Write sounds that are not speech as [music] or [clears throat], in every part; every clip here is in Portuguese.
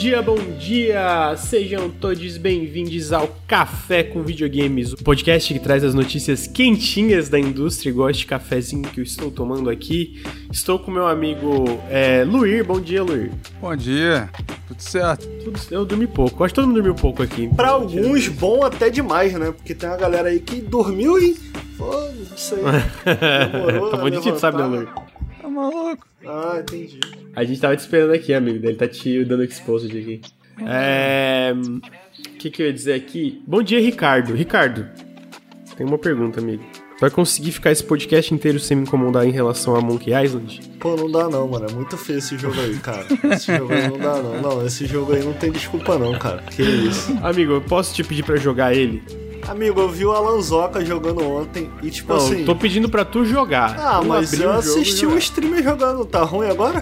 dia, bom dia! Sejam todos bem-vindos ao Café com Videogames, o podcast que traz as notícias quentinhas da indústria, igual este cafezinho que eu estou tomando aqui. Estou com meu amigo é, Luir. Bom dia, Luir. Bom dia, tudo certo? Tudo, eu dormi pouco, acho que todo mundo dormiu pouco aqui. Pra alguns, bom até demais, né? Porque tem uma galera aí que dormiu e. Pô, não sei. [laughs] Demorou tá bom de sabe, né, Luir? Maluco? Ah, entendi. A gente tava te esperando aqui, amigo. Ele tá te dando exposed aqui. É. O que, que eu ia dizer aqui? Bom dia, Ricardo. Ricardo, tem uma pergunta, amigo. Vai conseguir ficar esse podcast inteiro sem me incomodar em relação a Monkey Island? Pô, não dá não, mano. É muito feio esse jogo aí, cara. Esse jogo aí não dá não. Não, esse jogo aí não tem desculpa não, cara. Que isso. Amigo, eu posso te pedir pra jogar ele? Amigo, eu vi o Alanzoca jogando ontem e tipo Não, assim. tô pedindo pra tu jogar. Ah, Tu mas eu assisti o streamer jogando. Tá ruim agora?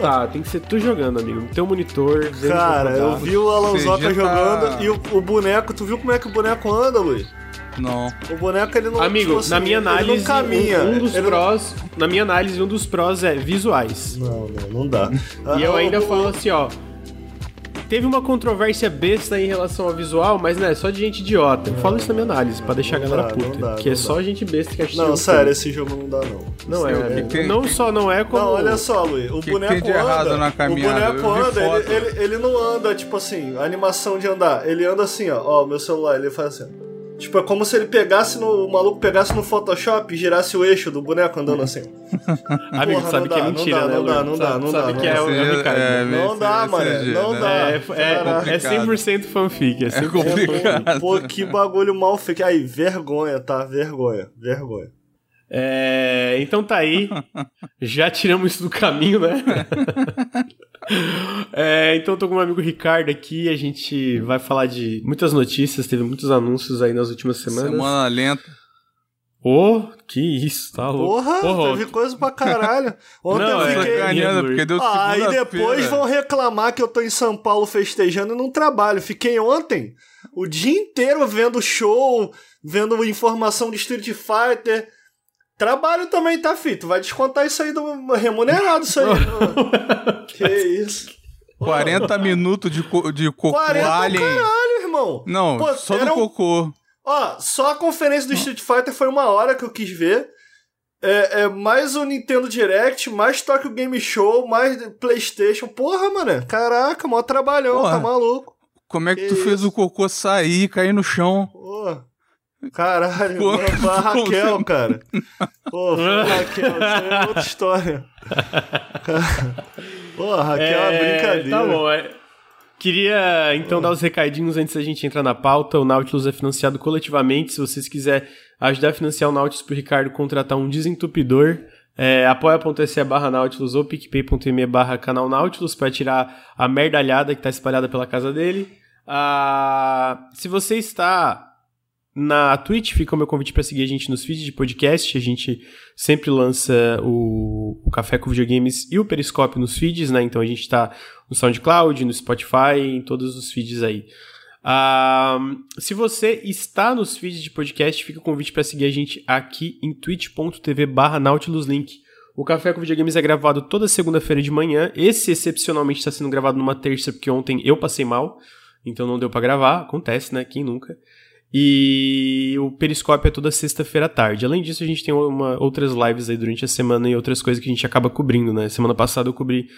Tá, tem que ser tu jogando, amigo. No teu monitor, Cara, eu vi o Alanzoca tá- jogando e o, o boneco. Tu viu como é que o boneco anda, Luiz? Não. O boneco ele não. Amigo, tipo assim, na minha ele análise, não caminha. um, um dos Ele não- prós, na minha análise, um dos prós é visuais. Não, não, não dá. E eu Ah, ainda falo assim, ó. Teve uma controvérsia besta em relação ao visual, mas né, só de gente idiota. Eu falo isso na minha análise, pra deixar a galera dá, puta. dá, que é não só dá. gente besta que acha Não, que- sério, esse jogo não dá, não. Não é, é. que tem- Não só não é como. Não, olha só, Luiz. O que boneco tem de anda. errado na caminhada? O boneco anda, foto. ele, ele, ele não anda, tipo assim, a animação de andar. Ele anda assim, ó. Ó, meu celular, ele faz assim. Tipo, é como se ele pegasse no. O maluco pegasse no Photoshop e girasse o eixo do boneco andando assim. [laughs] Amigo, Porra, sabe não que é dá, mentira, não né? dá, Luiz? não dá, Sabe- não sabe dá, que não é, dá. o- é. É, Não dá, CG, não né? dá. É, é, é, Caraca. 100% fanfic, é 100% complicado. Pô, que bagulho mal feito. Aí, vergonha, tá? Vergonha, vergonha. É, então tá aí. Já tiramos isso do caminho, né? [laughs] [laughs] É, então tô com o meu amigo Ricardo aqui. A gente vai falar de muitas notícias. Teve muitos anúncios aí nas últimas semanas. Semana lenta. Ô, que isso, tá louco. Porra, teve coisa pra caralho. Ontem Não, eu é- fiquei. Luiz. porque deu Ah, aí depois vão reclamar que eu tô em São Paulo festejando e não trabalho. Fiquei ontem o dia inteiro vendo show, vendo informação de Street Fighter. Trabalho também, tá, Fito? Vai descontar isso aí do remunerado, isso aí. [laughs] que isso. 40 minutos de, co de cocô 40 alien. caralho, irmão. Não, Pô, só era do cocô. Ó, só a conferência do Street Fighter foi uma hora que eu quis ver. É, é mais o Nintendo Direct, mais Tokyo Game Show, mais PlayStation. Porra, mano. Caraca, mó trabalhão, Porra. tá maluco. Como é que, Que tu fez isso? o cocô sair cair no chão? Porra. Caralho, Pô, foi a Raquel, cara. Pô, foi a Raquel, isso aí é outra história. [laughs] Pô, a Raquel é, uma brincadeira. Tá bom, é. Queria então dar os recadinhos antes da gente entrar na pauta. O Nautilus é financiado coletivamente. Se vocês quiserem ajudar a financiar o Nautilus pro Ricardo contratar um desentupidor, é apoia.se barra Nautilus ou picpay.me barra canal Nautilus para tirar a merdalhada que tá espalhada pela casa dele. Ah, se você está na Twitch, fica o meu convite para seguir a gente nos feeds de podcast. A gente sempre lança o, o Café com Videogames e o Periscope nos feeds, né? Então a gente tá no SoundCloud, no Spotify, em todos os feeds aí. Ah, se você está nos feeds de podcast, fica o convite para seguir a gente aqui em twitch.tv barra nautiluslink. O Café com Videogames é gravado toda segunda-feira de manhã. Esse, excepcionalmente, está sendo gravado numa terça, porque ontem eu passei mal, então não deu para gravar. Acontece, né? Quem nunca? E o Periscope é toda sexta-feira à tarde. Além disso, a gente tem uma, outras lives aí durante a semana e outras coisas que a gente acaba cobrindo, né? Semana passada eu cobri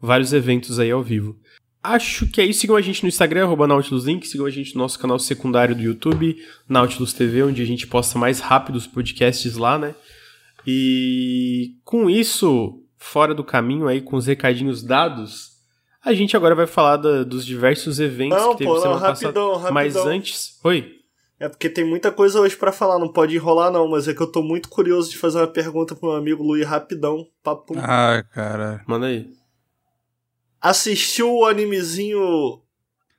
vários eventos aí ao vivo. Acho que é isso. Sigam a gente no Instagram, arroba NautilusLink. Sigam a gente no nosso canal secundário do YouTube, Nautilus TV, onde a gente posta mais rápido os podcasts lá, né? E com isso, fora do caminho aí, com os recadinhos dados, a gente agora vai falar da- dos diversos eventos Não, que teve pô, não, semana rapidão, passada. Mas rapidão. antes... Oi? É porque tem muita coisa hoje pra falar, não pode enrolar não, mas é que eu tô muito curioso de fazer uma pergunta pro meu amigo Luiz rapidão, papo. Ah, cara. Manda aí. Assistiu o animezinho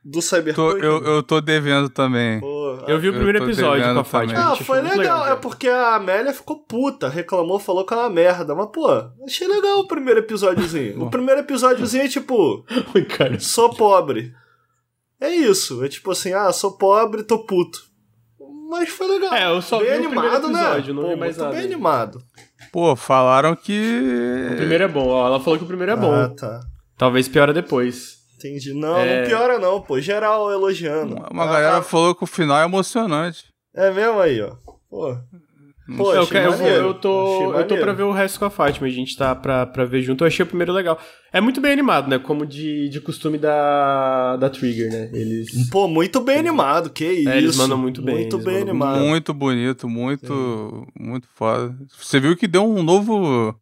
do Tô- Cyberpunk? eu, eu tô devendo também. Pô, Eu vi o primeiro episódio com a Fátima. Ah, foi legal. cara. É porque a Amélia ficou puta, reclamou, falou que é uma merda. Mas, pô, achei legal o primeiro episódiozinho. [laughs] o primeiro episódiozinho é tipo, Oi, cara. sou pobre. É isso. É tipo assim, ah, sou pobre, tô puto. Mas foi legal. É, eu só bem vi o primeiro animado, episódio, né? não Pô, vi mais nada bem animado. Pô, falaram que. O primeiro é bom, ó. Ela falou que o primeiro é bom. Ah, tá. Talvez piora depois. Entendi. Não, É. não piora não, pô. Geral elogiando. Uma Ah, galera ah, falou que o final é emocionante. É mesmo aí, ó. Pô. Pô, eu, eu, maneiro. eu tô, eu tô pra ver o resto com a Fátima, a gente tá pra, pra ver junto. Eu achei o primeiro legal. É muito bem animado, né? Como de, de costume da, da Trigger, né? Eles. Pô, muito bem animado, que isso. É, eles mandam muito bem, Muito bem animado. Muito bonito, muito, muito foda. Você viu que deu um novo.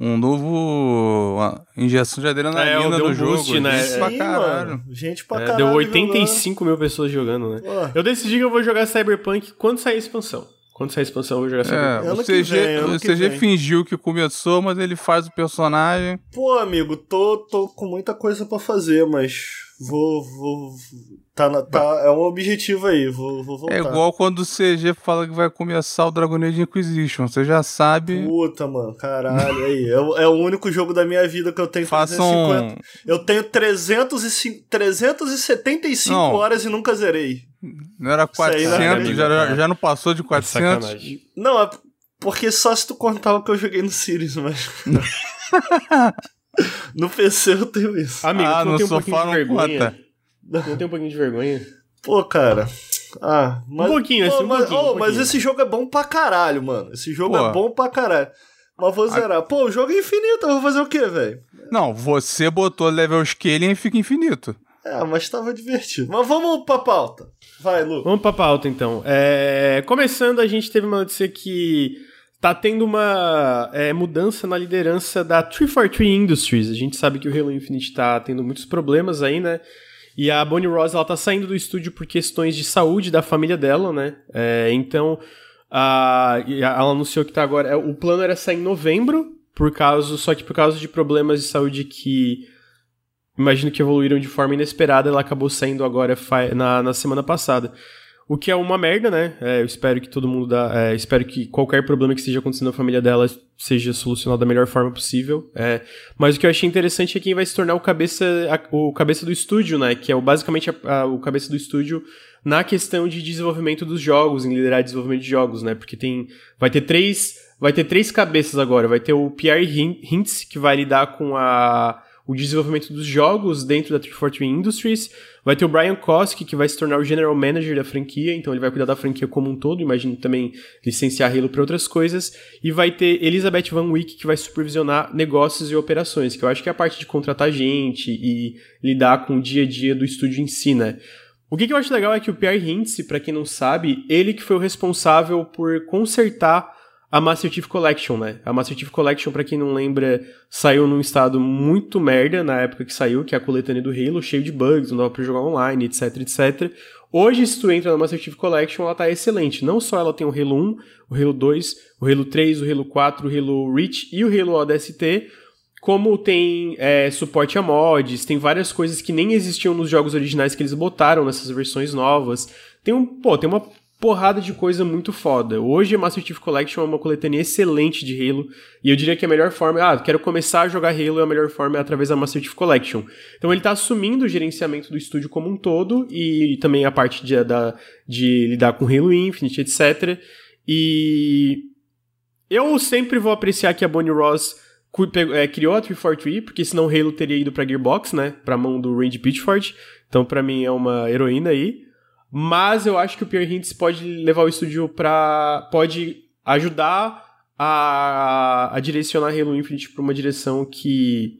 Um novo. Uma injeção de adrenalina É, deu um no jogo. boost, né? Gente pra caralho. mano. Gente pra É, caralho. deu 85 mil pessoas jogando, né? jogando. Pô, Eu decidi que eu vou jogar Cyberpunk quando sair a expansão. Quando sair a expansão, eu vou jogar Cyberpunk. É, o que CG, vem, o CG fingiu que começou, mas ele faz o personagem. Pô, amigo, tô, tô com muita coisa pra fazer, mas vou. vou tá, na- tá, é um objetivo aí, vou, vou voltar. É igual quando o CG fala que vai começar o Dragon Age Inquisition. Você já sabe. Puta, mano, caralho, aí. É, o- é o único jogo da minha vida que eu tenho Façam. 350. Eu tenho 305, 375 Não. horas e nunca zerei. Não era Isso aí não é 400, já, brincadeira. já não passou de 400. Sacanagem. Não, é porque só se tu contar o que eu joguei no Sirius, mas. [laughs] [laughs] no PC eu tenho isso. Amigo, Ah, tu não no um sofá pouquinho de não vergonha? conta. Não tem um pouquinho de vergonha? Pô, cara. Ah, mas, Um pouquinho, Pô, assim, um mas, pouquinho, um oh, mas pouquinho. esse jogo é bom pra caralho, mano. Esse jogo Pô. é bom pra caralho. Mas vou zerar. Pô, o jogo é infinito, eu vou fazer o quê, velho? Não, você botou level scaling e fica infinito. É, mas tava divertido. Mas vamos pra pauta. Vai, Lu. Vamos pra pauta, então. É, Começando, a gente teve uma notícia que tá tendo uma é, mudança na liderança da 343 Industries. A gente sabe que o Halo Infinite tá tendo muitos problemas aí, né? E a Bonnie Ross, ela tá saindo do estúdio por questões de saúde da família dela, né? É, então, a, ela anunciou que tá agora... é, O plano era sair em novembro, por causa, só que por causa de problemas de saúde que imagino que evoluíram de forma inesperada, ela acabou saindo agora na, na semana passada. O que é uma merda, né? É, eu espero que todo mundo dá. é, espero que qualquer problema que esteja acontecendo na família dela seja solucionado da melhor forma possível. É, mas o que eu achei interessante é quem vai se tornar o cabeça, a- o cabeça do estúdio, né? Que é o, basicamente a- a- o cabeça do estúdio na questão de desenvolvimento dos jogos, em liderar desenvolvimento de jogos, né? Porque tem. Vai ter três. Vai ter três cabeças agora. Vai ter o Pierre Hin- Hintz, que vai lidar com a o desenvolvimento dos jogos dentro da 343 Industries. Vai ter o Brian Koski, que vai se tornar o General Manager da franquia, então ele vai cuidar da franquia como um todo, imagino também licenciar Halo para outras coisas. E vai ter Elizabeth Van Wyck, que vai supervisionar negócios e operações, que eu acho que é a parte de contratar gente e lidar com o dia a dia do estúdio em si, né? O que, que eu acho legal é que o Pierre Hintz, para quem não sabe, ele que foi o responsável por consertar a Master Chief Collection, né? A Master Chief Collection, pra quem não lembra, saiu num estado muito merda na época que saiu, que é a coletânea do Halo, cheio de bugs, não dava pra jogar online, etc, etc. Hoje, se tu entra na Master Chief Collection, ela tá excelente. Não só ela tem o Halo 1, o Halo 2, o Halo 3, o Halo 4, o Halo Reach e o Halo ODST, como tem é, suporte a mods, tem várias coisas que nem existiam nos jogos originais que eles botaram nessas versões novas. Tem um, pô, tem uma porrada de coisa muito foda. Hoje a Master Chief Collection é uma coletânea excelente de Halo, e eu diria que a melhor forma, ah, quero começar a jogar Halo, a melhor forma é através da Master Chief Collection. Então ele tá assumindo o gerenciamento do estúdio como um todo, e também a parte de, da, de lidar com Halo Infinite, etc. E eu sempre vou apreciar que a Bonnie Ross é, criou a 343, porque senão Halo teria ido pra Gearbox, né? Pra mão do Randy Pitchford. Então, pra mim, é uma heroína aí. Mas eu acho que o Pierre Hintz pode levar o estúdio pra. pode ajudar a, a direcionar Halo Infinite pra uma direção que.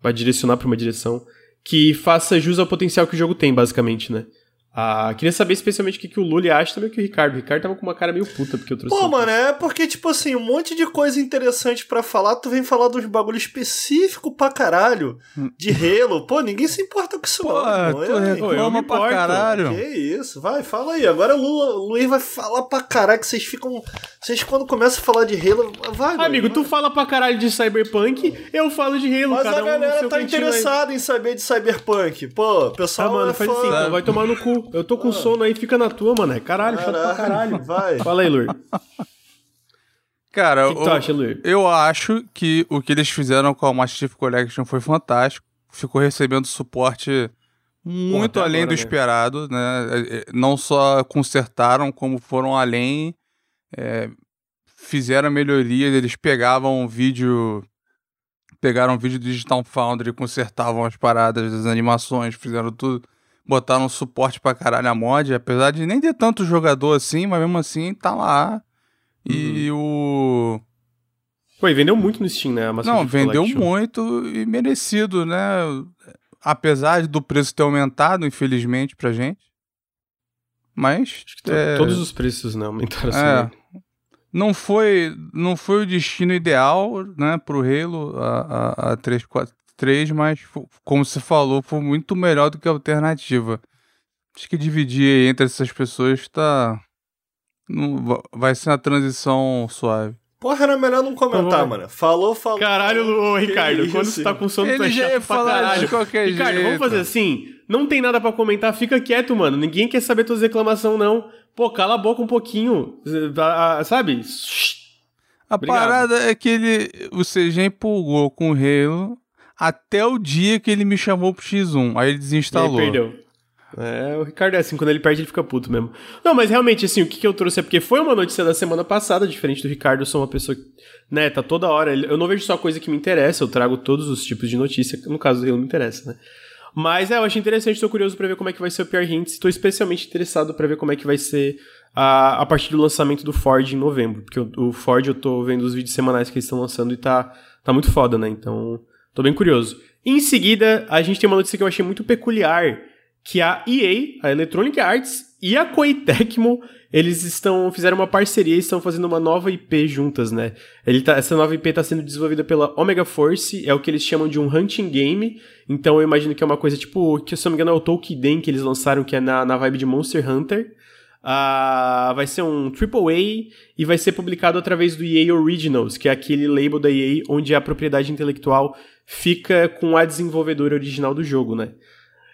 vai direcionar pra uma direção que faça jus ao potencial que o jogo tem, basicamente, né? Ah, queria saber especialmente o que, que o Lully acha também que o Ricardo. O Ricardo tava com uma cara meio puta porque eu trouxe. Pô, mano, é porque, tipo assim, um monte de coisa interessante pra falar, tu vem falar dos bagulho específico pra caralho de Halo. Pô, ninguém se importa com isso, Pô, não. tu Eu, hein? eu reclama me pra importo. caralho. Que isso, vai, fala aí. Agora o Lu- Luiz vai falar pra caralho que vocês ficam. Vocês quando começam a falar de Halo. Vai, Amigo, vai. tu fala pra caralho de Cyberpunk, eu falo de Halo, Mas cada a um galera seu tá interessada em saber de Cyberpunk. Pô, o Tá, pessoal. mano, é faz fã. assim, então vai tomar no cu. Eu tô com sono aí, fica na tua, mano. É caralho, chato pra caralho. Vai. Fala aí, Lur. O Cara, que, que tu eu- acha, Lur? Eu acho que o que eles fizeram com a Master Chief Collection foi fantástico. Ficou recebendo suporte muito até além agora, do né? esperado, né? É, é, Não só consertaram, como foram além, é, fizeram melhorias. Eles pegavam um vídeo pegaram vídeo do Digital Foundry, consertavam as paradas das animações, fizeram tudo, botaram suporte pra caralho a mod, apesar de nem ter tanto jogador assim, mas mesmo assim tá lá. E o. Pô, e vendeu muito no Steam, né? Não, vendeu Collection. muito e merecido, né? Apesar do preço ter aumentado, infelizmente, pra gente. Mas. Acho que é, Todos os preços, né? Aumentaram assim. é, não foi não foi o destino ideal, né, pro Halo a, a, a 343, mas como você falou, foi muito melhor do que a alternativa. Acho que dividir entre essas pessoas tá não, va- vai ser uma transição suave. Porra, era melhor não comentar, Tá bom. mano. Falou, falou. Caralho, ô, Que Ricardo, quando isso? você tá com sono, tu Ele é já chato ia falar caralho. de qualquer Ricardo, jeito. vamos fazer assim? Não tem nada pra comentar, fica quieto, mano. Ninguém quer saber tuas reclamações, não. Pô, cala a boca um pouquinho. Sabe? A Obrigado. parada é que ele o CG empolgou com o Halo até o dia que ele me chamou pro X1, aí ele E aí desinstalou. perdeu. É, o Ricardo é assim, quando ele perde, ele fica puto mesmo. Não, mas realmente, assim, o que, que eu trouxe é porque foi uma notícia da semana passada, diferente do Ricardo, eu sou uma pessoa que, né, tá toda hora. Eu não vejo só coisa que me interessa, eu trago todos os tipos de notícia, no caso do Halo me interessa, né? Mas é, eu achei interessante, tô curioso pra ver como é que vai ser o PR Hints, tô especialmente interessado pra ver como é que vai ser a, a partir do lançamento do Ford em novembro, porque o, o Ford eu tô vendo os vídeos semanais que eles estão lançando e tá, tá muito foda, né? Então, tô bem curioso. Em seguida, a gente tem uma notícia que eu achei muito peculiar, que a EA, a Electronic Arts e a Koei Tecmo, eles estão fizeram uma parceria e estão fazendo uma nova IP juntas, né? Ele tá, essa nova IP está sendo desenvolvida pela Omega Force, é o que eles chamam de um hunting game. Então eu imagino que é uma coisa tipo, que se eu não me engano é o Tolkien que eles lançaram, que é na, na vibe de Monster Hunter. Ah, vai ser um AAA e vai ser publicado através do EA Originals, que é aquele label da EA onde a propriedade intelectual fica com a desenvolvedora original do jogo, né?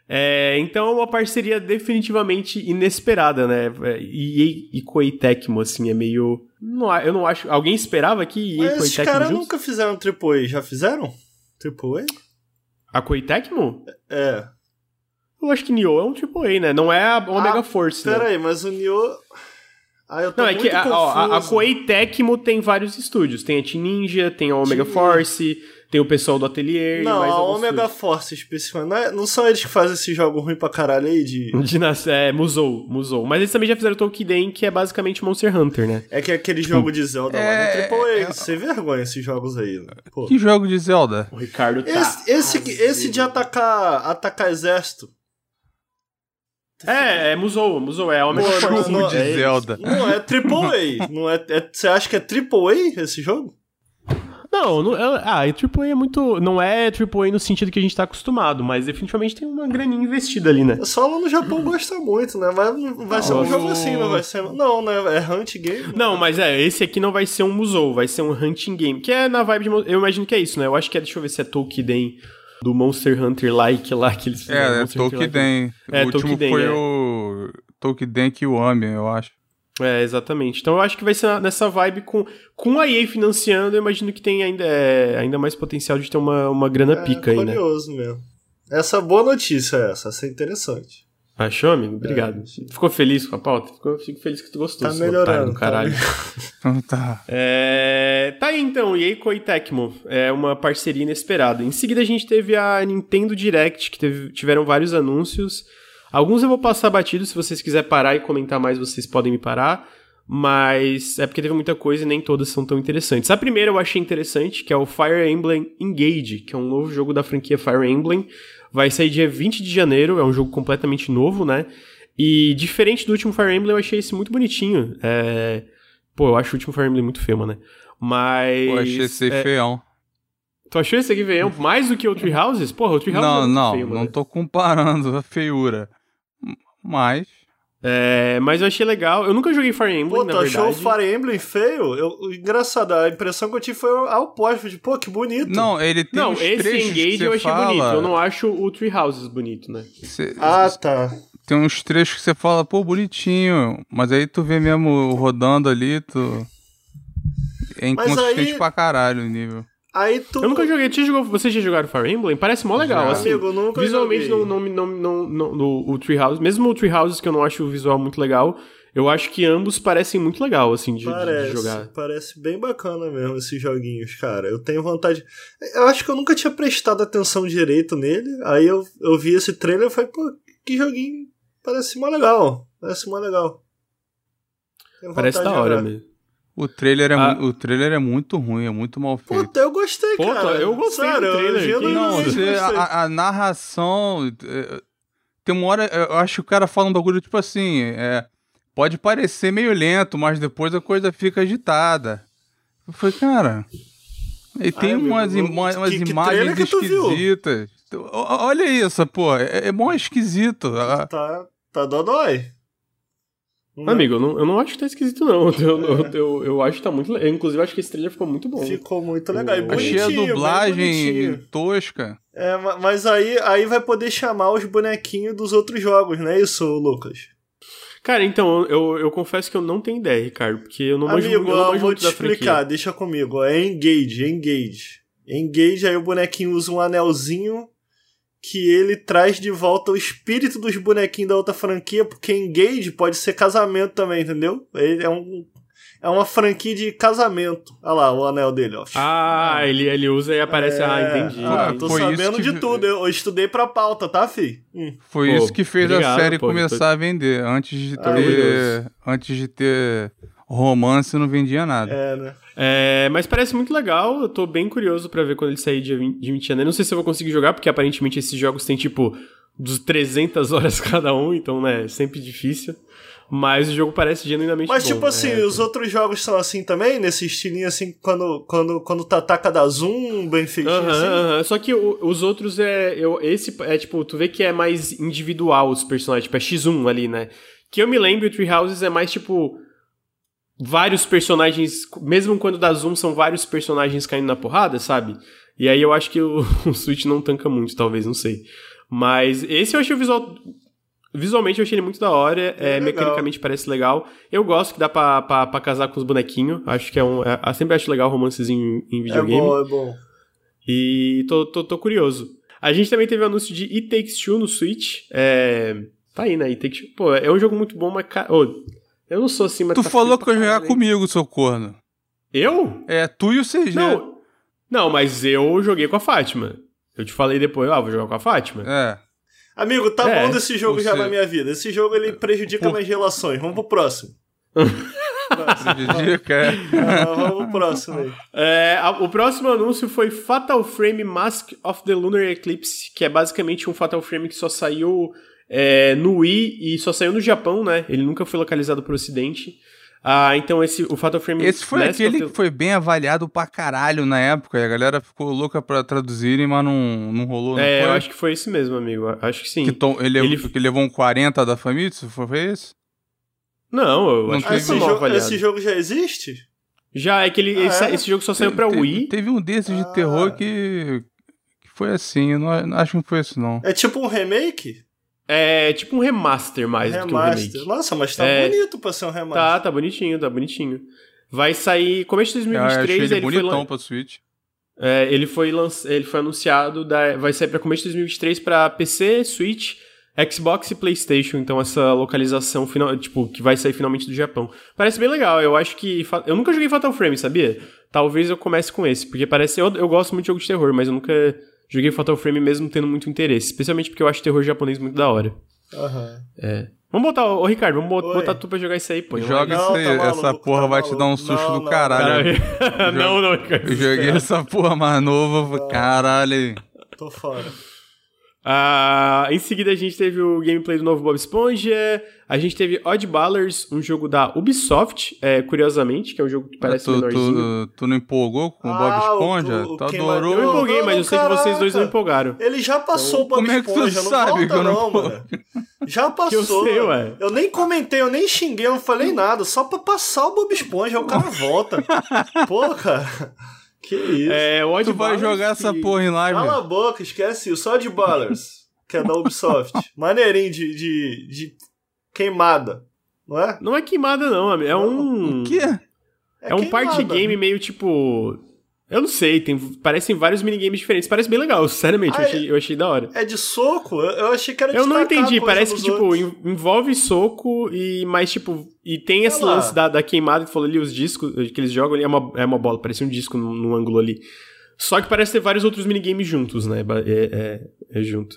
É, então é uma parceria definitivamente inesperada, né? É, EA e Koei Tecmo, assim, é meio... Não, eu não acho... Alguém esperava que EA e Mas esses caras nunca fizeram AAA. Já fizeram? AAA? A Koei Tecmo? É. Eu acho que Nioh é um AAA, né? Não é a Omega Ah, Force, né? Pera aí, mas o Nioh... Ah, eu tô Não, é que a, a, a. Koei Tecmo tem vários estúdios. Tem a Team Ninja, tem a Omega Team- Force, tem o pessoal do Atelier e Não, mais a Omega estúdios. Force especificamente. Não, é- não são eles que fazem esse jogo ruim pra caralho aí de... [laughs] De nas, é, Musou, Musou. Mas eles também já fizeram o Tolkien, que é basicamente Monster Hunter, né? É que aquele jogo de Zelda lá é- no AAA. é- Sem vergonha esses jogos aí. né? Pô. Que jogo de Zelda? O Ricardo tá... Esse, esse, esse de atacar, atacar exército. É, é Musou, Musou, é a Omega Pô, não- Jogo de é, Zelda. Não é AAA. não é, é, você acha que é AAA esse jogo? Não, não é, ah, e AAA é muito... Não é AAA no sentido que a gente tá acostumado, mas definitivamente tem uma graninha investida ali, né? Só lá no Japão gosta muito, né? Vai, vai ser um Não. jogo assim, não vai ser. Não, né? É Hunt Game. Não, mas é, esse aqui não vai ser um Musou, vai ser um Hunting Game, que é na vibe de... Eu imagino que é isso, né? Eu acho que é, deixa eu ver se é Tolkien do Monster Hunter like lá que eles fizeram. É, é. Tolkien. É, o último Tolkien, foi é. o Tolkien Kiwami, eu acho. É, exatamente. Então eu acho que vai ser nessa vibe com, com a EA financiando, eu imagino que tem ainda, é, ainda mais potencial de ter uma, uma grana É pica aí, né? curioso mesmo. Essa é boa notícia, essa. Essa é interessante. Achou, amigo? Obrigado. Ficou feliz com a pauta? Ficou, fico feliz que tu gostou. Tá melhorando. otário tá caralho. Então tá. [laughs] É, tá aí então, com a Tecmo. É uma parceria inesperada. Em seguida a gente teve a Nintendo Direct, que teve- tiveram vários anúncios. Alguns eu vou passar batido, se vocês quiserem parar e comentar mais, vocês podem me parar. Mas é porque teve muita coisa e nem todas são tão interessantes. A primeira eu achei interessante, que é o Fire Emblem Engage, que é um novo jogo da franquia Fire Emblem. Vai sair dia 20 de janeiro, é um jogo completamente novo, né? E diferente do último Fire Emblem, eu achei esse muito bonitinho. É... Pô, eu acho o último Fire Emblem muito feio, né? Mas. Pô, achei esse é, feião. Tu achou esse aqui feião mais do que o Tree Houses? Porra, o Tree Houses é Não, muito não, feio, não tô comparando a feiura. Mas. É, mas eu achei legal. Eu nunca joguei Fire Emblem, Pô, na tu achou o verdade. Fire Emblem feio? Eu, engraçado, a impressão que eu tive foi ao oposto. De, pô, que bonito. Não, ele tem Não, esse Engage eu achei fala, bonito. Eu não acho o Tree Houses bonito, né? você- Ah, tá. Tem uns trechos que você fala, pô, bonitinho. Mas aí tu vê mesmo rodando ali, tu. É inconsistente aí- pra caralho o nível. Aí tu. Eu nunca joguei. Você, jogou, você já jogaram Fire Emblem? Parece mó legal, Já. assim. Amigo, nunca Visualmente, joguei. não, não, não, não, no, o Treehouse, mesmo o Treehouse, que eu não acho o visual muito legal, eu acho que ambos parecem muito legal, assim, de, de Parece, jogar. parece bem bacana mesmo esses joguinhos, cara. Eu tenho vontade. Eu acho que eu nunca tinha prestado atenção direito nele. Aí eu, eu vi esse trailer e falei, pô, que joguinho. Parece mó legal. Parece mó legal. Parece da de hora mesmo. O trailer, é, Ah. o trailer é muito ruim, é muito mal feito. Puta, eu gostei, Pô, cara. eu gostei do Sério, eu trailer, genuinamente Não, você, a, a narração. é, Tem uma hora. Eu acho que o cara fala um bagulho tipo assim. É, pode parecer meio lento, mas depois a coisa fica agitada. Eu falei, cara. E tem amigo, umas, ima- umas que- imagens que esquisitas. O- Olha isso, pô. É, é mó esquisito. Tá, tá dodói. Não? Amigo, eu não, eu não acho que tá esquisito, não. Eu, eu, eu, eu acho que tá muito legal. Inclusive, eu acho que esse trailer ficou muito bom. Ficou muito legal. E Eu Achei a dublagem tosca. É, ma- mas aí, aí vai poder chamar os bonequinhos dos outros jogos, não é isso, Lucas? Cara, então, eu, eu confesso que eu não tenho ideia, Ricardo, porque eu não manjo, Amigo, eu não eu manjo vou muito te da explicar, franquia. deixa comigo. É engage, engage. Engage, aí o bonequinho usa um anelzinho que ele traz de volta o espírito dos bonequinhos da outra franquia, porque engage pode ser casamento também, entendeu? Ele é um é uma franquia de casamento. Olha lá o anel dele, ó. Ah, ele, ele usa e aparece. ah, É, entendi. ah, entendi. tô Foi sabendo que- de tudo. Eu, eu estudei pra pauta, tá, fi? Hum. Foi Pô, isso que fez obrigado, a série pô, começar tô- a vender. Antes de Ah, ter. orgulhoso. Antes de ter romance, não vendia nada. É, né? É, mas parece muito legal. Eu tô bem curioso pra ver quando ele sair 20 de 20 de janeiro. Não sei se eu vou conseguir jogar, porque aparentemente esses jogos têm tipo dos 300 [laughs] horas cada um, então, né, é sempre difícil. Mas o jogo parece genuinamente Mas, bom. tipo assim, É, os outros jogos são assim também? Nesse estilinho assim, quando, quando, quando tu ataca da zoom, bem feitinho Aham, assim? aham. Só que o- os outros é. Eu, esse é tipo, tu vê que é mais individual os personagens, tipo, é X1 ali, né? Que eu me lembro, o Treehouses é mais tipo. Vários personagens. Mesmo quando dá zoom, são vários personagens caindo na porrada, sabe? E aí eu acho que o, [laughs] o Switch não tanca muito, talvez, não sei. Mas esse eu achei o visual. Visualmente eu achei ele muito da hora, é, legal. mecanicamente parece legal. Eu gosto que dá pra, pra, pra casar com os bonequinhos. Acho que é um. É, eu sempre acho legal romancezinho em É videogame. bom, é bom. E tô, tô, tô curioso. A gente também teve o anúncio de It Takes Two no Switch. É... Tá aí, né? It Takes Two. Pô, é um jogo muito bom, mas... Ca... Ô, eu não sou assim, mas... Tu tá falou que ia jogar comigo, seu corno. Eu? É, tu e o CG. Não. Não, mas eu joguei com a Fátima. Eu te falei depois, ah, vou jogar com a Fátima. É. Amigo, tá É, bom desse jogo já na minha vida. Esse jogo ele prejudica minhas relações. Vamos pro próximo. Dica, é. Ah, vamos pro próximo aí. É, a- o próximo anúncio foi Fatal Frame Mask of the Lunar Eclipse, que é basicamente um Fatal Frame que só saiu é, no Wii e só saiu no Japão, né? Ele nunca foi localizado pro ocidente. Ah, então esse, o Fatal Frame Esse foi aquele the- que foi bem avaliado pra caralho na época. E a galera ficou louca pra traduzirem, mas não, não rolou. Não É, foi? eu acho que foi esse mesmo, amigo. Acho que sim. que tom- ele, ele- que levou um 40 da Famitsu, foi foi esse? Não, eu Não acho que esse, jogo, avaliado. esse jogo já existe? Já, é que ele, Ah, esse, é? esse jogo só saiu pra Teve- Wii. Teve um desses de Ah. terror que, que foi assim. Eu não, não acho que não foi esse, não. É tipo um remake? É tipo um remaster mais do que um remaster. remake. Nossa, mas tá É. bonito pra ser um remaster. Tá, tá bonitinho, tá bonitinho. Vai sair começo de Eu achei 2023, ele ele foi, bonitão lan- pra Switch. é, ele foi lanç- ele foi anunciado, da- vai sair pra começo de 2023 pra PC, Switch, Xbox e PlayStation, então essa localização final, tipo, que vai sair finalmente do Japão. Parece bem legal, eu acho que eu nunca joguei Fatal Frame, sabia? Talvez eu comece com esse, porque parece eu, eu gosto muito de jogo de terror, mas eu nunca joguei Fatal Frame mesmo tendo muito interesse, especialmente porque eu acho terror japonês muito da hora. Aham. Vamos botar, ô Ricardo, vamos Oi. botar tu pra jogar isso aí, pô. Joga Não, isso aí, tá maluco, essa porra tá vai te dar um susto Não, do não, caralho. Caralho. não, [laughs] não, Ricardo. Eu joguei essa porra mais nova, caralho. Tô fora. Ah, em seguida a gente teve o gameplay do novo Bob Esponja. A gente teve Oddballers, um jogo da Ubisoft, é, curiosamente, que é um jogo que parece tu, menorzinho. tu, tu não empolgou com o Bob Ah, o- Esponja? tu quem adorou? Eu empolguei, mas eu sei que vocês dois não caraca. empolgaram. Ele já passou o Bob Como é que tu Esponja, não sabe volta não não, mano. Já [laughs] passou. eu sei, ué. Eu nem comentei, eu nem xinguei, eu não falei nada. Só pra passar o Bob Esponja, aí o cara volta. [laughs] Pô, cara. Que isso. É, o Tu vai jogar essa que- porra em live? Cala a boca, esquece isso. Só de Ballers, que é da Ubisoft. [laughs] Maneirinho de, de, de queimada, não é? Não é queimada, não, amigo. É um. O quê? É, um party game meio tipo. Eu não sei, tem, parecem vários minigames diferentes. Parece bem legal, sinceramente, Ah, eu, achei, eu achei da hora. É de soco? Eu, achei que era de Eu não entendi, parece que, tipo, outros. en- envolve soco e mais, tipo, e tem esse Olha lance da, da queimada que falou ali, os discos que eles jogam ali, é uma, é uma bola, parece um disco no, no ângulo ali. Só que parece ter vários outros minigames juntos, né? É, é, é junto.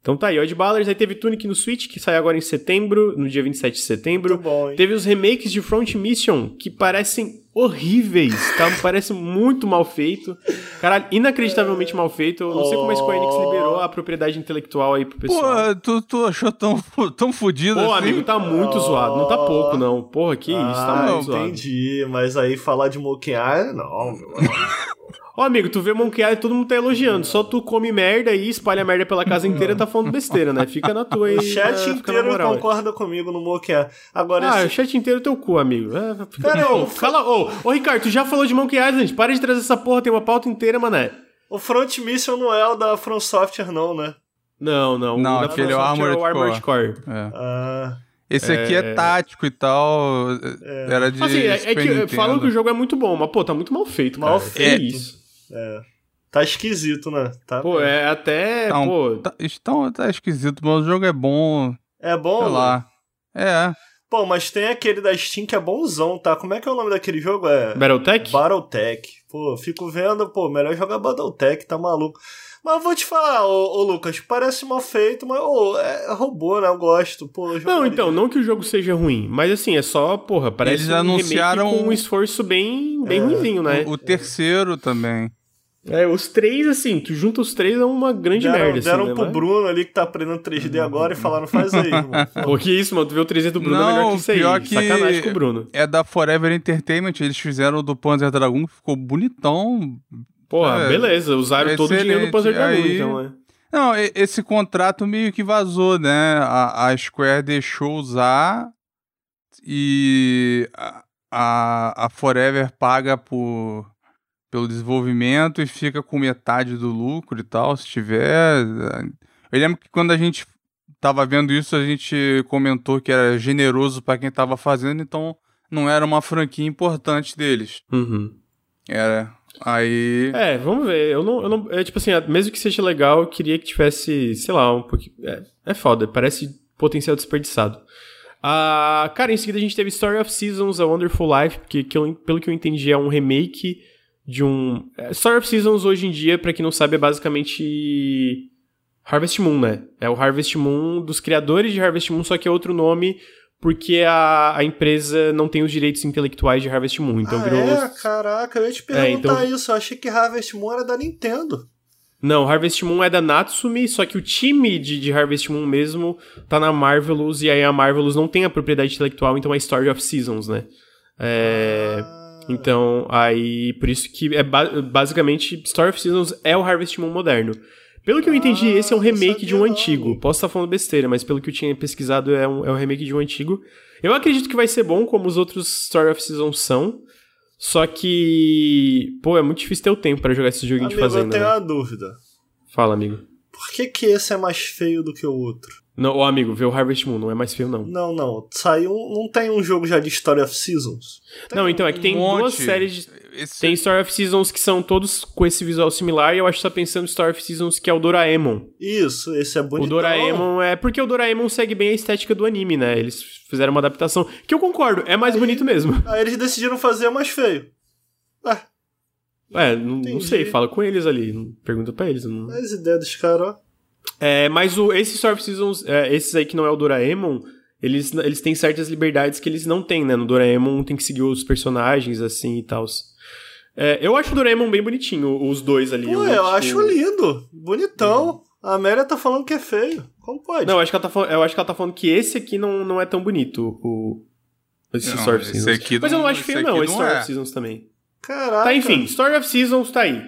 Então tá aí, Odd Ballers, aí teve Tunic no Switch, que sai agora em setembro, no dia 27 de setembro. Muito bom, hein? Teve os remakes de Front Mission, que parecem horríveis, tá? Parece muito mal feito. Caralho, inacreditavelmente mal feito. Eu não sei como a Square Enix liberou a propriedade intelectual aí pro Pô, pessoal. tu, tu achou tão, tão fudido Pô, assim? amigo, tá muito zoado. Não tá pouco, não. Porra, que isso, tá ah, muito zoado. entendi. Mas aí falar de Island, não, meu amigo. [laughs] Ó, amigo, tu vê Monkey Island, todo mundo tá elogiando. Só tu come merda e espalha merda pela casa inteira e tá falando besteira, né? Fica na tua aí. O chat né? Inteiro moral aí. concorda comigo no Monkey. Agora, Ah, o esse... chat inteiro é teu cu, amigo. É. Cara, Ô, eu- [laughs] fala, ô, ô, Ricardo, tu já falou de Monkey Island? Para de trazer essa porra, tem uma pauta inteira, mané. o Front Mission não é o da From Software, não, né? Não, não. Não, o da aquele é o From Software Armored Armored Core. É. Ah, Esse aqui é... tático e tal. Era de. Assim, é, é que falam que o jogo é muito bom, mas, pô, tá muito mal feito, Mal cara. feito. É isso. tá esquisito, né? Tá, Pô, é até, Tá um- pô... Tá, então, tá esquisito, mas o jogo é bom. É bom? Sei lá. É. Pô, mas tem aquele da Steam que é bonzão, tá? Como é que é o nome daquele jogo? É Battletech? Battletech. Pô, fico vendo, pô, melhor jogar Battletech, tá maluco. Mas eu vou te falar, ô, ô, Lucas, parece mal feito, mas ô, é robô, né? Eu gosto. Pô, eu Não, então, não que o jogo seja ruim, mas assim, é só, porra, parece Eles um anunciaram- com um esforço bem, bem É. ruimzinho, né? O, o terceiro também. É, os três, assim, tu junta os três é uma grande deram, merda, deram assim, né? pro mas- Bruno ali que tá aprendendo 3D agora e falaram, faz aí, irmão. [laughs] Pô, que isso, mano, tu vê o 3D do Bruno Não, é melhor que isso aí. pior que- Sacanagem com o Bruno. É da Forever Entertainment. Eles fizeram o do Panzer Dragon, que ficou bonitão. Porra, É, beleza, usaram todo o dinheiro do. Panzer Dragoon, Aí- então, né? Não, esse contrato meio que vazou, né? A, a Square deixou usar e a, a, a Forever paga por, pelo desenvolvimento e fica com metade do lucro e tal, se tiver. Eu lembro que quando a gente tava vendo isso, a gente comentou que era generoso para quem tava fazendo, então não era uma franquia importante deles. Uhum. Era. Aí. É, vamos ver. Eu não, eu não. É tipo assim, mesmo que seja legal, eu queria que tivesse, sei lá, um pouquinho. É, é foda, parece potencial desperdiçado. Ah, cara, em seguida a gente teve Story of Seasons, A Wonderful Life, que, que eu- pelo que eu entendi é um remake de um. é, Story of Seasons hoje em dia, pra quem não sabe, é basicamente. Harvest Moon, né? É o Harvest Moon dos criadores de Harvest Moon, só que é outro nome porque a, a empresa não tem os direitos intelectuais de Harvest Moon. Então ah, virou. é? Caraca, eu ia te perguntar É, então- isso. Eu achei que Harvest Moon era da Nintendo. Não, Harvest Moon é da Natsumi, só que o time de, de Harvest Moon mesmo tá na Marvelous, e aí a Marvelous não tem a propriedade intelectual, então é Story of Seasons, né? É, Ah, Então, aí, por isso que é ba- basicamente Story of Seasons é o Harvest Moon moderno. Pelo que eu entendi, Ah, esse é um remake de um antigo. Posso estar falando besteira, mas pelo que eu tinha pesquisado, é um, é um remake de um antigo. Eu acredito que vai ser bom, como os outros Story of Seasons são. Só que, pô, é muito difícil ter o tempo pra jogar esse joguinho de Amigo, eu fazenda. tenho né? uma dúvida. Fala, amigo. Por que, que esse é mais feio do que o outro? Não, ô amigo, vê o Harvest Moon, não é mais feio, não. Não, não. Saiu. Não tem um jogo já de Story of Seasons? Não, então, é que tem Um monte. duas séries de... Esse- Tem Story of Seasons que são todos com esse visual similar, e eu acho que tá pensando em Story of Seasons que é o Doraemon. Isso, esse é bonito. O Doraemon é... Porque o Doraemon segue bem a estética do anime, né? Eles fizeram uma adaptação, que eu concordo, é mais bonito mesmo. [laughs] Aí eles decidiram fazer mais feio. Ah, É, não, não sei, fala com eles ali, pergunta pra eles. Não... as ideias dos caras, ó. É, mas o, esses Story of Seasons, é, esses aí que não é o Doraemon, eles, eles têm certas liberdades que eles não têm, né? No Doraemon tem que seguir os personagens, assim, e tal. É, eu acho o Doraemon bem bonitinho, os dois ali. Pô, o- eu o- acho lindo. Bonitão. A Amélia tá falando que é feio. Como pode? Não, eu acho que ela tá falando, eu acho que ela tá falando que esse aqui não, não é tão bonito, o... Esse Não, Story of esse Seasons. aqui Mas eu não- não acho feio, não, esse não Story é. of Seasons também. Caraca. Tá, enfim, Story of Seasons tá aí.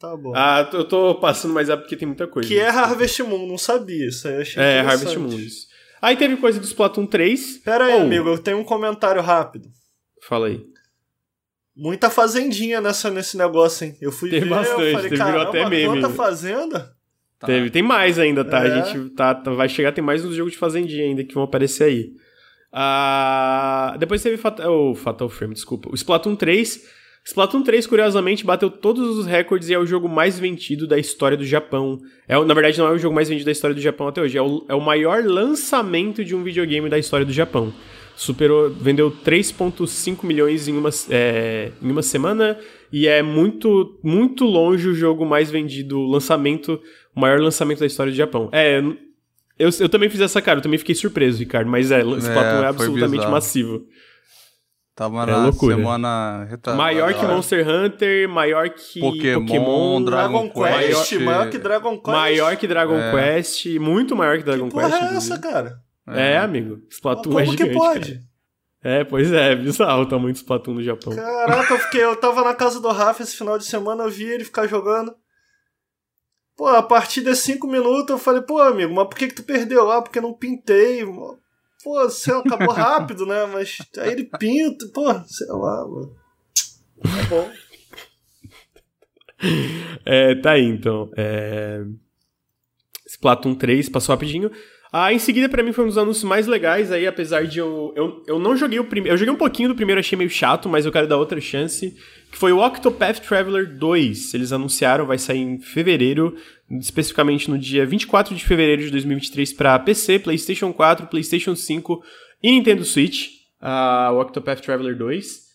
Tá bom. Ah, eu tô passando mais rápido porque tem muita coisa. que é Harvest Moon, não sabia. Isso aí eu achei É. Harvest Moon. isso. Aí teve coisa do Splatoon 3. Pera aí, Oh, amigo, eu tenho um comentário rápido. Fala aí. Muita fazendinha nessa, nesse negócio, hein? Eu fui Teve ver, bastante, eu falei, virou até meme. quanta fazenda? Tá. Teve, tem mais ainda, tá? É. A gente tá, tá- vai chegar, tem mais uns jogos de fazendinha ainda que vão aparecer aí. Ah, depois teve Fatal, oh, Fatal Frame, desculpa. O Splatoon 3 Splatoon 3, curiosamente, bateu todos os recordes e é o jogo mais vendido da história do Japão. É, na verdade, não é o jogo mais vendido da história do Japão até hoje, é o, é o maior lançamento de um videogame da história do Japão. Superou, vendeu 3,5 milhões em uma, é, em uma semana e é muito, muito longe o jogo mais vendido, o lançamento, o maior lançamento da história do Japão. É, eu, eu também fiz essa cara, eu também fiquei surpreso, Ricardo, mas é, Splatoon é, é absolutamente bizarro. massivo. Tava é na loucura. semana retrasada. Maior que Monster Hunter, maior que Pokémon, Pokémon Dragon, Dragon Quest, Quest, maior que Dragon Quest. Maior que Dragon é. Quest, muito maior que Dragon que Quest. Porra é essa, cara? É, é amigo. Splatoon Como é gigante. Como que pode? Cara. É, pois é, [laughs] bizarro o tamanho do Splatoon no Japão. Caraca, eu fiquei, eu tava na casa do Rafa esse final de semana, eu vi ele ficar jogando. Pô, a partir de 5 minutos eu falei, pô, amigo, mas por que que tu perdeu? Ah, porque não pintei. Pô, você acabou rápido, né? Mas aí ele pinta, pô, sei lá, mano. Tá bom. É, tá aí, então. É... Splatoon 3 passou rapidinho. Ah, em seguida, para mim, foi um dos anúncios mais legais aí, apesar de eu. Eu, eu não joguei o primeiro. Eu joguei um pouquinho do primeiro, achei meio chato, mas eu quero dar outra chance. Que foi o Octopath Traveler 2. Eles anunciaram, vai sair em fevereiro, especificamente no dia 24 de fevereiro de 2023, para PC, PlayStation 4, PlayStation 5 e Nintendo Switch. Uh, o Octopath Traveler 2.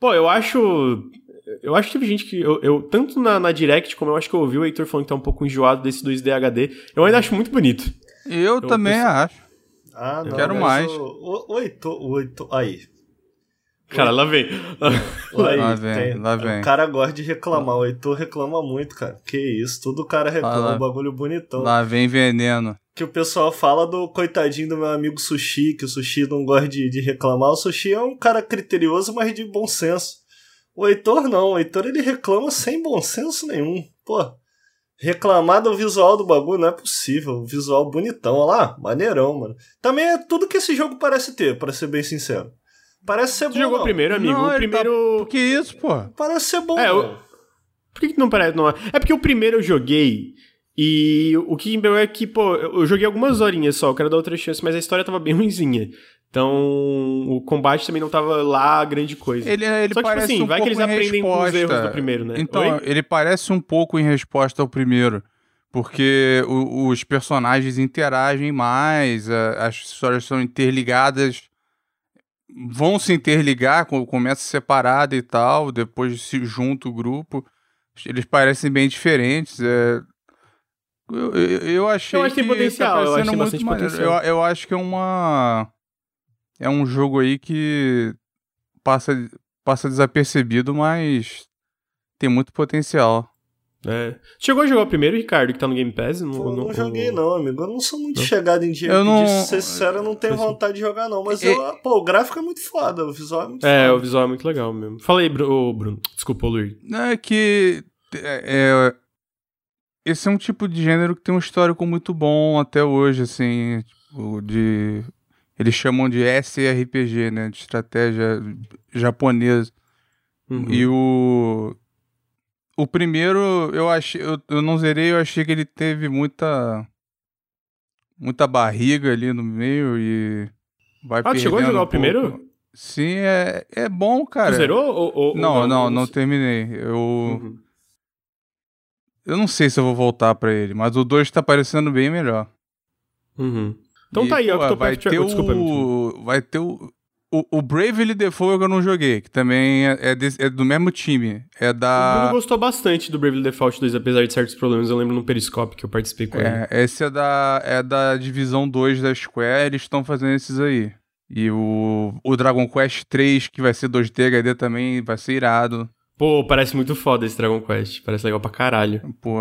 Pô, eu acho. Eu acho que teve gente que. Eu, eu tanto na, na Direct como eu acho que eu ouvi o Heitor falando que tá um pouco enjoado desse 2D HD. Eu ainda acho muito bonito. Eu, eu também acho. Ah, não. Quero mais. O, o, Heitor, o Heitor. Aí. Cara, lá vem. Aí, lá vem, tem, lá vem. O cara gosta de reclamar. O Heitor reclama muito, cara. Que isso, todo cara reclama, um bagulho bonitão. Lá vem veneno. Que o pessoal fala do coitadinho do meu amigo Sushi, que o Sushi não gosta de, de reclamar. O Sushi é um cara criterioso, mas de bom senso. O Heitor não. O Heitor ele reclama sem bom senso nenhum. Pô, reclamar do visual do bagulho não é possível. O visual bonitão, olha lá, maneirão, mano. Também é tudo que esse jogo parece ter, para ser bem sincero. Parece ser Você bom. jogou não. primeiro, amigo? Não, o tá primeiro. Tá... Que isso, pô? Parece ser bom. É, o... Por que, que não parece? Não é? é porque o primeiro eu joguei. E o que me é que, pô, eu joguei algumas horinhas só, eu quero dar outra chance, mas a história tava bem [laughs] ruimzinha. Então, o combate também não tava lá grande coisa. Ele, ele Só que, tipo parece assim, um vai pouco que eles aprendem resposta. com os erros do primeiro, né? Então, Oi? ele parece um pouco em resposta ao primeiro. Porque o, os personagens interagem mais, a, as histórias são interligadas, vão se interligar, começa separado e tal, depois se junta o grupo. Eles parecem bem diferentes. É, eu, eu, eu achei eu acho que tem potencial, tá eu acho que tem muito bastante maneiro. potencial. Eu, eu acho que é uma é um jogo aí que passa passa desapercebido, mas tem muito potencial. É. Chegou a jogar o primeiro, Ricardo, que tá no Game Pass? Não, Pô, não, não joguei, não, amigo. Eu não sou muito não. chegado em dia. Eu não... De ser sincero, eu não tenho vontade de jogar, não. Mas, eu, pô, o gráfico é muito foda, o visual é muito É, foda. o visual é muito legal mesmo. Fala aí, Bruno. Bruno. Desculpa, Luiz. É que. É, esse é um tipo de gênero que tem um histórico muito bom até hoje, assim. Tipo, de. Eles chamam de SRPG, né? De estratégia japonesa. Uhum. E o o primeiro, eu achei. Eu, eu não zerei, eu achei que ele teve muita. Muita barriga ali no meio e. Vai ah, chegou a jogar um o primeiro? Sim, é, é bom, cara. Tu zerou? Ou, ou, não, ou não, não, não, terminei. Eu. Uhum. Eu não sei se eu vou voltar pra ele, mas o 2 tá parecendo bem melhor. Uhum. Então e, tá aí, pô, Octopath vai ter Desculpa, o... Vai ter o. O, o Bravely Default eu não joguei, que também é, é, de, é, do mesmo time. É da. O Bruno gostou bastante do Bravely Default 2, apesar de certos problemas. Eu lembro no Periscope que eu participei com é, ele. Esse é da, é da divisão 2 da Square, eles estão fazendo esses aí. E o, o Dragon Quest 3, que vai ser 2D HD também, vai ser irado. Pô, parece muito foda esse Dragon Quest. Parece legal pra caralho. Pô,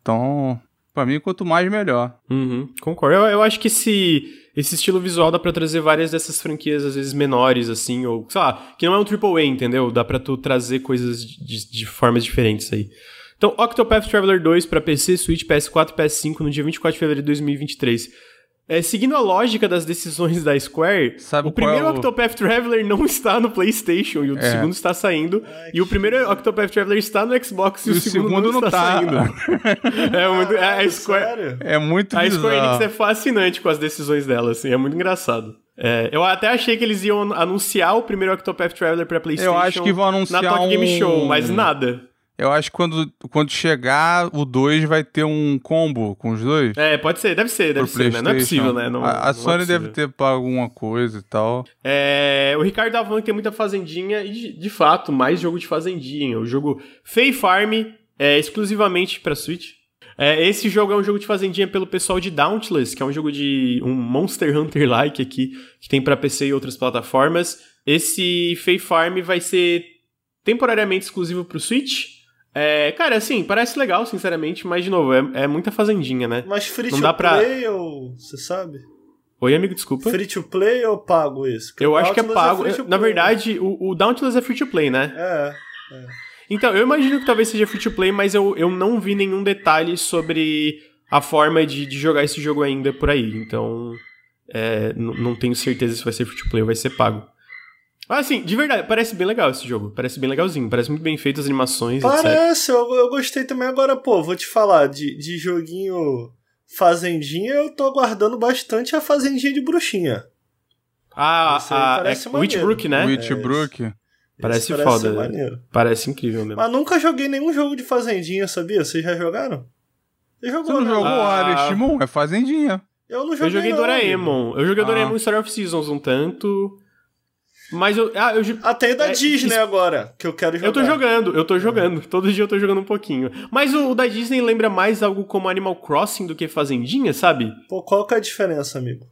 então. Pra mim, quanto mais, melhor. Uhum, concordo. Eu, eu acho que esse esse estilo visual dá para trazer várias dessas franquias, às vezes menores, assim, ou, sei lá, que não é um AAA, entendeu? Dá pra tu trazer coisas de, de formas diferentes aí. Então, Octopath Traveler 2 para PC, Switch, PS4 e PS5 no dia 24 de fevereiro de 2023. É, seguindo a lógica das decisões da Square, Sabe o primeiro é o... Octopath Traveler não está no PlayStation e o é. segundo está saindo. Ai, e o primeiro Octopath Traveler está no Xbox e, e o, segundo, segundo, não, está tá. saindo. [laughs] é muito. É, a Square, sério? é muito A bizarro. Square Enix é fascinante com as decisões dela, assim, é muito engraçado. É, eu até achei que eles iam anunciar o primeiro Octopath Traveler pra PlayStation. Eu acho que vão anunciar na Tokyo Game um- Show, mas nada. Eu acho que quando, quando chegar o 2 vai ter um combo com os dois. É, pode ser, deve ser, deve ser, né? Não é possível, né? Não, a a não é Sony possível. deve ter pago alguma coisa e tal. É, o Ricardo tava falando que tem muita fazendinha, e de, de fato, mais jogo de fazendinha. O jogo Fay Farm é exclusivamente pra Switch. É, esse jogo é um jogo de fazendinha pelo pessoal de Dauntless, que é um jogo de um Monster Hunter-like aqui, que tem pra PC e outras plataformas. Esse Fay Farm vai ser temporariamente exclusivo pro Switch. É, cara, assim, parece legal, sinceramente, mas, de novo, é, é muita fazendinha, né? Mas free Não to dá pra- play ou. Você sabe? Oi, amigo, desculpa. Free to play ou pago isso? Porque Eu acho que é Nautilus pago. to Na verdade, o, o Dauntless é free to play, né? É. Então, eu imagino que talvez seja free to play, mas eu, eu não vi nenhum detalhe sobre a forma de, de jogar esse jogo ainda por aí. Então, é, não tenho certeza se vai ser free to play ou vai ser pago. Ah, assim, de verdade, parece bem legal esse jogo. Parece bem legalzinho. Parece muito bem feito as animações, etc. Parece, eu, eu gostei também. Agora, pô, vou te falar, de, de joguinho Fazendinha, eu tô aguardando bastante a Fazendinha de Bruxinha. Ah, Esse aí a, parece é. Witchbrook, né? Witchbrook. Parece Esse foda, né? maneiro. Parece incrível mesmo. Mas nunca joguei nenhum jogo de Fazendinha, sabia? Vocês já jogaram? Você Você jogou, não né? jogou Ah. É fazendinha. Eu não joguei Eu joguei não, Doraemon. Eu joguei Ah. Doraemon Story of Seasons um tanto. Mas eu. Ah, eu, tem da É, Disney isso- agora, que eu quero jogar. Eu tô jogando, eu tô jogando. Todo dia eu tô jogando um pouquinho. Mas o, o da Disney lembra mais algo como Animal Crossing do que Fazendinha, sabe? Pô, qual que é a diferença, amigo?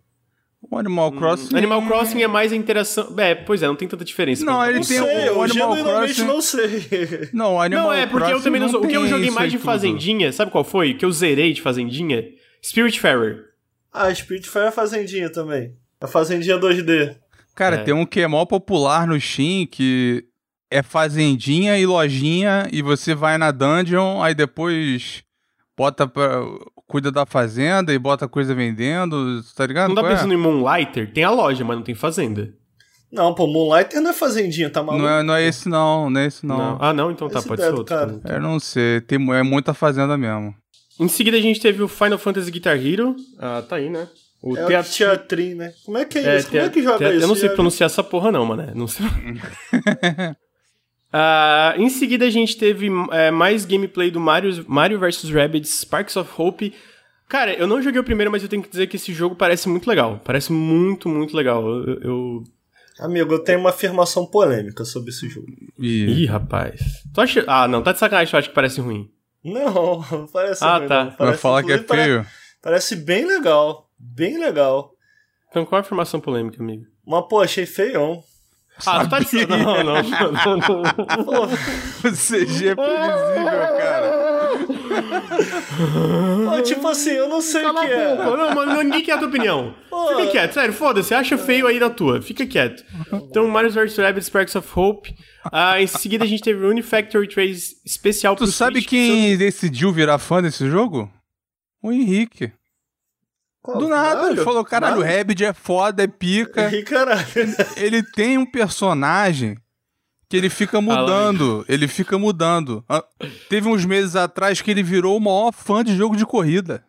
O Animal Crossing. Animal Crossing é mais a interação. É, pois é, não tem tanta diferença. Não, ele Não tem sei, o- eu o Animal Crossing- não sei. [laughs] Não, o Animal Não, é porque eu Crossing também não sou. O que eu joguei mais de tudo. Fazendinha, sabe qual foi? Que eu zerei de Fazendinha? Spiritfarer. ah, Spiritfarer é Fazendinha também. A Fazendinha 2D. Cara, É. tem um que é mó popular no Steam, que é fazendinha e lojinha, e você vai na dungeon, aí depois bota pra... cuida da fazenda e bota coisa vendendo, tá ligado? Não tá Qual é? pensando em Moonlighter? Tem a loja, mas não tem fazenda. Não, pô, Moonlighter não é Fazendinha, tá maluco? Não é, não é esse não, não é esse não. Ah, não? Então tá, Essa pode ser outro. cara. então. Eu não sei, tem, é muita fazenda mesmo. Em seguida a gente teve o Final Fantasy Guitar Hero. Ah, tá aí, né? O É o teatro- teatrinho, né? Como é que é, É, isso? Como é que joga te- isso? Eu não sei pronunciar essa porra não, mano. Não sei. [laughs] [laughs] Ah, em seguida a gente teve é, mais gameplay do Mario, Mario vs Rabbids Sparks of Hope. Cara, eu não joguei o primeiro, mas eu tenho que dizer que esse jogo parece muito legal. Parece muito, muito legal. Eu... eu- Amigo, eu tenho uma afirmação polêmica sobre esse jogo. E... Ih, rapaz. Tu acha... Ah, não, tá de sacanagem, tu acha que parece ruim. Não, [laughs] parece Ah, ruim, tá. não. Vai Parece, falar que é feio? Parece bem legal. Bem legal. Então qual é a afirmação polêmica, amigo? Mas, pô, achei feião. Ah, tu tá de. Não, não, não, não, O CG é previsível, cara. pô, tipo assim, eu não sei o que é. Não, mano, ninguém quer a tua opinião. Pô. Fica quieto, sério, foda-se, acha feio aí na tua. Fica quieto. Então, Mario vs Rabbids Sparks of Hope. Ah, em seguida a gente teve o Unifactory Trace especial Tu pro sabe Switch, quem decidiu virar fã desse jogo? O Henrique. Pô, Do nada, caralho, ele falou, caralho, o. Rabbit é foda, é pica. [laughs] Ih, caralho. ele tem um personagem que ele fica mudando, ele fica mudando. Ah, Teve uns meses atrás que ele virou o maior fã de jogo de corrida.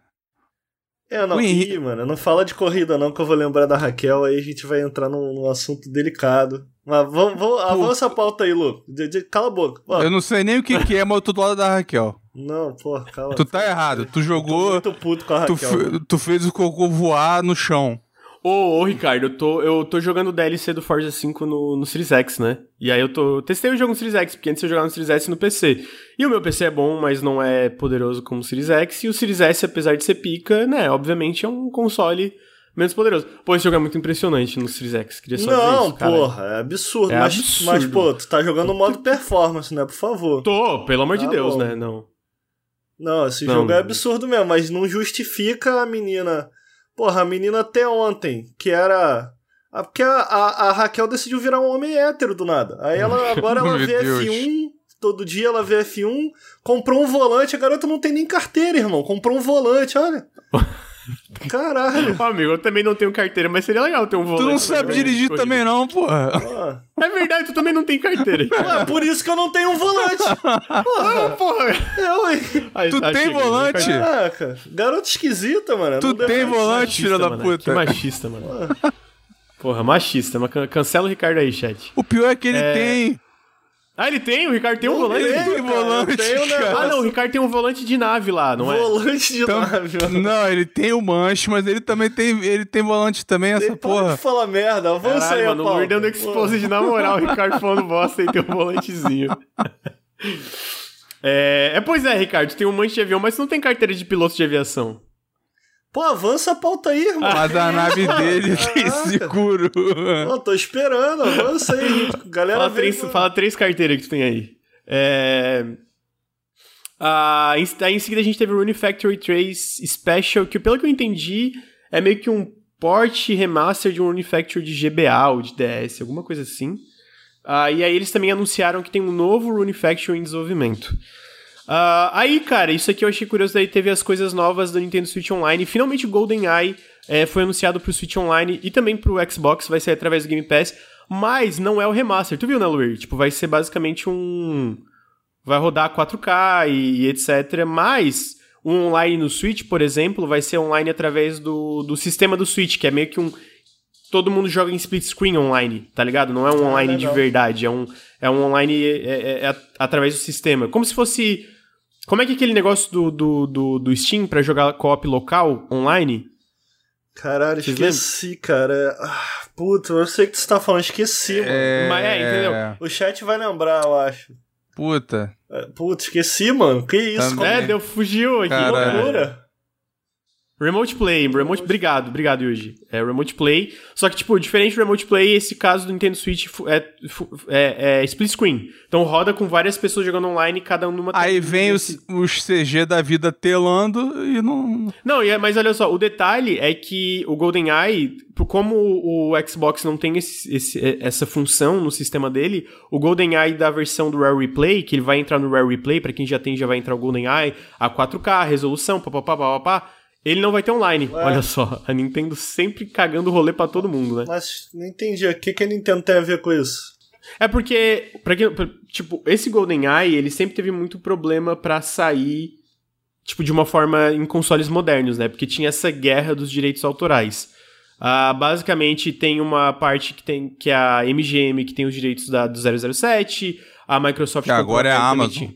É, não, Henrique- ih, mano, não fala de corrida não, que eu vou lembrar da Raquel, aí a gente vai entrar num, num assunto delicado. Mas vamos, vamos avança a pauta aí, Lu. De- de- Cala a boca. Ó, Eu não sei nem o que, que é, mas eu tô do lado da Raquel. Não, pô, cala. Tu tá errado, tu Tô jogou, muito puto com a tu, Raquel. tu fez o cocô voar no chão. Ô, ô, Ricardo, eu tô, eu tô jogando o DLC do Forza 5 no, no Series X, né? E aí eu tô. Testei o jogo no Series X, porque antes eu jogava no Series S e no PC. E o meu PC é bom, mas não é poderoso como o Series X. E o Series S, apesar de ser pica, né? Obviamente é um console menos poderoso. Pô, esse jogo é muito impressionante no Series X. Queria só Não, isso, porra, é absurdo. É mas, absurdo. mas, pô, tu tá jogando no modo performance, né? Por favor. Tô, pelo amor de Tá Deus, bom. né? Não. Não, esse Não. jogo é absurdo mesmo, mas não justifica a menina. Porra, a menina até ontem, que era. Ah, Porque a, a, a Raquel decidiu virar um homem hétero do nada. Aí ela [laughs] agora ela vê Deus. F1, todo dia ela vê F1, comprou um volante, a garota não tem nem carteira, irmão. Comprou um volante, olha. [laughs] Caralho. Amigo, eu também não tenho carteira, mas seria legal ter um volante. Tu não sabe dirigir também não, porra. É verdade, tu também não tem carteira. Ué, por isso que eu não tenho um volante. Ah, porra. Eu, hein? Aí, Tu tá, tem chega, volante? Caraca, garota esquisita, mano. Tu Não deve- tem volante, filha da mano. puta. Que machista, mano. Porra, machista. Mas cancela o Ricardo aí, chat. O pior é que ele é... tem. Ah, ele tem? O Ricardo tem um volante? Ele tem volante, cara. Ah, não, o Ricardo tem um volante de nave lá, não volante é? Volante de então, nave, mano. Não, ele tem o manche, mas ele também tem, ele tem volante também, essa tem, porra. Pode falar merda, vamos sair, mano, Paulo. mordendo Exposed na moral, o Ricardo falando bosta e tem um volantezinho. é, é, pois é, Ricardo, tem um manche de avião, mas não tem carteira de piloto de aviação. Pô, avança a pauta aí, irmão. Mas a nave dele tem seguro. Não, tô esperando, avança aí. Galera, fala, três, fala três carteiras que tu tem aí. É... Ah, em, aí em seguida a gente teve o Rune Factory 3 Special, que pelo que eu entendi é meio que um port remaster de um Rune Factory de GBA ou de DS, alguma coisa assim. Ah, e aí eles também anunciaram que tem um novo Rune Factory em desenvolvimento. Uh, aí, cara, isso aqui eu achei curioso, daí teve as coisas novas do Nintendo Switch Online. Finalmente o GoldenEye é, foi anunciado pro Switch Online e também pro Xbox, vai ser através do Game Pass, mas não é o remaster. Tu viu, né, Luir? Tipo, vai ser basicamente um... Vai rodar 4K e, e etc, mas o online no Switch, por exemplo, vai ser online através do, do sistema do Switch, que é meio que um todo mundo joga em split screen online, tá ligado? Não é um ah, online de verdade, é um, é um online é, é, é, através do sistema. Como se fosse como é que é aquele negócio do, do, do, do Steam pra jogar co-op local, online? Caralho, Vocês esqueci, lembram? cara. Ah, puta, eu sei que você tá falando, esqueci, mano. É... Mas é, entendeu? O chat vai lembrar, eu acho. Puta. É, puta, esqueci, mano. Que isso? Também. É, deu, fugiu aqui. Que loucura. Remote Play, Remote, obrigado, obrigado, Yuji. É Remote Play. Só que, tipo, diferente do Remote Play, esse caso do Nintendo Switch é, é, é split screen. Então roda com várias pessoas jogando online, cada um numa Aí vem os, os CG da vida telando e não. Não, é, mas olha só, o detalhe é que o GoldenEye, como o Xbox não tem esse, esse, essa função no sistema dele, o GoldenEye da versão do Rare Replay, que ele vai entrar no Rare Replay, para quem já tem, já vai entrar o GoldenEye, a 4K, resolução, papapá, papapá ele não vai ter online, é. olha só. A Nintendo sempre cagando o rolê pra todo mundo, né? Mas não entendi. O que, que a Nintendo tem a ver com isso? É porque, pra quem, pra, tipo, esse GoldenEye, ele sempre teve muito problema para sair, tipo, de uma forma em consoles modernos, né? Porque tinha essa guerra dos direitos autorais. Uh, basicamente, tem uma parte que tem que é a MGM, que tem os direitos da, do 007, a Microsoft... Que agora é a Amazon.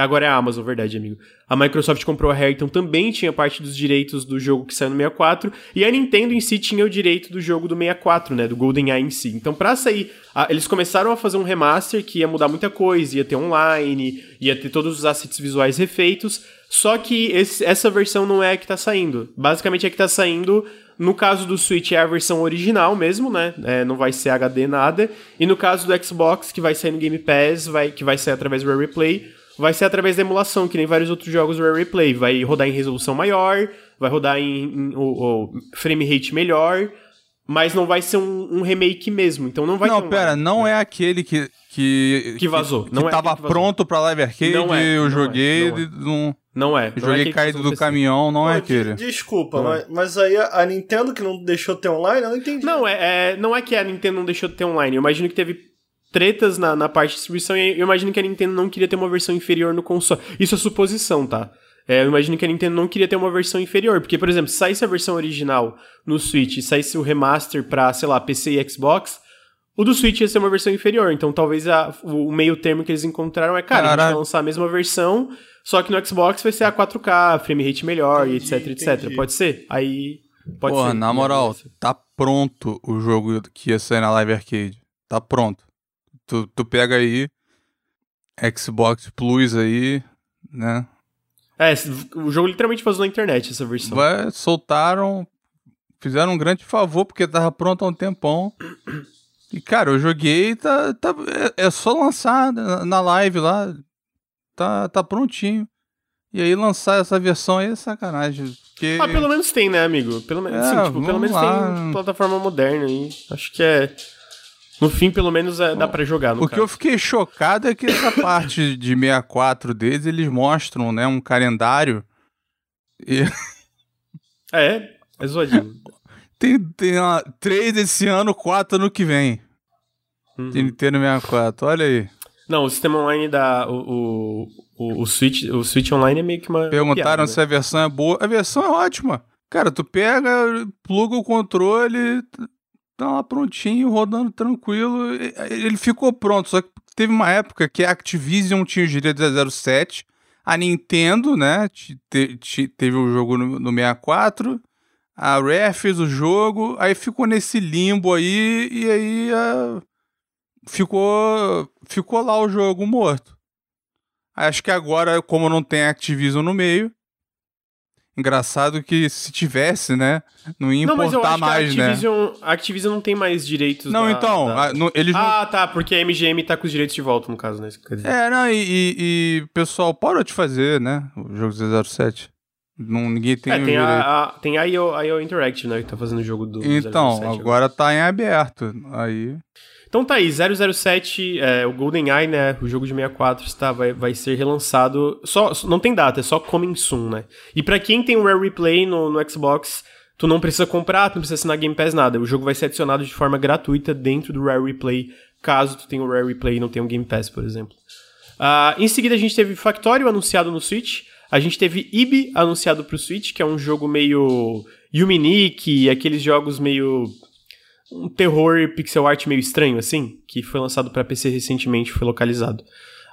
Agora é a Amazon, verdade, amigo. A Microsoft comprou a Rare, então também tinha parte dos direitos do jogo que saiu no 64. E a Nintendo em si tinha o direito do jogo do 64, né? Do GoldenEye em si. Então, pra sair, a, eles começaram a fazer um remaster que ia mudar muita coisa, ia ter online, ia ter todos os assets visuais refeitos. Só que esse, essa versão não é a que tá saindo. Basicamente, a que tá saindo no caso do Switch é a versão original mesmo, né? É, não vai ser HD nada. E no caso do Xbox, que vai sair no Game Pass, vai, que vai sair através do Replay, vai ser através da emulação, que nem vários outros jogos do Rare Replay. Vai rodar em resolução maior, vai rodar em, em o, o frame rate melhor, mas não vai ser um, um, remake mesmo. Então não vai Não, pera, não é aquele que. Que, que vazou. Que, não que é tava pronto pra Live Arcade, não é, eu não joguei. É, não, não é. Não joguei é caído do caminhão, não, é aquele. Desculpa, mas, mas, aí a, Nintendo que não deixou ter online, eu não entendi. Não, é, é, não é que a Nintendo não deixou ter online. Eu imagino que teve tretas na, na parte de distribuição e eu imagino que a Nintendo não queria ter uma versão inferior no console. Isso é suposição, tá? É, eu imagino que a Nintendo não queria ter uma versão inferior, porque, por exemplo, se saísse a versão original no Switch e saísse o remaster pra, sei lá, PC e Xbox, o do Switch ia ser uma versão inferior. Então talvez a, o meio termo que eles encontraram é, cara, Caraca. a gente vai lançar a mesma versão, só que no Xbox vai ser a 4K, frame rate melhor entendi, etc, etc. Entendi. Pode ser? Aí. Pode Porra, ser. na moral, tá pronto o jogo que ia sair na Live Arcade. Tá pronto. Tu, tu pega aí Xbox Plus aí, né? É, o jogo literalmente vazou na internet essa versão. Vai, soltaram, fizeram um grande favor porque tava pronto há um tempão. E cara, eu joguei, tá, tá é, é só lançar na, live lá, tá, tá prontinho. E aí lançar essa versão aí é sacanagem. Porque... Ah, pelo menos tem, né, amigo? Pelo, é, sim, tipo, pelo menos lá. tem plataforma moderna aí. Acho que é no fim, pelo menos, é, dá para jogar. o caso. que eu fiquei chocado é que essa [coughs] parte de 64 deles, eles mostram, né, um calendário. E... [laughs] É, é zoadinho. tem, tem uma, três esse ano, quatro ano que vem. Uhum. De Nintendo 64, olha aí. Não, o sistema online da. O, o, o, Switch, o Switch Online é meio que uma. Perguntaram piada, se né? a versão é boa. A versão é ótima. Cara, tu pega, pluga o controle, tá lá prontinho, rodando tranquilo. Ele ficou pronto, só que teve uma época que a Activision tinha os direitos da 07, a Nintendo, né, te, te, teve o jogo no, no 64, a Rare fez o jogo, aí ficou nesse limbo aí, e aí uh, ficou, ficou lá o jogo morto. Acho que agora, como não tem Activision no meio, Engraçado que se tivesse, né? Não ia importar não, mas eu mais, que a né? Activision, né? A Activision não tem mais direitos. Não, da, então. Da... A, no, eles ah, não... tá, porque a MGM tá com os direitos de volta, no caso, né? É, não, e, e, e pessoal, para de fazer, né? O jogo 007. Não, ninguém tem. É, tem a, a, tem a IO, a IO Interactive, né? Que tá fazendo o jogo do. Então, 007 agora, agora tá em aberto. Aí. Então tá aí, 007, é, o GoldenEye, né, o jogo de 64 está, vai, vai ser relançado, só, não tem data, é só coming soon, né. E para quem tem o Rare Replay no, no Xbox, tu não precisa comprar, tu não precisa assinar Game Pass, nada, o jogo vai ser adicionado de forma gratuita dentro do Rare Replay, caso tu tenha o Rare Replay e não tenha um Game Pass, por exemplo. Uh, em seguida a gente teve Factorio anunciado no Switch, a gente teve Ibi anunciado pro Switch, que é um jogo meio Yuminique, aqueles jogos meio um terror pixel art meio estranho, assim, que foi lançado para PC recentemente, foi localizado.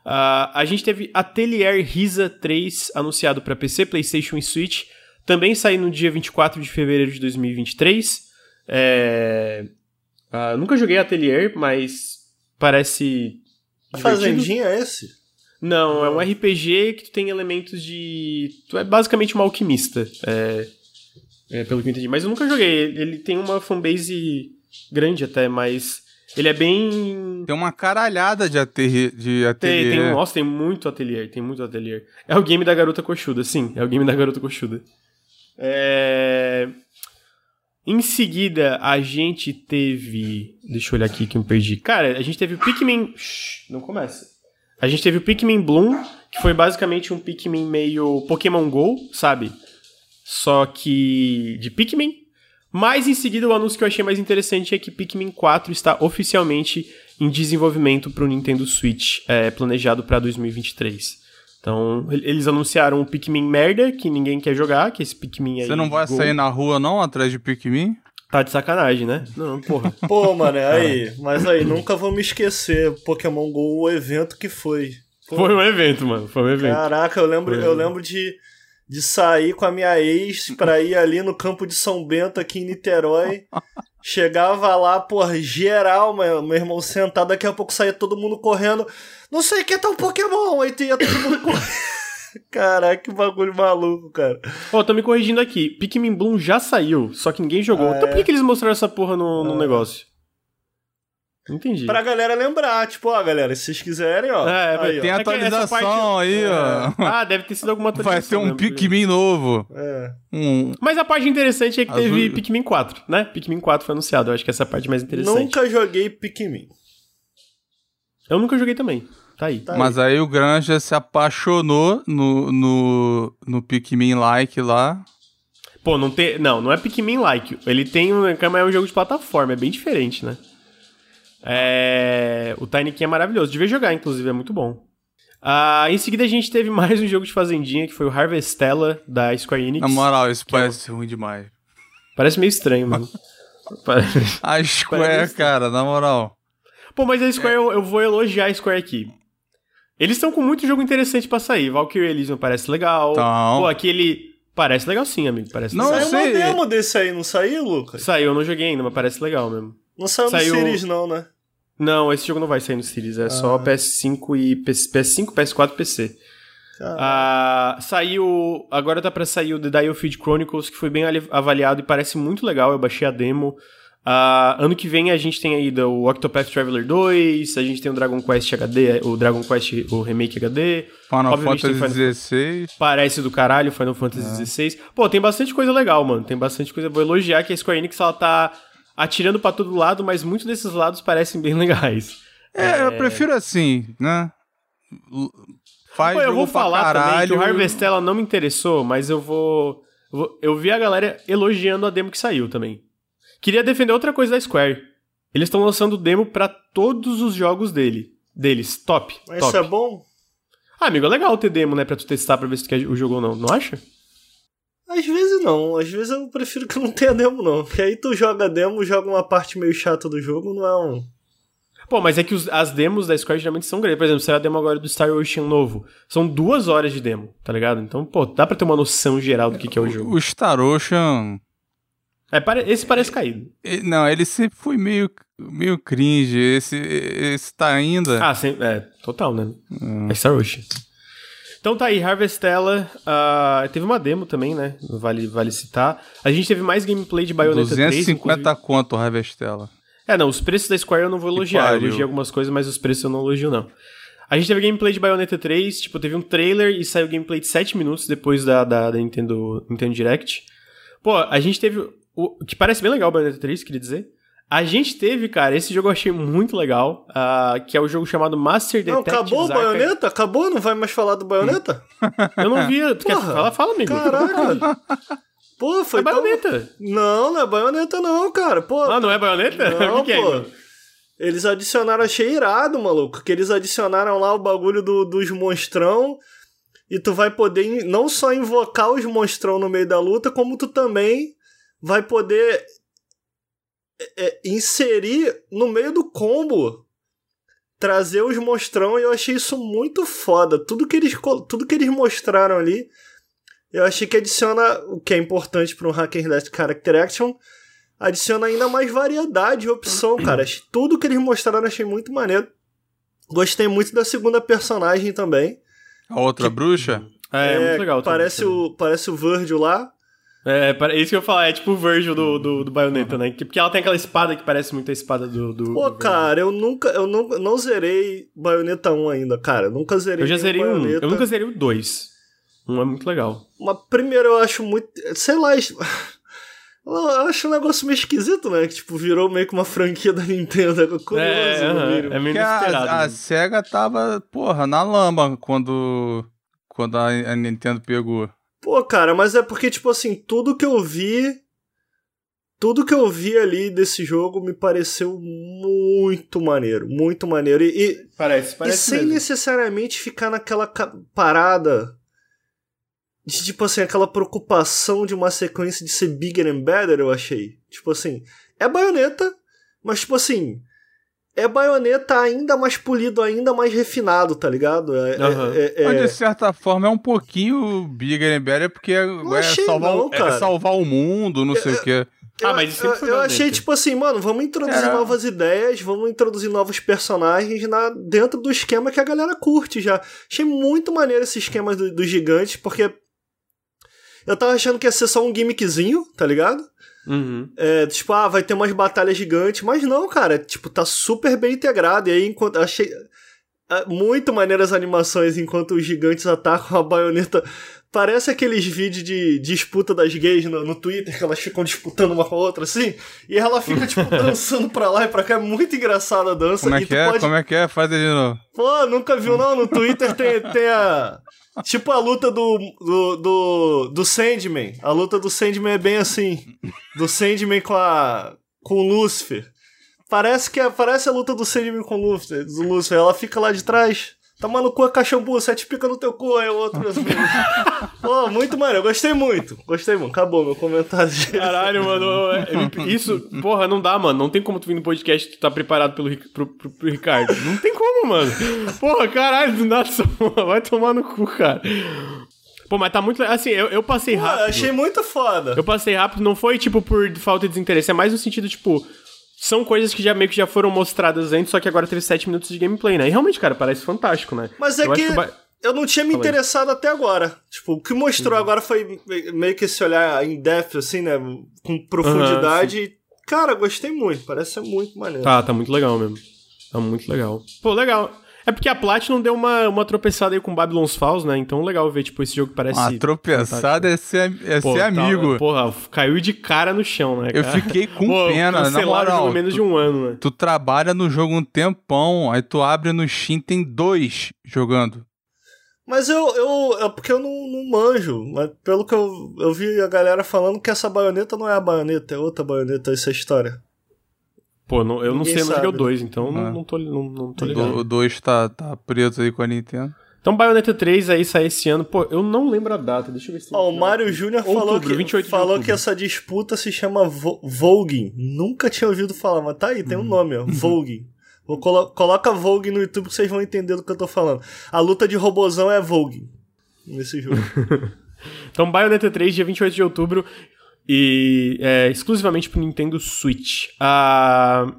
Uh, a gente teve Atelier Risa 3 anunciado para PC, PlayStation e Switch, também saiu no dia 24 de fevereiro de 2023. É... Uh, nunca joguei Atelier, mas parece. Fazendinha é esse? Não, é um RPG que tu tem elementos de. Tu é basicamente uma alquimista. É... É, pelo que eu entendi. Mas eu nunca joguei. Ele tem uma fanbase grande até, mas ele é bem. Tem uma caralhada de, ateliê. De ateliê. Tem, tem, nossa, tem muito ateliê, tem muito ateliê. É o game da garota coxuda, sim, é o game da garota coxuda. É... Em seguida, a gente teve. Deixa eu olhar aqui que eu me perdi. Cara, a gente teve o Pikmin. Shhh, não começa. A gente teve o Pikmin Bloom, que foi basicamente um Pikmin meio Pokémon Go, sabe? Só que de Pikmin. Mas em seguida, o anúncio que eu achei mais interessante é que Pikmin 4 está oficialmente em desenvolvimento para o Nintendo Switch, é, planejado para 2023. Então, eles anunciaram o Pikmin merda, que ninguém quer jogar, que esse Pikmin aí. Você não vai Go. sair na rua, não, atrás de Pikmin? Tá de sacanagem, né? Não, porra. [laughs] Pô, mano, aí, mas aí, nunca vou me esquecer, Pokémon GO, o evento que foi. Pô. Foi um evento, mano, foi um evento. Caraca, eu lembro, eu lembro de de sair com a minha ex pra ir ali no campo de São Bento, aqui em Niterói. [laughs] Chegava lá, porra, geral, meu, meu irmão sentado, daqui a pouco saía todo mundo correndo. Não sei o que é tão Pokémon, aí ia todo mundo correndo. [laughs] Caraca, que bagulho maluco, cara. Ó, oh, tô me corrigindo aqui. Pikmin Bloom já saiu, só que ninguém jogou. Ah, então por que, que eles mostraram essa porra no, no ah. negócio? Entendi. Pra galera lembrar, tipo, ó, galera, se vocês quiserem, ó. É, aí, tem ó. atualização parte... aí, é. ó. Ah, deve ter sido alguma atualização. Vai ter um Pikmin novo. É. Um... Mas a parte interessante é que Azul... teve Pikmin 4, né? Pikmin 4 foi anunciado, eu acho que essa é a parte mais interessante. Nunca joguei Pikmin. Eu nunca joguei também. Tá aí. Tá Mas aí. aí o Granja se apaixonou no, no, no Pikmin Like lá. Pô, não tem. Não, não é Pikmin Like. Ele tem. É um jogo de plataforma, é bem diferente, né? É... O Tiny King é maravilhoso. Devia jogar, inclusive, é muito bom. Ah, em seguida a gente teve [laughs] mais um jogo de fazendinha, que foi o Harvestella, da Square Enix. Na moral, isso é parece é... ruim demais. Parece meio estranho, mano. Parece... [laughs] A Square, cara, na moral. Pô, mas a Square, é. eu, eu, vou elogiar a Square aqui. Eles estão com muito jogo interessante para sair. Valkyrie Elysium parece legal. Então... Pô, aquele... Parece legal sim, amigo. Parece não, legal. Saiu uma demo desse aí, não saiu, Lucas? Saiu, eu não joguei ainda, mas parece legal mesmo. Não saiu, saiu... no Series não, né? Não, esse jogo não vai sair no Series, é ah. só PS5 e PS5, PS4 e PC. Ah, saiu. Agora tá pra sair o The Diofield Chronicles, que foi bem avaliado e parece muito legal. Eu baixei a demo. Uh, ano que vem a gente tem aí o Octopath Traveler 2, a gente tem o Dragon Quest HD, o Dragon Quest, o remake HD. Final Obviamente Fantasy XVI. Parece do caralho, Final Fantasy XVI. É. Pô, tem bastante coisa legal, mano. Tem bastante coisa. Vou elogiar que a Square Enix ela tá atirando para todo lado, mas muitos desses lados parecem bem legais. É, é... eu prefiro assim, né? Faz Pô, eu vou falar caralho. também que o Harvestella não me interessou, mas eu vou... Eu vi a galera elogiando a demo que saiu também. Queria defender outra coisa da Square. Eles estão lançando demo para todos os jogos dele, deles. Top. Mas top. isso é bom? Ah, amigo, é legal ter demo, né? Pra tu testar pra ver se tu quer o jogo ou não. Não acha? Às vezes não, às vezes eu prefiro que não tenha demo, não. Porque aí tu joga demo, joga uma parte meio chata do jogo, não é um. Pô, mas é que os- as demos da Square geralmente são grandes. Por exemplo, saiu a demo agora do Star Ocean novo. São duas horas de demo, tá ligado? Então, pô, dá pra ter uma noção geral do que, que é o jogo. O Star Ocean. É, esse parece caído. Não, ele sempre foi meio, meio cringe. Esse, esse tá ainda. Ah, sim, é, total, né? É Star Ocean. Então tá aí, Harvestella. ah, teve uma demo também, né? Vale, vale citar. A gente teve mais gameplay de Bayonetta 3. 250 inclusive- conto o Harvestella. É, não, os preços da Square eu não vou elogiar. Eu elogiei algumas coisas, mas os preços eu não elogio, não. A gente teve gameplay de Bayonetta 3, tipo, teve um trailer e saiu gameplay de 7 minutos depois da, da, da Nintendo, Nintendo Direct. Pô, a gente teve. O, que parece bem legal o Bayonetta 3, queria dizer. A gente teve, cara, esse jogo eu achei muito legal, ah, que é o jogo chamado Master Não, Detectives acabou o baioneta? Acabou? Não vai mais falar do baioneta? [laughs] Eu não vi. Tu quer Porra, falar? Fala, amigo. Caraca! [laughs] Pô, foi É tão- baioneta. Não, não é baioneta, não, cara. Pô, Ah, não é baioneta? Não, [laughs] que, que é, pô. Eles adicionaram, achei irado, maluco. Que eles adicionaram lá o bagulho do- dos monstrão. E tu vai poder não só invocar os monstrão no meio da luta, como tu também vai poder é, é, inserir no meio do combo. Trazer os monstrão e eu achei isso muito foda. Tudo que eles, tudo que eles mostraram ali, eu achei que adiciona o que é importante para um Hack and Slash Character Action adiciona ainda mais variedade e opção, cara. Tudo que eles mostraram eu achei muito maneiro. Gostei muito da segunda personagem também. A outra bruxa? É, muito legal. também, Parece o, parece o Virgil lá. É, isso que eu ia falar, é tipo o Virgil do, do, do Bayonetta, né? Que- Porque ela tem aquela espada que parece muito a espada do. do Pô, do cara, eu nunca, eu nunca, não zerei Bayonetta 1 ainda, cara. Eu nunca zerei. Eu já zerei um. Eu nunca zerei o dois. Um é muito legal. Mas primeiro eu acho muito. Sei lá. [laughs] Eu acho um negócio meio esquisito, né? Que tipo, virou meio que uma franquia da Nintendo. É [laughs] curioso, é, mínimo. é meio Porque a, inesperado. a né? SEGA tava, porra, na lama quando, quando a, a Nintendo pegou. Pô, cara, mas é porque, tipo assim, tudo que eu vi. Tudo que eu vi ali desse jogo me pareceu muito maneiro. Muito maneiro. E, e, Parece, e parece. sem mesmo. necessariamente ficar naquela parada. De, tipo assim, aquela preocupação de uma sequência de ser bigger and better, eu achei. Tipo assim, é baioneta, mas tipo assim. É baioneta ainda mais polido, ainda mais refinado, tá ligado? É, é- Aham. é- é- Mas de certa forma é um pouquinho bigger and better, porque é, é salvar, o- não, cara. é salvar o mundo, não sei o quê. Ah, mas isso eu, sempre foi eu achei tipo assim, mano, vamos introduzir Era- novas ideias, vamos introduzir novos personagens na, dentro do esquema que a galera curte já. Achei muito maneiro esse esquema do- dos gigantes, porque eu tava achando que ia ser só um gimmickzinho, tá ligado? Uhum. É, tipo, ah, vai ter umas batalhas gigantes, mas não, cara, tipo, tá super bem integrado. E aí, enquanto achei ah, muito maneiras as animações enquanto os gigantes atacam a baioneta. Parece aqueles vídeos de disputa das gays no, no Twitter, que elas ficam disputando uma com a outra, assim, e ela fica, tipo, [laughs] dançando pra lá e pra cá. É muito engraçada a dança. Como é que é? pode- Como é que é? Faz de novo. Pô, nunca viu não? No Twitter tem, tem a. Tipo a luta do, do, do, do Sandman. A luta do Sandman é bem assim. Do Sandman com a. com o Lucifer. Parece que é, parece a luta do Sandman com o Lucifer. Ela fica lá de trás. Toma no cu a cachambu, sete pica no teu cu, aí o outro. Pô, muito maneiro, eu gostei muito. Gostei muito. Acabou meu comentário. Caralho, mano. Isso, porra, não dá, mano. Não tem como tu vir no podcast tu tá preparado pelo, pro, pro- pro Ricardo. Não tem como, mano. Porra, caralho, do nada [laughs] vai tomar no cu, cara. Pô, mas tá muito. Assim, eu, eu passei Pô, rápido. achei muito foda. Eu passei rápido, não foi tipo por falta de desinteresse, é mais no sentido, tipo, são coisas que já meio que já foram mostradas antes, só que agora teve 7 minutos de gameplay, né? E realmente, cara, parece fantástico, né? Mas é Eu que o ba- eu não tinha me Fala aí. interessado até agora. Tipo, o que mostrou Uhum. agora foi me- meio que esse olhar em depth, assim, né? Com profundidade. Cara, gostei muito. Parece ser muito maneiro. Tá, tá muito legal mesmo. Tá muito legal. Pô, legal. É porque a Platinum deu uma, uma tropeçada aí com Babylon's Falls, né? Então legal ver, tipo, esse jogo que parece... Uma tropeçada é ser, é Pô, ser tá- amigo. porra, caiu de cara no chão, né, Eu cara? fiquei com Pô, pena, na moral. menos tu, de um ano, né? tu trabalha no jogo um tempão, aí tu abre no Steam, tem dois jogando. Mas eu, eu. É porque eu não, não manjo. Mas pelo que eu, eu vi a galera falando que essa baioneta não é a baioneta, é outra baioneta, essa história. Pô, não- eu não Ninguém sei onde é o sabe. 2, então É. não, não tô, não, não tô O ligado. do- O dois tá, tá preso aí com a Nintendo. Então Bayonetta 3 aí sai esse ano. Pô, eu não lembro a data, deixa eu ver se... Ó, o Mário Júnior falou, que, 28 de falou que essa disputa se chama Vo Voguing. Nunca tinha ouvido falar, mas tá aí, tem um nome, ó. [laughs] Voguing. Vou colo coloca Vogue no YouTube que vocês vão entender do que eu tô falando. A luta de robozão é Vogue nesse jogo. [laughs] Então Bayonetta 3, dia 28 de outubro, e é, exclusivamente pro Nintendo Switch. Ah,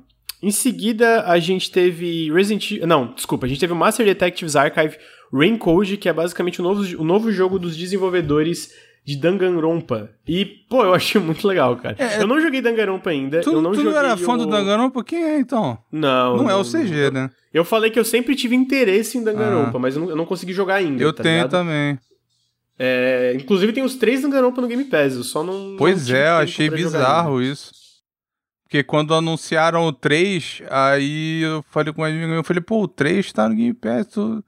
em seguida, a gente teve Resident Evil... Não, desculpa, a gente teve o Master Detectives Archive Raincode, que é basicamente o novo, o novo jogo dos desenvolvedores de Danganronpa. E, pô, eu achei muito legal, cara. É, eu não joguei Danganronpa ainda, Tu, eu não tu joguei não era fã o... do Danganronpa? Quem é, então? Não, Não, é o CG, né? Eu falei que eu sempre tive interesse em Danganronpa, mas eu não, eu não consegui jogar ainda, Eu tá tenho ligado? também. É, inclusive tem os três Danganronpa no Game Pass, eu só não... não Pois tive é, eu achei bizarro isso. Porque quando anunciaram o 3, aí eu falei com um amigo meu, eu falei, pô, o 3 tá no Game Pass, tu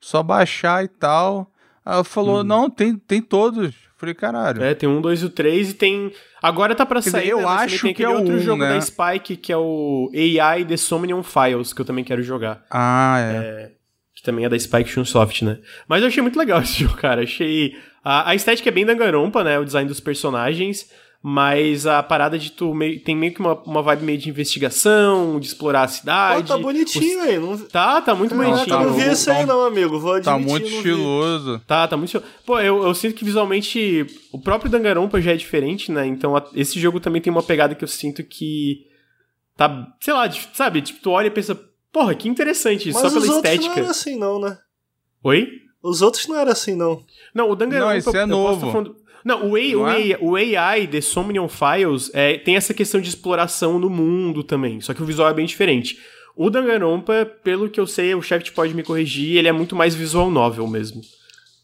só baixar e tal. Aí falou, Uhum. não, tem, tem todos. Eu falei, caralho. É, tem um, dois e o três e tem. Agora tá pra Quer sair. dizer, eu né, acho tem que é o outro um, jogo né? da Spike que é o AI The Somnium Files, que eu também quero jogar. Ah, é. Que também é da Spike Chunsoft, né? Mas eu achei muito legal [laughs] esse jogo, cara. Achei. A, a estética é bem dangarompa, né? O design dos personagens. Mas a parada de tu meio, tem meio que uma, uma vibe meio de investigação, de explorar a Pô, cidade. tá bonitinho aí. Não... Os- Tá, tá muito bonitinho. eu não vi Tá- esse aí tá- não, amigo. Vou admitir, Tá muito estiloso. Tá, tá muito. show. Pô, eu, eu sinto que visualmente o próprio Danganronpa já é diferente, né? Então a- esse jogo também tem uma pegada que eu sinto que tá, sei lá, de- sabe? Tipo, tu olha e pensa, porra, que interessante, Mas só os pela outros estética. não era assim não, né? Oi? Os outros não era assim não. Não, o Danganronpa... Não, esse é eu posso novo. tá falando- Não, o, AI, Não o, é? AI, o AI The Somnium Files é, tem essa questão de exploração no mundo também, só que o visual é bem diferente. O Danganronpa, pelo que eu sei, o chefe pode me corrigir, ele é muito mais visual novel mesmo.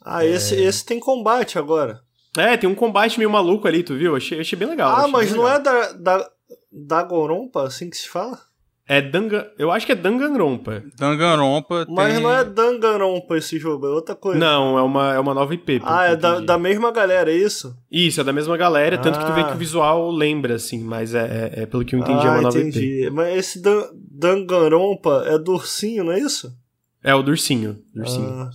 Ah, esse, esse tem combate agora. É, tem um combate meio maluco ali, tu viu? Achei, achei bem legal. ah, achei mas não legal. é da, da, da Gorompa, assim que se fala? É Dangan... Eu acho que é Danganronpa. Danganronpa Mas tem... não é Danganronpa esse jogo, é outra coisa. Não, é uma, é uma nova IP. Ah, é da, da mesma galera, é isso? Isso, é da mesma galera, tanto que tu vê Ah. que o visual lembra, assim, mas é, é- é pelo que eu entendi, ah, é uma nova IP. entendi. Mas esse Dan, Danganronpa é do ursinho, não é isso? É o do ursinho. do ursinho. Ah,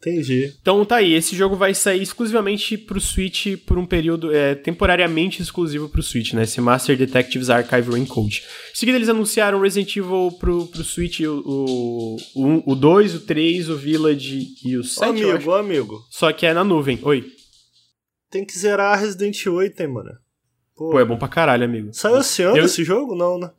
entendi. Então tá aí, esse jogo vai sair exclusivamente pro Switch por um período, é, temporariamente exclusivo pro Switch, né? Esse Master Detectives Archive Raincode. Em seguida eles anunciaram Resident Evil pro, pro Switch, o 2, o, um, o, dois, o 3, o Village e o Ô, 7, eu acho. amigo, amigo. Só que é na nuvem. Oi. Tem que zerar Resident 8, hein, mano. Pô, Pô, é bom pra caralho, amigo. Saiu esse ano Eu- esse jogo? Não, né?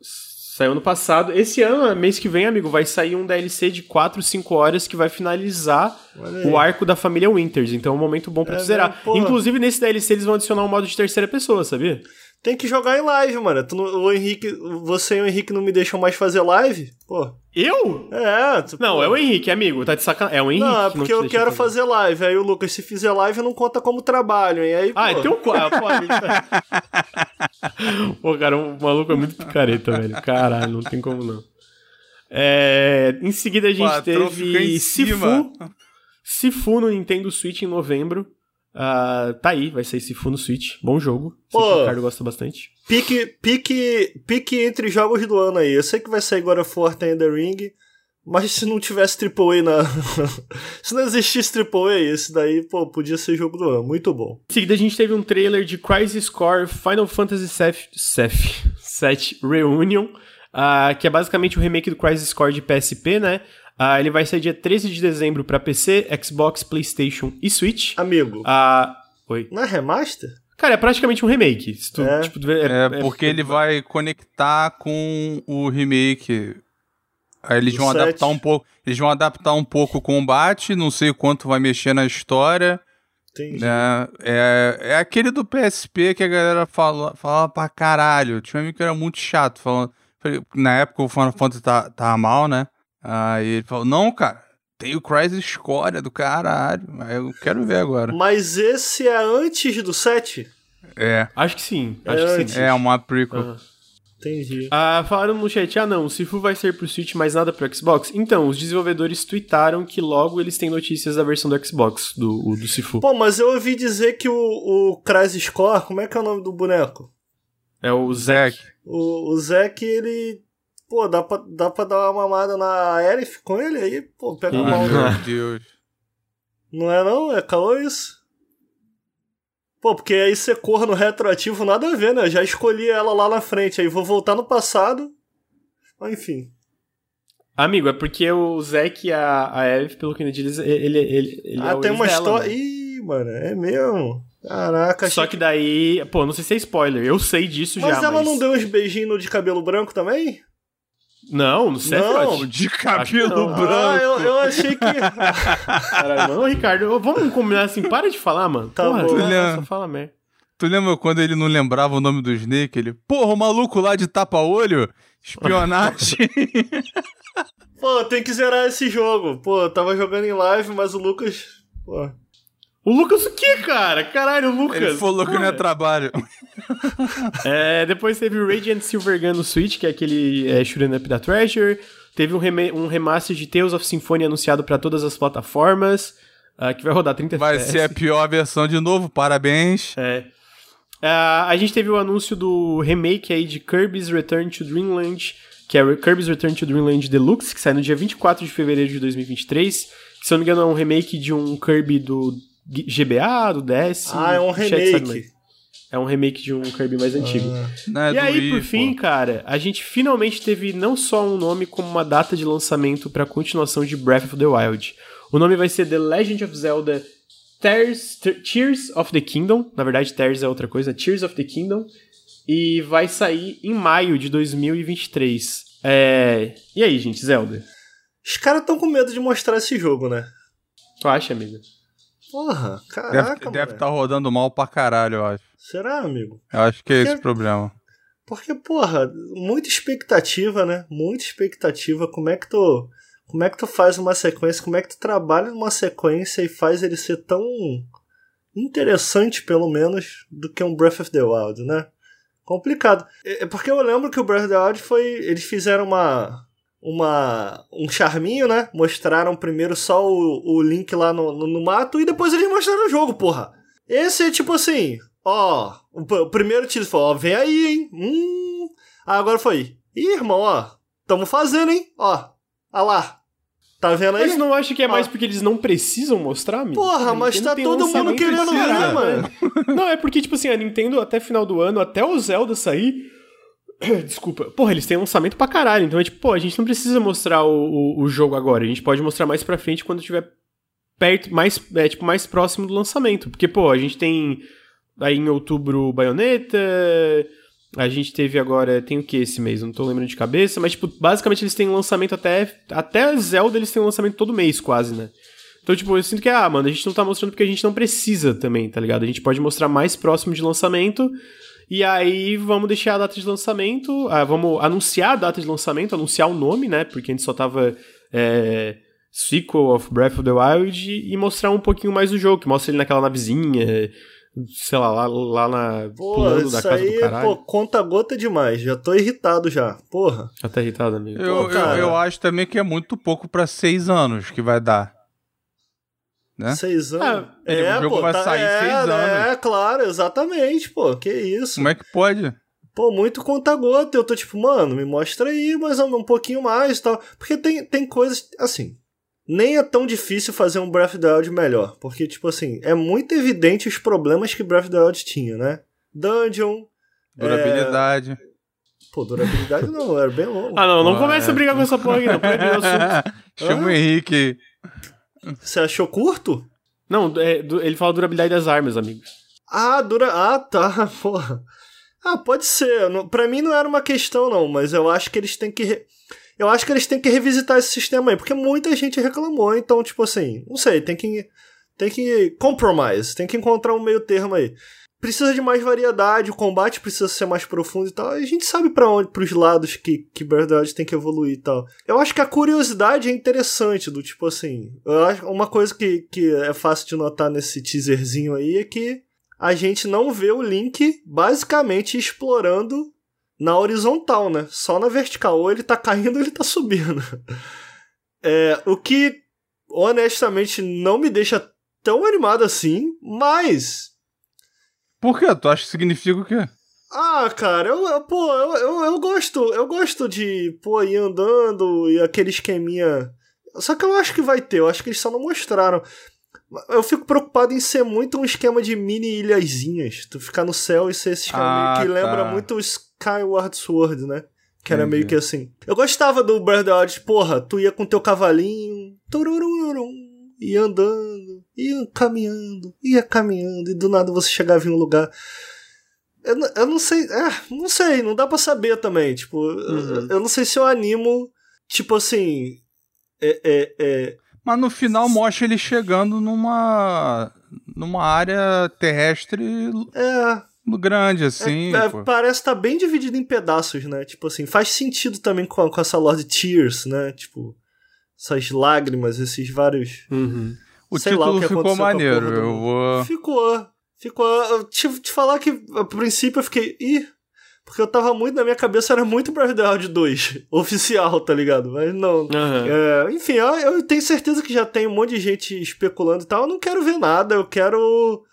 Saiu ano passado. Esse ano, mês que vem, amigo, vai sair um DLC de 4, 5 horas que vai finalizar o arco da família Winters. Então é um momento bom pra É tu zerar. Inclusive, nesse DLC eles vão adicionar um modo de terceira pessoa, sabia? Tem que jogar em live, mano. Tu não- o Henrique, você e o Henrique não me deixam mais fazer live? Pô. Eu? É, tu, Não, pô. é o Henrique, amigo. Tá de sacanagem. É o Henrique. Não, é que porque te eu quero fazer live. Aí o Lucas, se fizer live, não conta como trabalho, hein? Aí, Ah, pô, é teu quadro. Pô, cara, o maluco é muito picareta, velho. Caralho, não tem como não. É, em seguida a gente fica teve Sifu. Sifu no Nintendo Switch em novembro. Ah, tá aí, vai sair Sifu no Switch. Bom jogo. Sei que Pô. o Ricardo gosta bastante. pique, pique, pique entre jogos do ano aí. Eu sei que vai sair of War tem The Ring, mas se não tivesse AAA na... [laughs] se não existisse AAA, esse daí, pô, podia ser jogo do ano. Muito bom. Em seguida a gente teve um trailer de Crisis Core Final Fantasy VII [laughs] Reunion, ah, que é basicamente o remake do Crisis Core de PSP, né? Ah, ele vai sair dia 13 de dezembro pra PC, Xbox, PlayStation e Switch. Amigo, Ah, oi. não é remaster? Cara, é praticamente um remake. Se tu, É. tipo, tu vê- É, porque ele vai conectar com o remake. Aí eles vão adaptar um pouco. Eles vão adaptar um pouco o combate, não sei o quanto vai mexer na história. Entendi. né? É, é aquele do PSP que a galera fala, fala pra caralho. Tinha um amigo que era muito chato. Falando, na época o Final Fantasy tá- tava mal, né? Aí ele falou: Não, cara, tem o Crisis Core é do caralho. Aí eu quero ver agora. Mas esse é antes do 7? É, Acho que sim. Acho É que antes. sim. é uma prequel. Aham. Entendi. Ah, falaram no chat, ah não, o Sifu vai ser pro Switch, mas nada pro Xbox. Então, os desenvolvedores tweetaram que logo eles têm notícias da versão do Xbox, do, o- do Sifu. Pô, mas eu ouvi dizer que o, o Crisis Core, como é que é o nome do boneco? É o Zack. Zack. O, o Zack, ele. Pô, dá pra, dá pra dar uma mamada na Aerith com ele aí? Pô, pega Ih, mal. Meu né? Deus. Não é não? É caô isso? Pô, porque aí você corra no retroativo, nada a ver, né? Já escolhi ela lá na frente, aí vou voltar no passado. Enfim. Amigo, é porque o Zack e a, a Elf, pelo que ele diz, ele, ele, ele ah, é o tem uma história. Né? Ih, mano, é mesmo. Caraca. Só que daí. Pô, não sei se é spoiler, eu sei disso mas já. Ela mas ela não deu uns beijinhos de cabelo branco também? Não, no Sephiroth. Não, de cabelo branco. Ah, eu, eu achei que. [laughs] Caralho, mano, Ricardo, vamos combinar assim, para de falar, mano. Tá Porra, bom. Tu só fala merda. Tu lembra quando ele não lembrava o nome do Snake? Ele, porra, o maluco lá de tapa-olho? Espionagem. [laughs] Pô, tem que zerar esse jogo. Pô, eu tava jogando em live, mas o Lucas. Pô. O Lucas o quê, cara? Caralho, o Lucas. Ele falou que não é trabalho. é, depois teve o Radiant Silver Gun no Switch, que é aquele é, shoot'em up da Treasure. Teve um, rem um remaster de Tales of Symphonia anunciado para todas as plataformas, uh, que vai rodar 30 vai FPS. Vai ser a pior versão de novo, parabéns. É. Uh, a gente teve o anúncio do remake aí de Kirby's Return to Dreamland, que é Kirby's Return to Dreamland Deluxe, que sai no dia 24 de fevereiro de 2023. Que, se eu não me engano, é um remake de um Kirby do GBA, do DS. Ah, é um remake. É um remake de um Kirby mais antigo. Ah, é e aí, Wii, por fim, pô. cara, a gente finalmente teve não só um nome, como uma data de lançamento para a continuação de Breath of the Wild. O nome vai ser The Legend of Zelda Tears, Tears of the Kingdom. Na verdade, Tears é outra coisa, Tears of the Kingdom. E vai sair em maio de 2023. É... E aí, gente, Zelda? Os caras estão com medo de mostrar esse jogo, né? Tu acha, amigo? Porra, caraca, Deve estar tá rodando mal pra caralho, eu acho. Será, amigo? Eu acho que é esse o problema. Porque, porra, muita expectativa, né? Muita expectativa. Como é que tu. Como é que tu faz uma sequência? Como é que tu trabalha numa sequência e faz ele ser tão interessante, pelo menos, do que um Breath of the Wild, né? Complicado. É porque eu lembro que o Breath of the Wild foi. Eles fizeram uma uma um charminho, né? Mostraram primeiro só o, o Link lá no, no, no, mato e depois eles mostraram o jogo, porra. Esse é tipo assim, ó, o, o primeiro teaser foi, ó, vem aí, hein? Hum. Aí agora foi, ih, irmão, ó, tamo fazendo, hein? Ó, ó lá. Tá vendo aí? Mas não acha que é mais porque eles não precisam mostrar, amigo? Porra, mas tá todo mundo querendo ver, mano. [laughs] Não, é porque, tipo assim, a Nintendo até final do ano, até o Zelda sair, [clears throat] Desculpa. Porra, eles têm lançamento pra caralho. Então é tipo, pô, a gente não precisa mostrar o, o, o jogo agora. A gente pode mostrar mais pra frente quando tiver perto, mais, é, tipo, mais próximo do lançamento. Porque, pô, a gente tem aí em outubro Bayonetta. A gente teve agora, tem o que esse mês? Não tô lembrando de cabeça, mas, tipo, basicamente eles têm lançamento até. Até Zelda eles têm lançamento todo mês, quase, né? Então, tipo, eu sinto que, ah, mano, a gente não tá mostrando porque a gente não precisa também, tá ligado? A gente pode mostrar mais próximo de lançamento. E aí vamos deixar a data de lançamento, ah, vamos anunciar a data de lançamento, anunciar o nome, né? Porque a gente só tava é, sequel of Breath of the Wild e mostrar um pouquinho mais do jogo, que mostra ele naquela navezinha, sei lá, lá, lá na pô, pulando da casa aí, do caralho. Pô, conta gota demais, já tô irritado já, porra. Já tá irritado, amigo. Eu, Pô, eu, eu acho também que é muito pouco para seis anos que vai dar. Né? Seis anos. Ah, é, o jogo pô, vai tá, sair é, seis anos. É, claro, exatamente, pô. Que isso. Como é que pode? Pô, muito conta-gota. Eu tô tipo, mano, me mostra aí, mas um pouquinho mais e tal. Porque tem, tem coisas, assim, nem é tão difícil fazer um Breath of the Wild melhor. Porque, tipo assim, é muito evidente os problemas que Breath of the Wild tinha, né? Dungeon. Durabilidade. É... Pô, durabilidade não, era bem longo. Ah, não, não começa a brigar com essa porra aqui, não. [laughs] Chama o Henrique. Você achou curto? Não, é, ele fala durabilidade das armas, amigo. Ah, dura. Ah, tá, [laughs] porra. Ah, pode ser. Não, pra mim não era uma questão, não, mas eu acho que eles têm que. Re... Eu acho que eles têm que revisitar esse sistema aí, porque muita gente reclamou, então, tipo assim, não sei, tem que. Tem que. Compromise, tem que encontrar um meio termo aí precisa de mais variedade, o combate precisa ser mais profundo e tal. A gente sabe para onde, pros lados que, que Breath tem que evoluir e tal. Eu acho que a curiosidade é interessante, do tipo assim. Eu acho uma coisa que, que é fácil de notar nesse teaserzinho aí é que a gente não vê o Link basicamente explorando na horizontal, né? Só na vertical. Ou ele tá caindo [laughs] ou ele tá subindo. [laughs] É, o que honestamente não me deixa tão animado assim, mas por quê? Tu acha que significa o quê? Ah, cara, eu, eu pô, eu, eu, eu, gosto, eu gosto de, pô, ir andando e aquele esqueminha. Só que eu acho que vai ter, eu acho que eles só não mostraram. Eu fico preocupado em ser muito um esquema de mini ilhazinhas. Tu ficar no céu e ser esse esquema Ah, que tá. lembra muito o Skyward Sword, né? Que era Entendi. meio que assim. Eu gostava do Breath of the Wild, porra, tu ia com teu cavalinho, turururum, ia andando, ia caminhando, ia caminhando, e do nada você chegava em um lugar. Eu, não- eu não sei, é, não sei, não dá pra saber também. Tipo, eu, eu não sei se eu animo, tipo assim. É, é, é, Mas no final mostra ele chegando numa numa área terrestre é, grande, assim. É, é, pô. parece estar bem dividido em pedaços, né? Tipo assim, faz sentido também com, com essa Lord Tears, né? Tipo, essas lágrimas, esses vários. Uhum. O sei lá o título que ficou aconteceu com a maneiro. Eu vou. Ficou. Ficou. Eu tive te falar que a princípio eu fiquei. Ih! Porque eu tava muito na minha cabeça, era muito Breath of the Wild 2, [laughs] oficial, tá ligado? Mas não. Aham. É, enfim, eu, eu tenho certeza que já tem um monte de gente especulando e tal. Eu não quero ver nada, eu quero.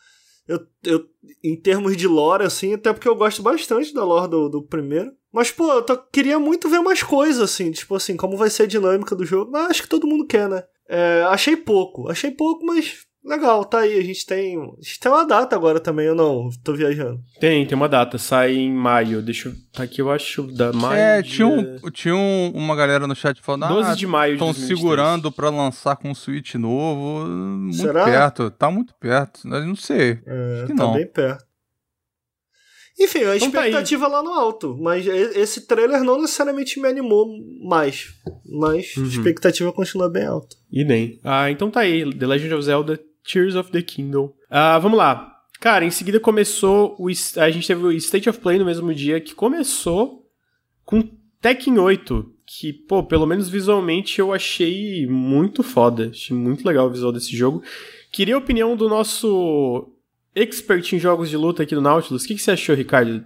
Eu, eu, em termos de lore, assim, até porque eu gosto bastante da lore do, do primeiro. Mas, pô, eu tô- queria muito ver mais coisas, assim, tipo assim, como vai ser a dinâmica do jogo. Mas acho que todo mundo quer, né? É, achei pouco, achei pouco, mas legal, tá aí. A gente tem. A gente tem uma data agora também, eu não tô viajando. Tem, tem uma data, sai em maio. Deixa eu. Tá aqui, eu acho. Da maio. É, tinha, um, tinha um- uma galera no chat falando. 12 ah, de maio de Estão 2023. segurando pra lançar com um Switch novo. Muito Será? perto. Tá muito perto. Eu não sei. É, Acho que tá não. bem perto. Enfim, a Então tá expectativa lá no alto, mas esse trailer não necessariamente me animou mais. Mas a Uhum. expectativa continua bem alta. E nem. Ah, então tá aí. The Legend of Zelda Tears of the Kingdom. Ah, vamos lá. Cara, em seguida começou o. A gente teve o State of Play no mesmo dia, que começou com Tekken 8. Que, pô, pelo menos visualmente eu achei muito foda. Achei muito legal o visual desse jogo. Queria a opinião do nosso expert em jogos de luta aqui do Nautilus. O que, que você achou, Ricardo?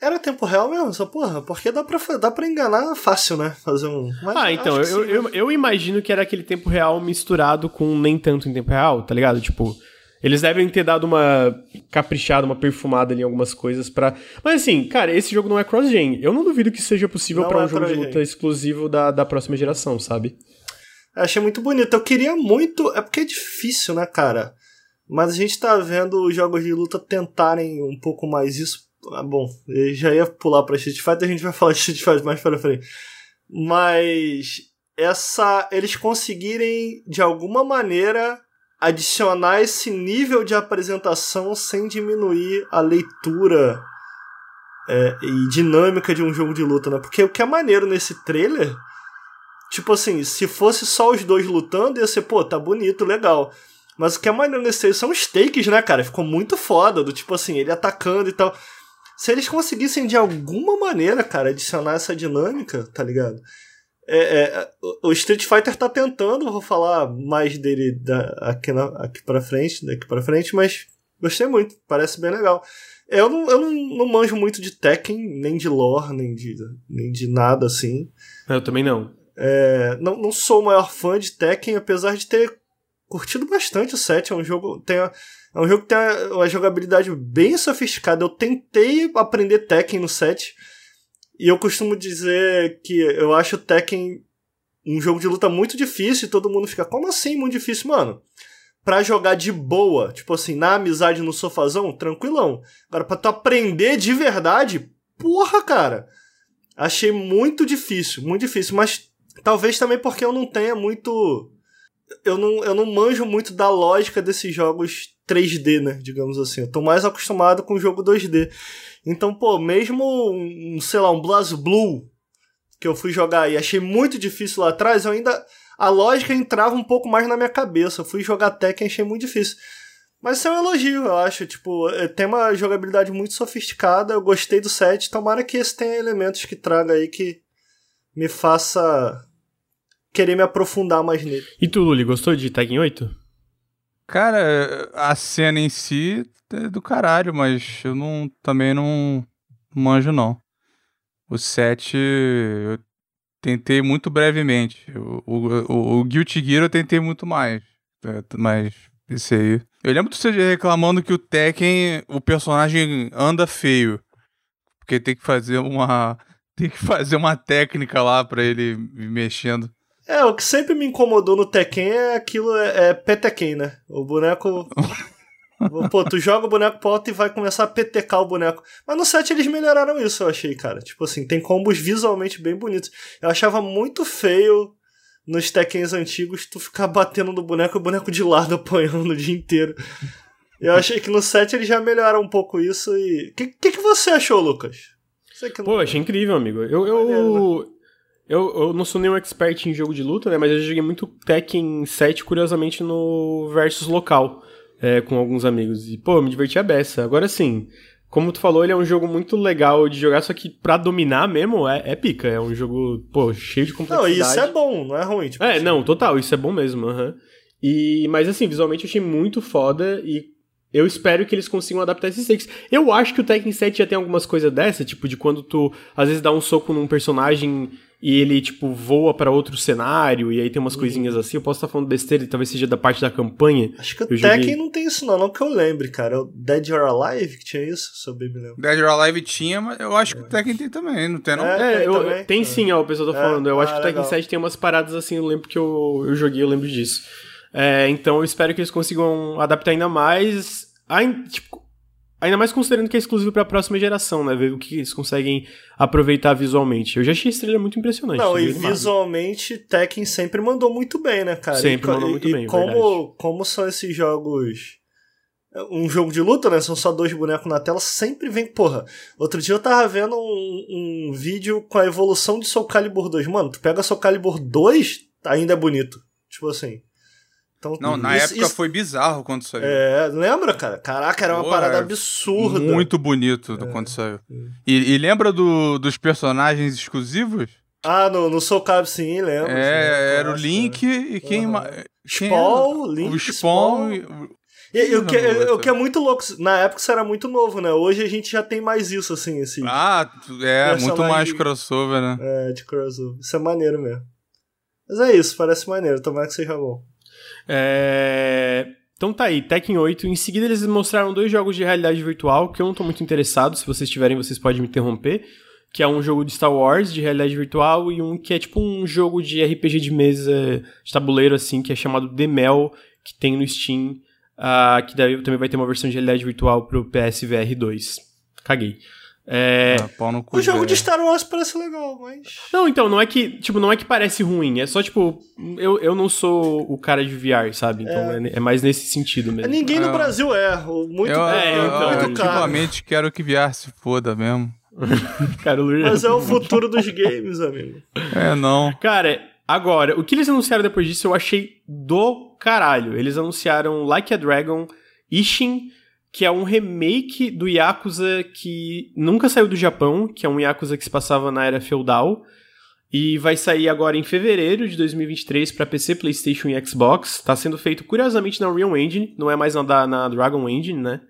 Era tempo real mesmo, essa porra? Porque dá pra, dá pra enganar fácil, né? Fazer um. Mas Ah, então, eu, eu, né? eu imagino que era aquele tempo real misturado com nem tanto em tempo real, tá ligado? Tipo, eles devem ter dado uma caprichada, uma perfumada ali em algumas coisas pra. Mas assim, cara, esse jogo não é cross-gen. Eu não duvido que seja possível Não pra um é jogo de luta exclusivo da, da próxima geração, sabe? Achei muito bonito. Eu queria muito. É porque é difícil, né, cara? Mas a gente tá vendo os jogos de luta tentarem um pouco mais isso. Ah, bom, eu já ia pular pra Street Fighter, a gente vai [laughs] falar de Street Fighter mais pra frente. Mas essa. Eles conseguirem, de alguma maneira, adicionar esse nível de apresentação sem diminuir a leitura é, e dinâmica de um jogo de luta, né? Porque o que é maneiro nesse trailer Tipo assim, se fosse só os dois lutando, ia ser, pô, tá bonito, legal. Mas o que é maneiro nesse trailer são os takes, né, cara? Ficou muito foda, do tipo assim, ele atacando e tal. Se eles conseguissem de alguma maneira, cara, adicionar essa dinâmica, tá ligado? É, é, o- o Street Fighter tá tentando, vou falar mais dele da, aqui, na, aqui pra frente, daqui pra frente, mas gostei muito, parece bem legal. Eu não, eu não, não manjo muito de Tekken, nem de lore, nem de, nem de nada assim. Eu também não. É, não, não sou o maior fã de Tekken, apesar de ter curtido bastante o 7. É um jogo, tem, é um jogo que tem a- uma jogabilidade bem sofisticada. Eu tentei aprender Tekken no 7. E eu costumo dizer que eu acho Tekken um jogo de luta muito difícil e todo mundo fica, como assim muito difícil, mano? Pra jogar de boa, tipo assim, na amizade no sofazão, tranquilão. Agora, pra tu aprender de verdade, porra, cara. Achei muito difícil, muito difícil, mas talvez também porque eu não tenha muito. Eu não, eu não manjo muito da lógica desses jogos 3D, né? Digamos assim. Eu tô mais acostumado com o jogo 2D. Então, pô, mesmo um, sei lá, um BlazBlue que eu fui jogar e achei muito difícil lá atrás, eu ainda. A lógica entrava um pouco mais na minha cabeça. Eu fui jogar Tekken e achei muito difícil. Mas isso é um elogio, eu acho. Tipo, é, tem uma jogabilidade muito sofisticada. Eu gostei do set. Tomara que esse tenha elementos que traga aí que me faça querer me aprofundar mais nele. E tu, Luli, gostou de Tekken 8? Cara, a cena em si é do caralho, mas eu não também não manjo, não. O 7 eu tentei muito brevemente. O, o, o, o Guilty Gear eu tentei muito mais. É, Mas esse aí. Eu lembro de você reclamando que o Tekken, o personagem anda feio. Porque tem que fazer uma. [laughs] Tem que fazer uma técnica lá pra ele mexendo. É, o que sempre me incomodou no Tekken é aquilo, é, é Petekken, né? O boneco. [laughs] Pô, tu joga o boneco pro alto e vai começar a petecar o boneco. Mas no 7 eles melhoraram isso, eu achei, cara. Tipo assim, tem combos visualmente bem bonitos. Eu achava muito feio nos Tekkens antigos tu ficar batendo no boneco e o boneco de lado [laughs] apanhando o dia inteiro. Eu achei que no 7 eles já melhoraram um pouco isso e. O que, que, que, você achou, Lucas? Não... Pô, achei incrível, amigo. Eu, eu, né? Eu, eu não sou nenhum expert em jogo de luta, né? Mas eu joguei muito Tekken 7, curiosamente, no versus local. É, com alguns amigos. E, pô, me diverti a beça. Agora sim, como tu falou, ele é um jogo muito legal de jogar, só que pra dominar mesmo é, é pica. É um jogo, pô, cheio de complexidade. Não, isso é bom, não é ruim. Tipo é, assim. não, total, isso é bom mesmo. Uhum. E, mas assim, visualmente eu achei muito foda e eu espero que eles consigam adaptar esses takes. Eu acho que o Tekken 7 já tem algumas coisas dessa, tipo, de quando tu às vezes dá um soco num personagem e ele, tipo, voa para outro cenário, e aí tem umas uhum. coisinhas assim. Eu posso estar falando besteira, e talvez seja da parte da campanha. Acho que o Tekken joguei... não tem isso, não, não que eu lembre, cara. É o Dead or Alive que tinha isso, se eu bem me lembro. Dead or Alive tinha, mas eu acho que o Tekken tem também, não tem, não? É, é tem, eu, tem sim, ó, o pessoal tá é. falando. Eu ah, acho que o Tekken 7 tem umas paradas assim, eu lembro que eu, eu joguei, eu lembro disso. É, então eu espero que eles consigam adaptar ainda mais. tipo, Ainda mais considerando que é exclusivo para a próxima geração, né? Ver o que eles conseguem aproveitar visualmente. Eu já achei esse trailer muito impressionante. Não, e visualmente Tekken sempre mandou muito bem, né, cara? Sempre e, mandou muito e, bem, e como, como são esses jogos um jogo de luta, né? São só dois bonecos na tela, sempre vem, porra. Outro dia eu tava vendo um, um vídeo com a evolução de Soul Calibur 2. Mano, tu pega Soul Calibur 2, ainda é bonito. Tipo assim. Então, não, na isso, época isso... foi bizarro quando saiu. É, lembra, cara? Caraca, era uma Pô, parada absurda. Muito bonito é, quando saiu. É. E, e, lembra do, dos personagens exclusivos? Ah, no, no Soul Calibur sim, lembro. É, era o Link e quem... Uhum. Spawn, Link, o Spawn... Spawn. E, e, o, que, o que é muito louco, na época isso era muito novo, né? Hoje a gente já tem mais isso, assim, esse. Ah, é, muito mais crossover, né? É, de crossover. Isso é maneiro mesmo. Mas é isso, parece maneiro, tomara que seja bom. É... Então tá aí, Tekken 8. Em seguida eles mostraram dois jogos de realidade virtual que eu não tô muito interessado. Se vocês tiverem, vocês podem me interromper. Que é um jogo de Star Wars de realidade virtual e um que é tipo um jogo de RPG de mesa, de tabuleiro assim, que é chamado The Mel, que tem no Steam. Uh, que daí também vai ter uma versão de realidade virtual pro PSVR 2. Caguei. É... Ah, o jogo de Star Wars parece legal, mas. Não, então, não é que, tipo, não é que parece ruim, é só, tipo, eu, eu não sou o cara de VR, sabe? Então é, é, é mais nesse sentido mesmo. Ninguém no Brasil é. Muito, eu, é, eu, então, muito ultimamente quero que VR se foda mesmo. [laughs] cara, Mas é o futuro dos games, amigo. É, não. Cara, agora, o que eles anunciaram depois disso eu achei do caralho. Eles anunciaram Like a Dragon, Ishin que é um remake do Yakuza que nunca saiu do Japão, que é um Yakuza que se passava na era feudal. E vai sair agora em fevereiro de 2023 para PC, PlayStation e Xbox. Está sendo feito curiosamente na Unreal Engine, não é mais na, na Dragon Engine, né?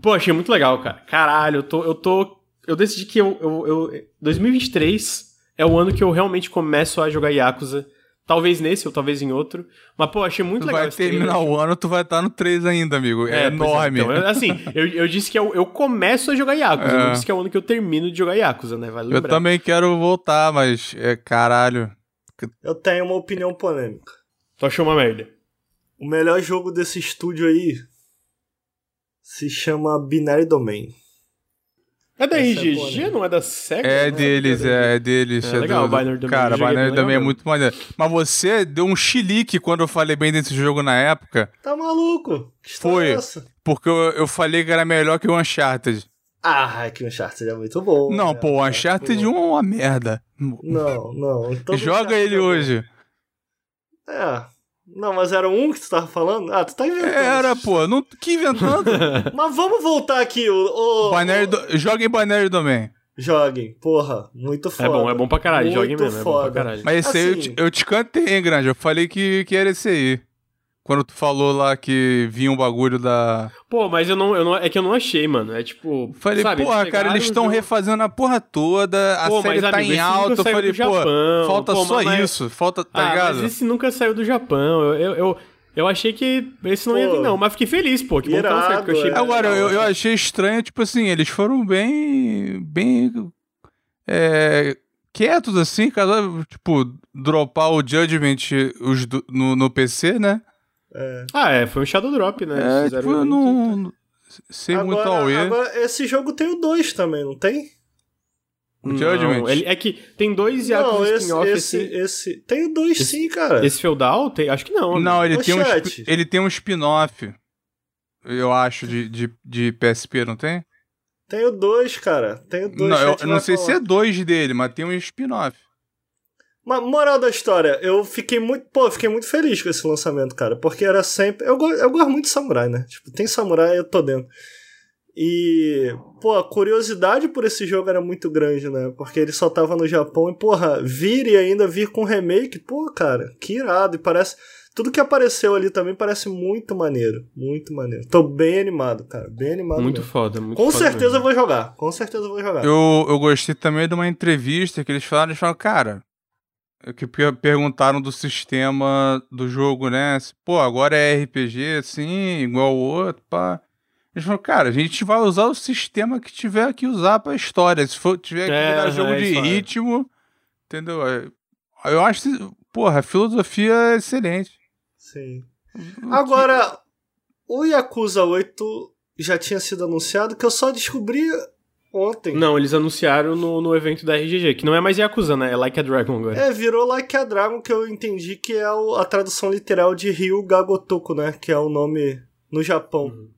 Pô, achei muito legal, cara. Caralho, eu tô. Eu, tô, eu decidi que eu, eu, eu 2023 é o ano que eu realmente começo a jogar Yakuza Talvez nesse ou talvez em outro. Mas, pô, achei muito tu legal. Vai terminar o ano, tu vai estar no 3 ainda, amigo. É, é, é enorme. Então, assim, [laughs] eu, eu disse que eu, eu começo a jogar Yakuza. É. Eu disse que é o ano que eu termino de jogar Yakuza, né? Vale eu também quero voltar, mas é caralho. Eu tenho uma opinião polêmica. Tu achou uma merda? O melhor jogo desse estúdio aí se chama Binary Domain. É da IGG, é não é da SEGA? É deles, é, é deles. É, é legal, do... o Binary também. Cara, o Binary também é muito maneiro. Mas você deu um chilique quando eu falei bem desse jogo na época. Tá maluco? Que Foi, é porque eu, eu falei que era melhor que o Uncharted. Ah, é que o Uncharted é muito bom. Não, né? pô, o Uncharted 1 é uma merda. Não, não. Então [laughs] Joga ele hoje. É, não, mas era um que tu tava falando? Ah, tu tá inventando. Era, pô. Não, que inventando? [laughs] mas vamos voltar aqui. O, o, Binary do... Joguem Binary Domain. Joguem, porra, muito foda. É bom, é bom pra caralho, joguem mesmo, foda. é bom pra caralho. Mas esse assim... aí eu assim- te, eu te cantei, hein, Grande? Eu falei que, que era esse aí. Quando tu falou lá que vinha um bagulho da. Pô, mas eu não, eu não. É que eu não achei, mano. É tipo. Falei, sabe, porra, cara, eles estão refazendo a porra toda. A pô, série mas, tá amigo, em alta. Eu falei, pô, falta pô, só mas... isso. Falta, tá ah, ligado? Mas esse nunca saiu do Japão. Eu, eu, eu, eu achei que esse não pô, ia vir, não. Mas fiquei feliz, pô. Que irado, bom que certo, que eu achei. É. Agora, eu, eu achei estranho, tipo assim, eles foram bem. bem. É, quietos assim, cada, tipo, dropar o Judgment os no, no PC, né? É. Ah, é, foi um Shadow Drop, né? É, tipo, eu um não, não- sem muito Agora, auê. agora, esse jogo tem o 2 também, não tem? O Não, Judgment. ele- é que tem dois não, Yakuza esse, spin-off, esse, assim. esse. Tem o 2 Esse- sim, cara. Esse Feudal, tem, acho que não. Não, ele tem, um, ele tem um spin-off, eu acho, de, de, de PSP, não tem? Tem o 2, cara. Tem o 2. Não, eu, eu não sei se é dois dele, mas tem um spin-off. Mas, moral da história, eu fiquei muito. Pô, eu fiquei muito feliz com esse lançamento, cara. Porque era sempre. Eu, eu gosto muito de samurai, né? Tipo, tem samurai, eu tô dentro. E, pô, a curiosidade por esse jogo era muito grande, né? Porque ele só tava no Japão e, porra, vir e ainda vir com remake, pô, cara, que irado. E parece. Tudo que apareceu ali também parece muito maneiro. Muito maneiro. Tô bem animado, cara. Bem animado. Muito mesmo. foda, muito Com foda certeza eu mesmo. vou jogar. Com certeza eu vou jogar. Eu, eu gostei também de uma entrevista que eles falaram, eles falaram, cara, que per- perguntaram do sistema do jogo, né? Pô, agora é RPG, assim, igual o outro, pá. Eles falaram, cara, a gente vai usar o sistema que tiver que usar pra história. Se for, tiver que É, virar aham, jogo de é. ritmo, entendeu? É, Eu acho, que, porra, a filosofia é excelente. Sim. Que- Agora, o Yakuza 8 já tinha sido anunciado que eu só descobri ontem. Não, eles anunciaram no, no evento da RGG, que não é mais Yakuza, né? É Like a Dragon agora. É, virou Like a Dragon, que eu entendi que é a tradução literal de Ryu Gagotoku, né? Que é o nome no Japão. Uhum.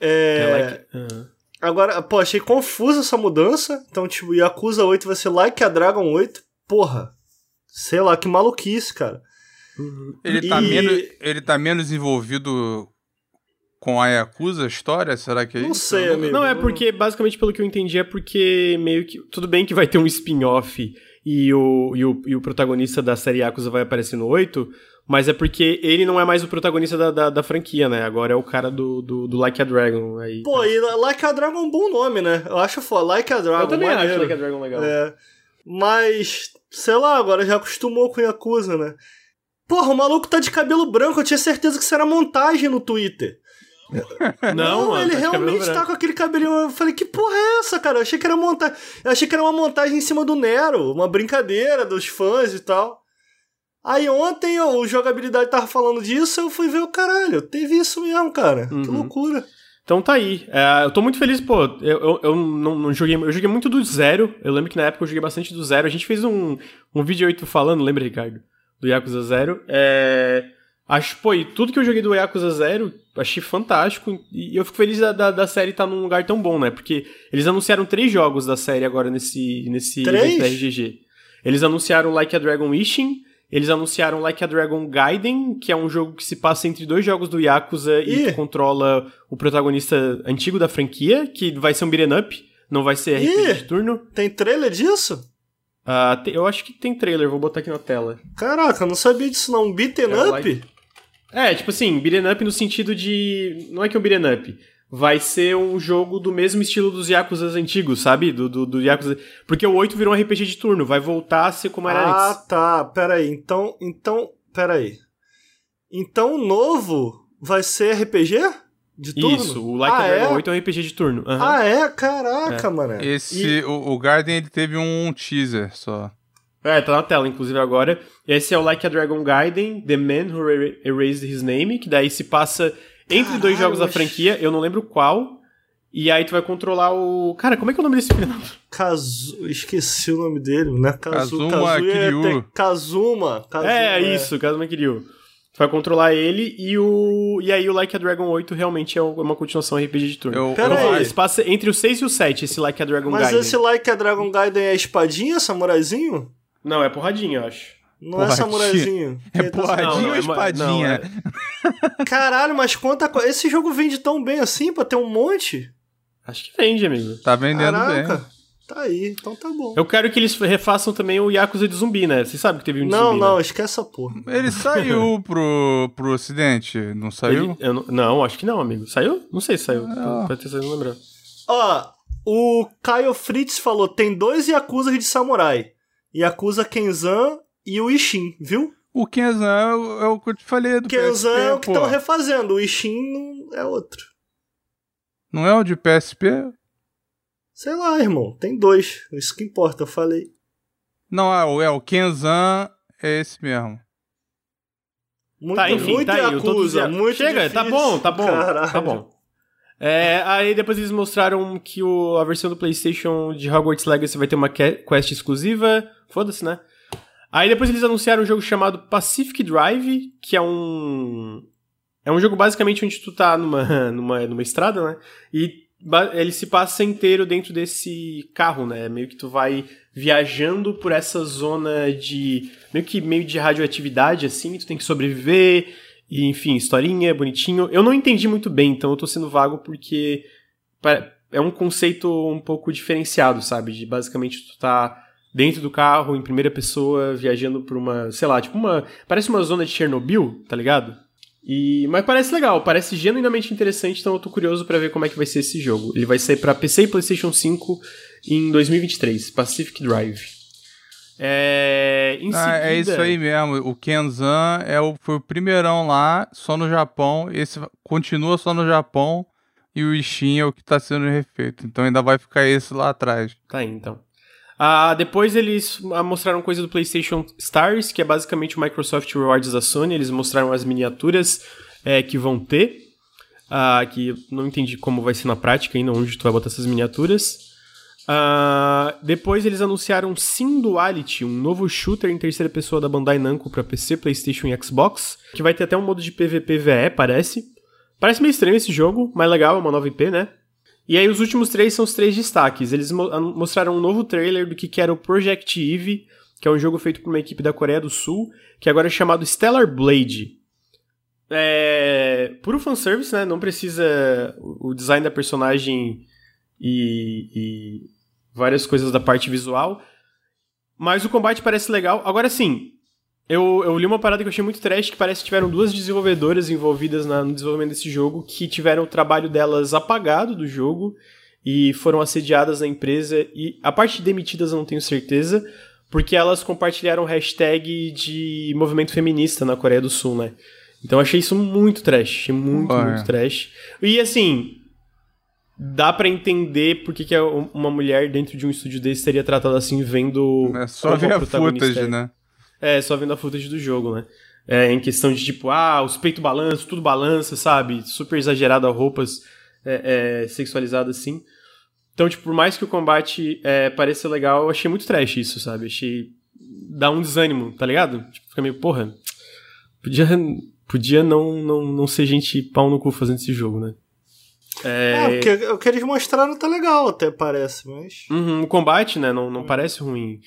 É, É like... Aham. Agora, pô, achei confusa essa mudança. Então, tipo, Yakuza 8 vai ser Like a Dragon 8. Porra. Sei lá, que maluquice, cara. Uhum. Ele tá, E- menos, ele tá menos envolvido com a Yakuza, a história? Será que é Não isso? sei, amigo. Não, é porque, basicamente, pelo que eu entendi, é porque meio que. Tudo bem que vai ter um spin-off e o, e, o, e o protagonista da série Yakuza vai aparecer no 8, mas é porque ele não é mais o protagonista da, da, da franquia, né? Agora é o cara do, do, do Like a Dragon. Aí, Pô, e Like a Dragon é um bom nome, né? Eu acho foda. Like a Dragon. eu também maneiro. acho Like a Dragon legal. É. Mas, sei lá, agora já acostumou com Yakuza, né? Porra, o maluco tá de cabelo branco, eu tinha certeza que isso era montagem no Twitter. Não, mano, ele tá realmente tá com aquele cabelinho. Eu falei, que porra é essa, cara? Eu achei que era montagem. Eu achei que era uma montagem em cima do Nero, uma brincadeira dos fãs e tal. Aí ontem o jogabilidade tava falando disso, eu fui ver o caralho. Teve isso mesmo, cara. Que Uhum. loucura. Então tá aí. É, eu tô muito feliz, pô. Eu, eu, eu não, não joguei. Eu joguei muito do zero. Eu lembro que na época eu joguei bastante do zero. A gente fez um, um vídeo aí tu falando, lembra, Ricardo? Do Yakuza Zero. É. Acho, pô, e tudo que eu joguei do Yakuza Zero, achei fantástico. E eu fico feliz da, da, da série estar num lugar tão bom, né? Porque eles anunciaram três jogos da série agora nesse, nesse RGG. Eles anunciaram Like a Dragon Ishin. Eles anunciaram Like a Dragon Gaiden, que é um jogo que se passa entre dois jogos do Yakuza e tu controla o protagonista antigo da franquia, que vai ser um beat'em up, não vai ser RPG de turno. Tem trailer disso? Ah, te- eu acho que tem trailer, vou botar aqui na tela. Caraca, eu não sabia disso não. Um beaten É, up? like- É, tipo assim, beat'em up no sentido de... Não é que é um beat'em up. Vai ser um jogo do mesmo estilo dos Yakuza antigos, sabe? Do, do, do Yakuza... Porque o 8 virou um RPG de turno, vai voltar a ser como era Ah, antes. tá. Pera aí. Então, então, pera aí. Então o novo vai ser RPG? De turno? Isso, o Like ah, a Dragon é? 8 é um RPG de turno. aham. Ah, é? Caraca, mano. Esse, o, o Garden, ele teve um teaser só. É, tá na tela, inclusive, agora. Esse é o Like a Dragon Gaiden, The Man Who Era- Erased His Name, que daí se passa entre dois Caralho, jogos da mas- franquia, eu não lembro qual. E aí tu vai controlar o... Cara, como é que é o nome desse filho? Kazu... Esqueci o nome dele, né? Kazu... Kazuma Kazuya Kiryu. Te- Kazuma. Kazuma. É, isso, Kazuma Kiryu. Tu vai controlar ele e o... E aí o Like a Dragon 8 realmente é uma continuação RPG de turno. Eu, Pera eu, aí. Ele se passa entre o 6 e o 7, esse Like a Dragon Mas Gaiden. esse Like a Dragon Gaiden é espadinha, samuraizinho? Não, é porradinha, eu acho. Não é Porradinha. samuraizinho. É Ele tá- porradinha Não, não, ou é espadinha? não, [laughs] Caralho, mas quanta coisa. Esse jogo vende tão bem assim pra ter um monte? Acho que vende, amigo. Tá vendendo Caraca. bem. Tá aí, então tá bom. Eu quero que eles refaçam também o Yakuza de zumbi, né? Você sabe que teve um de Não, zumbi, não, né? esquece essa porra. Ele saiu [laughs] pro, pro ocidente, não saiu? Ele- eu não, não, acho que não, amigo. Saiu? Não sei se saiu. Ah. Pode ter saído, não lembro. Ó, o Caio Fritz falou: tem dois Yakuzas de samurai. Yakuza Kenzan e o Ishin, viu? O Kenzan é, o- é o que eu te falei do Kenzan PSP, é o que estão refazendo, o Ishin não é outro. Não é o de PSP? Sei lá, irmão, tem dois. Isso que importa, eu falei. Não, é o, é, o Kenzan é esse mesmo. Muito, tá, enfim, muito tá aí. Eu tô Yakuza, dizendo- muito Chega, tá difícil. bom, tá bom, Caralho. tá bom. É, aí depois eles mostraram que o, a versão do PlayStation de Hogwarts Legacy vai ter uma que- quest exclusiva. Foda-se, né? Aí depois eles anunciaram um jogo chamado Pacific Drive, que é um. É um jogo basicamente onde tu tá numa, [laughs] numa, numa estrada, né? E ele se passa inteiro dentro desse carro, né? Meio que tu vai viajando por essa zona de. meio que meio de radioatividade, assim, tu tem que sobreviver. E, enfim, historinha, bonitinho. Eu não entendi muito bem, então eu tô sendo vago porque é um conceito um pouco diferenciado, sabe? De basicamente tu tá dentro do carro, em primeira pessoa, viajando por uma, sei lá, tipo uma. Parece uma zona de Chernobyl, tá ligado? E, mas parece legal, parece genuinamente interessante, então eu tô curioso pra ver como é que vai ser esse jogo. Ele vai sair pra PC e PlayStation 5 em 2023, Pacific Drive. É, Ah, é isso aí mesmo. O Kenzan é o, foi o primeirão lá, só no Japão. Esse continua só no Japão. E o Ishin é o que tá sendo refeito. Então ainda vai ficar esse lá atrás. Tá aí, então. Ah, depois eles ah, mostraram coisa do PlayStation Stars, que é basicamente o Microsoft Rewards da Sony. Eles mostraram as miniaturas é, que vão ter. ah, que não entendi como vai ser na prática ainda, onde tu vai botar essas miniaturas. Ah, depois eles anunciaram Sim Duality, um novo shooter em terceira pessoa da Bandai Namco para PC, PlayStation e Xbox, que vai ter até um modo de PVP-VE, parece. Parece meio estranho esse jogo, mas legal, é uma nova IP, né? E aí os últimos três são os três destaques. Eles mo- mostraram um novo trailer do que que era o Project Eve, que é um jogo feito por uma equipe da Coreia do Sul, que agora é chamado Stellar Blade. É... Puro fanservice, né? Não precisa o o design da personagem e, e várias coisas da parte visual. Mas o combate parece legal. Agora sim, eu, eu li uma parada que eu achei muito trash, que parece que tiveram duas desenvolvedoras envolvidas na- no desenvolvimento desse jogo, que tiveram o trabalho delas apagado do jogo e foram assediadas na empresa. E a parte de demitidas eu não tenho certeza, porque elas compartilharam hashtag de movimento feminista na Coreia do Sul, né? Então eu achei isso muito trash, achei muito, é. muito trash. E assim, dá pra entender por que, que uma mulher dentro de um estúdio desse seria tratada assim, vendo. É só ver a footage, é. né? É, só vendo a footage do jogo, né? É, em questão de tipo, ah, os peitos balançam, tudo balança, sabe? Super exagerado a roupas é, é, sexualizadas assim. Então, tipo, por mais que o combate é, pareça legal, eu achei muito trash isso, sabe? Achei. dá um desânimo, tá ligado? Tipo, fica meio, porra. Podia, podia não, não, não ser gente pau no cu fazendo esse jogo, né? É, porque o que eles mostraram tá legal, até parece, mas. Uhum, o combate, né, não, não parece ruim.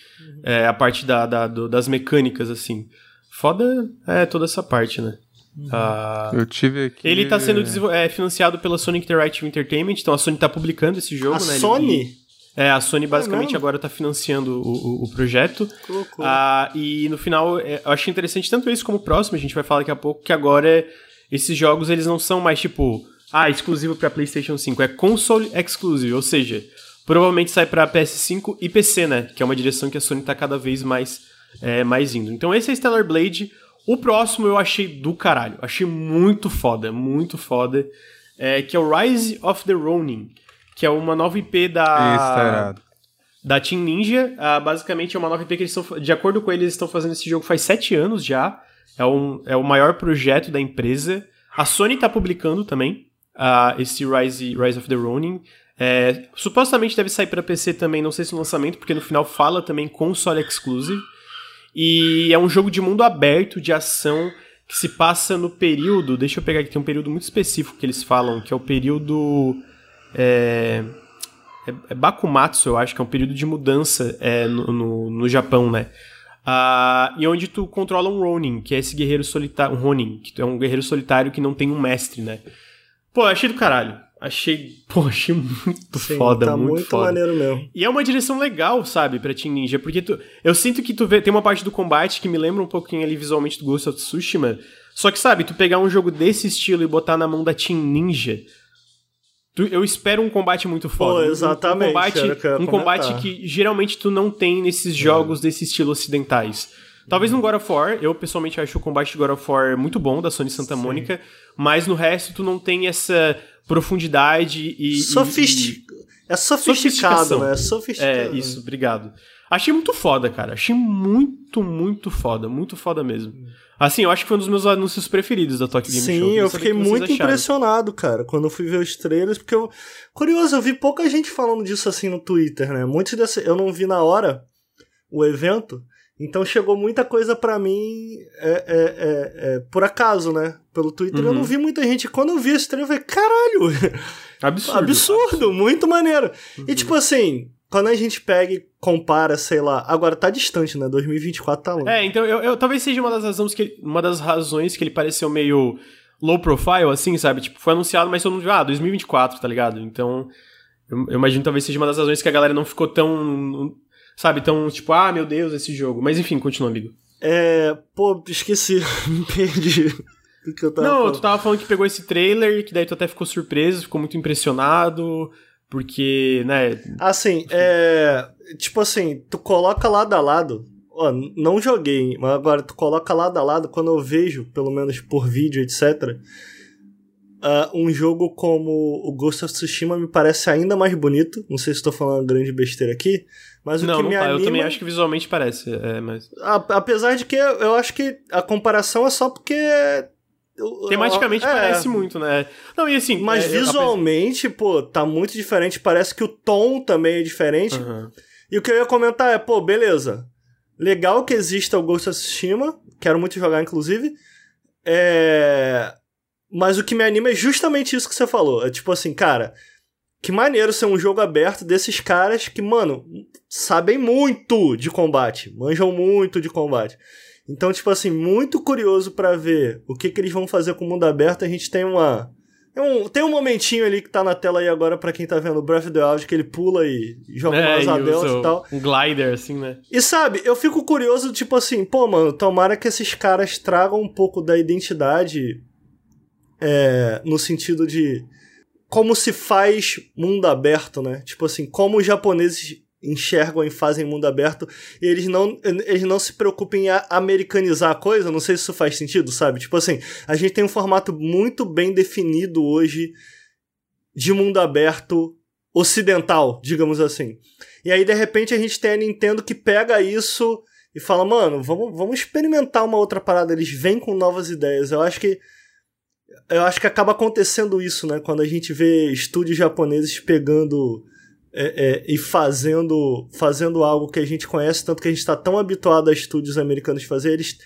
É, a parte da, da- do- das mecânicas, assim. Foda é toda essa parte, né? Ah, Eu tive aqui. ele tá sendo é, financiado pela Sony Interactive Entertainment, então a Sony tá publicando esse jogo, A né? Ele- Sony? É, a Sony basicamente mesmo? agora tá financiando o, o- o projeto. Ah, e no final, é, eu achei interessante tanto esse como o próximo, a gente vai falar daqui a pouco, que agora esses jogos eles não são mais tipo, ah, exclusivo pra PlayStation 5, é console exclusive, ou seja, provavelmente sai pra PS5 e PC, né? Que é uma direção que a Sony tá cada vez mais, é, mais indo. Então esse é Stellar Blade. O próximo eu achei do caralho, achei muito foda, muito foda, é, que é o Rise of the Ronin, que é uma nova IP da Isso, tá da Team Ninja. Ah, basicamente é uma nova IP que eles estão. De acordo com eles, eles estão fazendo esse jogo faz sete anos já. É, um, é o maior projeto da empresa. A Sony tá publicando também ah, esse Rise, Rise of the Ronin. É, supostamente deve sair para PC também, não sei se no lançamento, porque no final fala também console exclusive. E é um jogo de mundo aberto, de ação, que se passa no período. Deixa eu pegar aqui, tem um período muito específico que eles falam, que é o período. É, é, é Bakumatsu, eu acho que é um período de mudança é, no, no, no Japão, né? Ah, e onde tu controla um Ronin, que é esse guerreiro solitário, um Ronin, que é um guerreiro solitário que não tem um mestre, né? Pô, achei do caralho. Achei, [laughs] pô, achei muito Sim, foda, tá muito, muito foda. maneiro mesmo. E é uma direção legal, sabe, pra Team Ninja, porque tu, eu sinto que tu vê, tem uma parte do combate que me lembra um pouquinho ali visualmente do Ghost of Tsushima, só que, sabe, tu pegar um jogo desse estilo e botar na mão da Team Ninja, tu- eu espero um combate muito foda. Um- exatamente, Um, combate, um combate que geralmente tu não tem nesses jogos desse estilo ocidentais. Talvez no God of War, eu pessoalmente acho o combate de God of War muito bom, da Sony Santa Mônica, mas no resto tu não tem essa profundidade e... e-. É sofisticado, né? É sofisticado. é, isso, obrigado. Achei muito foda, cara. Achei muito, muito foda. Muito foda mesmo. Assim, eu acho que foi um dos meus anúncios preferidos da Tokyo Game Sim, Show. Sim, eu fiquei muito impressionado, cara, quando eu fui ver os trailers, porque eu. Curioso, eu vi pouca gente falando disso assim no Twitter, né? Muitos desse. Eu não vi na hora o evento. Então chegou muita coisa para mim é, é, é, é, por acaso, né? Pelo Twitter uhum. eu não uhum. vi muita gente. Quando eu vi esse trailer, eu falei, caralho! [laughs] Absurdo. absurdo, absurdo, muito maneiro. Uhum. E tipo assim, quando a gente pega e compara, sei lá, agora tá distante, né? 2024 tá longe. É, então eu, eu, talvez seja uma das razões que ele, uma das razões que ele pareceu meio low profile, assim, sabe? Tipo, foi anunciado, mas todo mundo viu, ah, 2024, tá ligado? Então, eu, eu imagino talvez seja uma das razões que a galera não ficou tão, sabe, tão tipo, ah, meu Deus, esse jogo. Mas enfim, continua, amigo. É, pô, esqueci, [laughs] me perdi. Do que eu tava não, falando. tu tava falando que pegou esse trailer, que daí tu até ficou surpreso, ficou muito impressionado. Porque, né? Assim, é. Tipo assim, tu coloca lado a lado. Ó, não joguei, mas agora tu coloca lado a lado quando eu vejo, pelo menos por vídeo, etc. Uh, ah, um jogo como o Ghost of Tsushima me parece ainda mais bonito. Não sei se estou falando grande besteira aqui, mas o não, que não me tá. anima... Eu também acho que visualmente parece, é, mas... Apesar de que eu acho que a comparação é só porque Tematicamente é. parece muito, né? Não, e assim. Mas é, visualmente, eu... pô, tá muito diferente. Parece que o tom também é diferente. Uhum. E o que eu ia comentar é, pô, beleza. Legal que exista o Ghost of Tsushima. Quero muito jogar, inclusive. É. Mas o que me anima é justamente isso que você falou. É tipo assim, cara. Que maneiro ser um jogo aberto desses caras que, mano, sabem muito de combate. Manjam muito de combate. Então, tipo assim, muito curioso para ver o que, que eles vão fazer com o mundo aberto. A gente tem uma. Tem um, tem um momentinho ali que tá na tela aí agora para quem tá vendo o Breath of the Wild, que ele pula e joga é, umas adelas e tal. Um glider, assim, né? E sabe, eu fico curioso, tipo assim, pô, mano, tomara que esses caras tragam um pouco da identidade é, no sentido de como se faz mundo aberto, né? Tipo assim, como os japoneses enxergam e fazem mundo aberto e eles não, eles não se preocupam em americanizar a coisa, não sei se isso faz sentido, sabe? Tipo assim, a gente tem um formato muito bem definido hoje de mundo aberto ocidental, digamos assim. E aí, de repente, a gente tem a Nintendo que pega isso e fala, mano, vamos, vamos experimentar uma outra parada. Eles vêm com novas ideias. Eu acho que. Eu acho que acaba acontecendo isso, né? Quando a gente vê estúdios japoneses pegando é, é, e fazendo, fazendo algo que a gente conhece, tanto que a gente está tão habituado a estúdios americanos fazer, eles.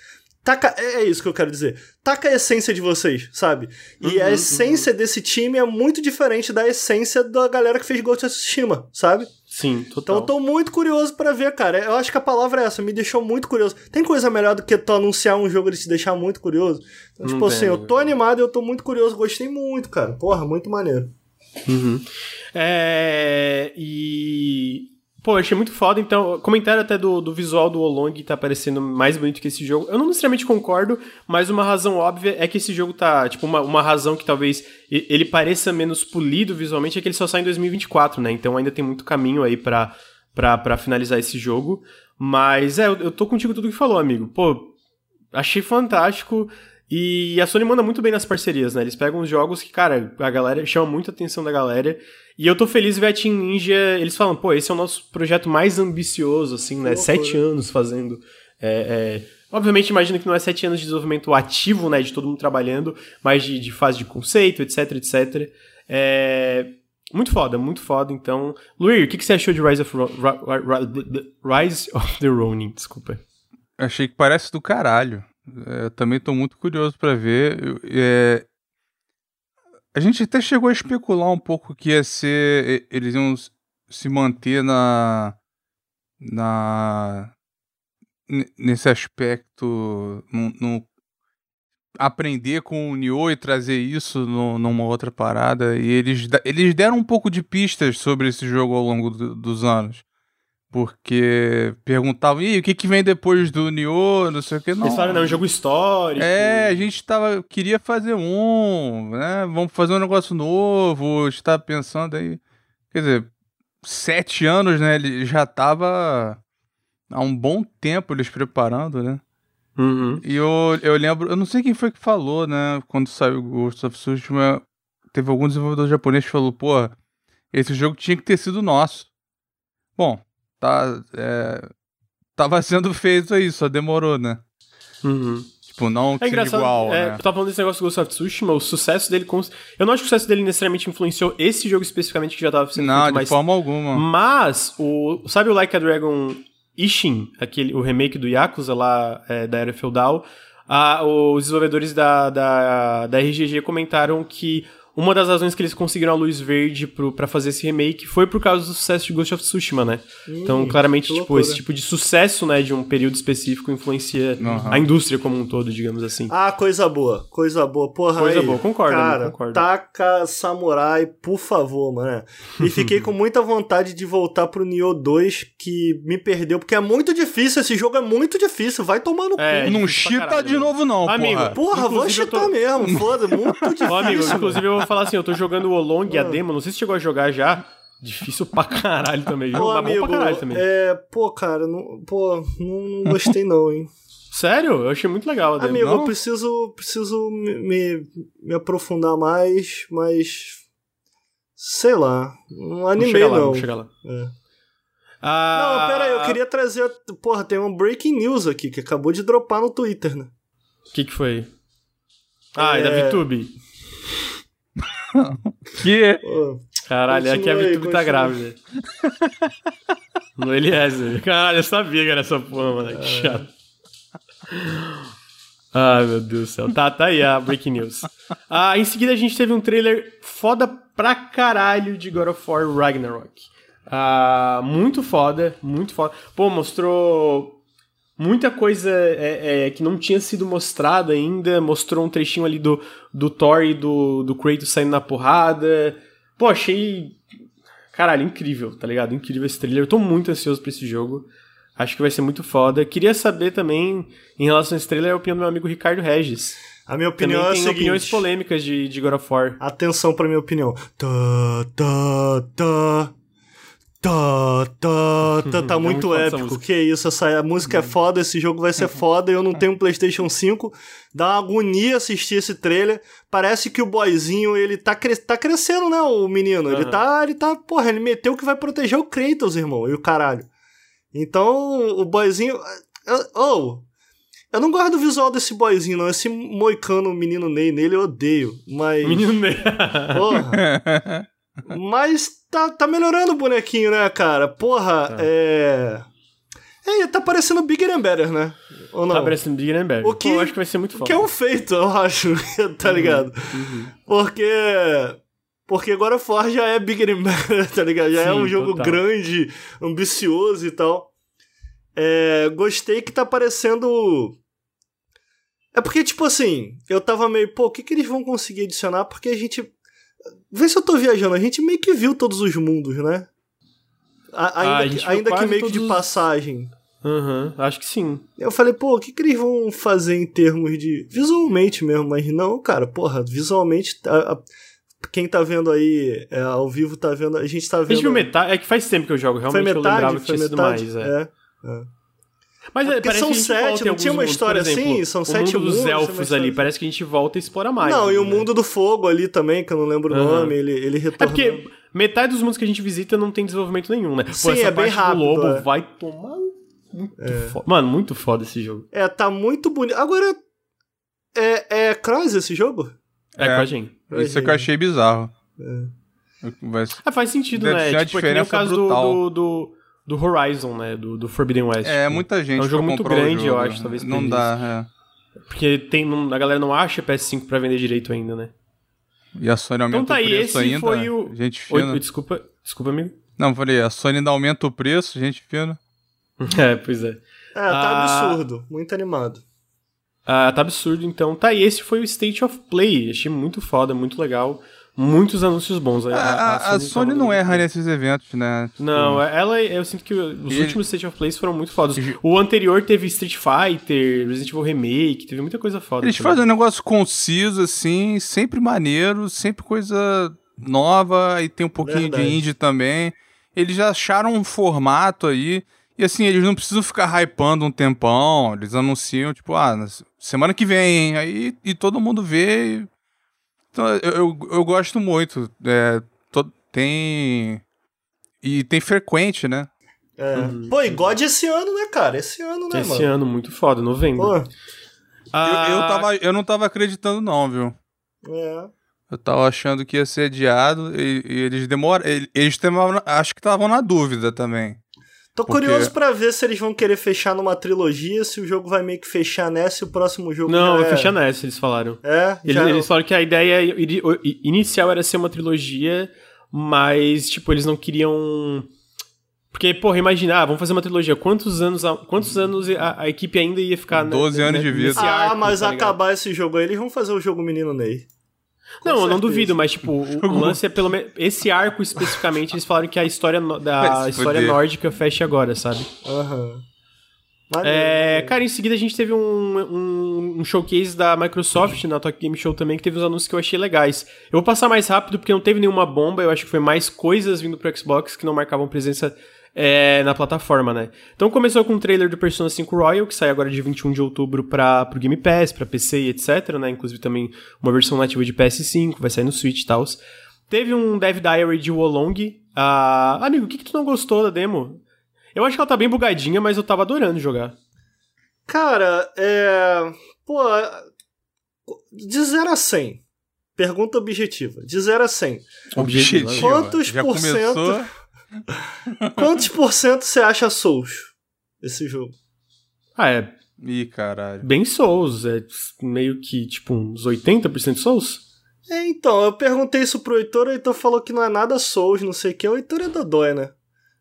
Taca, é, é isso que eu quero dizer. Taca a essência de vocês, sabe? E uhum, a essência uhum. desse time é muito diferente da essência da galera que fez Ghost of Tsushima, sabe? Sim, total. Então eu tô muito curioso para ver, cara. Eu acho que a palavra é essa, me deixou muito curioso. Tem coisa melhor do que tu anunciar um jogo e te deixar muito curioso? Então, tipo assim, eu tô animado e eu tô muito curioso, gostei muito, cara. Porra, muito maneiro. Uhum. É, e. Pô, achei muito foda, então. Comentário até do, do visual do Olong tá parecendo mais bonito que esse jogo. Eu não necessariamente concordo, mas uma razão óbvia é que esse jogo tá. Tipo, uma, uma razão que talvez ele pareça menos polido visualmente é que ele só sai em 2024, né? Então ainda tem muito caminho aí pra, pra, pra finalizar esse jogo. Mas é, eu, eu tô contigo tudo que falou, amigo. Pô, achei fantástico. E a Sony manda muito bem nas parcerias, né? Eles pegam os jogos que, cara, a galera chama muito a atenção da galera. E eu tô feliz ver a Team Ninja. Eles falam, pô, esse é o nosso projeto mais ambicioso, assim, né? Sete anos fazendo. É, é... Obviamente, imagino que não é sete anos de desenvolvimento ativo, né? De todo mundo trabalhando, mas de, de fase de conceito, etc, etc. É. Muito foda, muito foda. Então, Luir, o que, que você achou de Rise of, Ro Rise of the Ronin? Desculpa. Achei que parece do caralho. É, também estou muito curioso para ver. É, a gente até chegou a especular um pouco que ia ser. Eles iam se manter na. na nesse aspecto. No, no aprender com o Nioh e trazer isso no, numa outra parada. E eles, eles deram um pouco de pistas sobre esse jogo ao longo do, dos anos. Porque perguntavam, e o que, que vem depois do Nioh, não sei o que, não. Eles falaram, não, é um jogo histórico. É, a gente tava, queria fazer um, né, vamos fazer um negócio novo, estava pensando aí, quer dizer, sete anos, né, ele já tava há um bom tempo eles preparando, né. Uhum. E eu, eu lembro, eu não sei quem foi que falou, né, quando saiu o Ghost of Tsushima, teve algum desenvolvedor japonês que falou, pô, esse jogo tinha que ter sido nosso. Bom, tá, é, tava sendo feito aí, só demorou, né? Uhum. Tipo, não É engraçado, igual, é, né? tu tá falando desse negócio do Ghost of Tsushima, o sucesso dele... Cons... Eu não acho que o sucesso dele necessariamente influenciou esse jogo especificamente que já tava sendo Não, feito, de forma alguma. Mas, o, sabe o Like a Dragon Ishin, aquele, o remake do Yakuza lá é, da Era Feudal? Ah, os desenvolvedores da, da, da RGG comentaram que uma das razões que eles conseguiram a luz verde pro, pra fazer esse remake foi por causa do sucesso de Ghost of Tsushima, né? então, Hum, claramente, tipo, loucura. esse tipo de sucesso, né, de um período específico influencia Aham. a indústria como um todo, digamos assim. Ah, coisa boa, coisa boa. Porra, Coisa aí, boa, concordo, Cara, concordo. taca Samurai, por favor, mano. E fiquei com muita vontade de voltar pro Nioh 2, que me perdeu, porque é muito difícil, esse jogo é muito difícil, vai tomar no É, cu. não chita caralho, de novo, não, Amigo, porra. Porra, vou eu tô- chitar mesmo, foda, muito difícil. Ó, amigo, inclusive eu vou falar assim, eu tô jogando o Olong e a Ah. demo, não sei se chegou a jogar já. Difícil pra caralho também, viu? Pô, Mas amigo, bom pra caralho também. é, pô, cara, não, pô, não, não gostei não, hein. [laughs] Sério? Eu achei muito legal a demo. Amigo, não? eu preciso, preciso me, me, me aprofundar mais, mas. Sei lá. Não animei, chegar lá, não. vamos chegar lá. É. Ah, Não, pera aí, eu queria trazer. Porra, tem um breaking news aqui que acabou de dropar no Twitter, né? O que que foi? Ah, é, da É. VTube. Que? Pô, Caralho, é que a VTube tá grávida. no Eliezer. Caralho, eu sabia que era essa porra, mano. Que chato. Ai, meu Deus do céu. Tá, tá aí a breaking news. Ah, em seguida a gente teve um trailer foda pra caralho de God of War Ragnarok. Ah, muito foda, muito foda. Pô, mostrou muita coisa é, é, que não tinha sido mostrada ainda. Mostrou um trechinho ali do, do Thor e do, do Kratos saindo na porrada. Pô, achei. Caralho, incrível, tá ligado? Incrível esse trailer. Eu tô muito ansioso pra esse jogo. Acho que vai ser muito foda. Queria saber também, em relação a esse trailer, a opinião do meu amigo Ricardo Regis. a minha Também opinião é a tem opiniões seguinte. polêmicas de, de God of War. Atenção pra minha opinião. Tá, tá, tá. Tá, tá, tá, tá [laughs] É muito essa épico. Que isso, essa a música é foda, esse jogo vai ser [laughs] foda. Eu não tenho um PlayStation 5. Dá uma agonia assistir esse trailer. Parece que o boyzinho, ele tá, cre tá crescendo, né, o menino? Ele Aham. tá, ele tá, porra, ele meteu que vai proteger o Kratos, irmão, e o caralho. Então, o boyzinho. Oh! Eu não gosto do visual desse boyzinho, não. Esse moicano menino Ney nele eu odeio. Mas. Menino Ney. Porra. [laughs] Mas tá, tá melhorando o bonequinho, né, cara? Porra, Tá. é. É, tá parecendo Bigger and Better, né? Ou não? Tá parecendo Big and Better. O que- Pô, eu acho que vai ser muito O foda. que é um feito, eu acho, [laughs] tá ligado? Uhum. Porque. Porque agora For já é Bigger and Better, [laughs] tá ligado? Já é Sim, um jogo total. grande, ambicioso e tal. É, gostei que tá parecendo. É porque, tipo assim, eu tava meio, pô, o que, que eles vão conseguir adicionar? Porque a gente. Vê se eu tô viajando, a gente meio que viu todos os mundos, né? A- ainda Ah, a que, ainda que meio que de todos passagem. Uhum, acho que sim. Eu falei, pô, o que, que eles vão fazer em termos de. Visualmente mesmo, mas não, cara, porra, visualmente. a- a- quem tá vendo aí é, ao vivo tá vendo. A gente tá A vendo. gente viu metade. É que faz tempo que eu jogo, Foi realmente eu lembrava metade? que Foi tinha metade? mais. É. É. Mas É é, parece são que a gente sete, não tinha uma mundos, história por exemplo, assim? São o sete mundo dos elfos ali, assim. parece que a gente volta e explora mais. não, e o né? mundo do fogo ali também, que eu não lembro o Aham. nome, ele, ele É retorna. porque metade dos mundos que a gente visita não tem desenvolvimento nenhum, né? Pô, Sim, essa é bem parte rápido, do lobo é. vai tomar muito foda. Mano, muito foda esse jogo. É, tá muito bonito. Agora. É, é Cross esse jogo? É, É. com a gente. Isso é que eu achei bizarro. É. Vai- Ah, faz sentido, Deve né? ser uma Tipo, é que nem o caso do, do, do, do Horizon, né? Do, do Forbidden West. É, tipo, muita gente. é um jogo muito grande, eu jogo. acho, talvez Não por dá, Porque tem, não- a galera não acha PS5 pra vender direito ainda, né? é. E a Sony aumenta Então tá o aí, preço esse ainda. foi o- Gente Oi, fina. desculpa, desculpa, amigo. Não, falei, a Sony ainda aumenta o preço, gente fina. [laughs] É, pois é. É, tá Ah. absurdo. Muito animado. Ah, tá absurdo, então. Tá, e esse foi o State of Play. Achei muito foda, muito legal. Muitos anúncios bons. A, a- a Sony tava não dando- erra nesses eventos, né? Tipo, Não, ela, eu sinto que os E- últimos State of Plays foram muito fodas. O anterior teve Street Fighter, Resident Evil Remake, teve muita coisa foda. Eles também. fazem um negócio conciso, assim, sempre maneiro, sempre coisa nova, e tem um pouquinho Verdade. de indie também. Eles já acharam um formato aí, e assim, eles não precisam ficar hypando um tempão, eles anunciam, tipo, ah, na semana que vem, hein? aí e todo mundo vê. e- Então, eu, eu, eu gosto muito. é, to- tem. E tem frequente, né? É. Uhum. Pô, e God esse ano, né, cara? Esse ano, né, esse mano? Esse ano, muito foda, novembro. Pô. Ah... Eu, eu, tava, eu não tava acreditando, não, viu? É. Eu tava achando que ia ser adiado e, e eles demoram. Eles, temavam, acho que estavam na dúvida também. Tô Porque... curioso para ver se eles vão querer fechar numa trilogia, se o jogo vai meio que fechar nessa e o próximo jogo Não, vai é... fechar nessa, eles falaram. É? Eles, já... eles falaram que a ideia inicial era ser uma trilogia, mas, tipo, eles não queriam. Porque, porra, imagina, ah, vamos fazer uma trilogia. Quantos anos, quantos anos a, a equipe ainda ia ficar 12 né, anos né, de vida. Ah, arco, mas tá acabar esse jogo aí, eles vão fazer o jogo Menino Ney. Com não, certeza. eu não duvido, mas tipo, o, o, lance é pelo menos. Esse arco especificamente, eles falaram que a história, no, da história nórdica fecha agora, sabe? Aham. Uhum. É, cara, em seguida a gente teve um, um, um, showcase da Microsoft na Talk Game Show também, que teve uns anúncios que eu achei legais. Eu vou passar mais rápido porque não teve nenhuma bomba, eu acho que foi mais coisas vindo pro Xbox que não marcavam presença é, na plataforma, né? Então começou com o um trailer do Persona 5 Royal, que sai agora de 21 de outubro para pro Game Pass, para PC e etc, né? Inclusive também uma versão nativa de PS5, vai sair no Switch e tal. Teve um Dev Diary de Wolong. Ah, amigo, o que, que tu não gostou da demo? Eu acho que ela tá bem bugadinha, mas eu tava adorando jogar. Cara, é. Pô. De 0 a 100. Pergunta objetiva. De 0 a 100. Objetiva. Quantos por cento. [laughs] Quantos por cento você acha Souls? Esse jogo? Ah, é. Ih, caralho. Bem Souls. É meio que, tipo, uns 80% Souls? É, então, eu perguntei isso pro Heitor, o Heitor falou que não é nada Souls, não sei o que. O Heitor é dodói, né?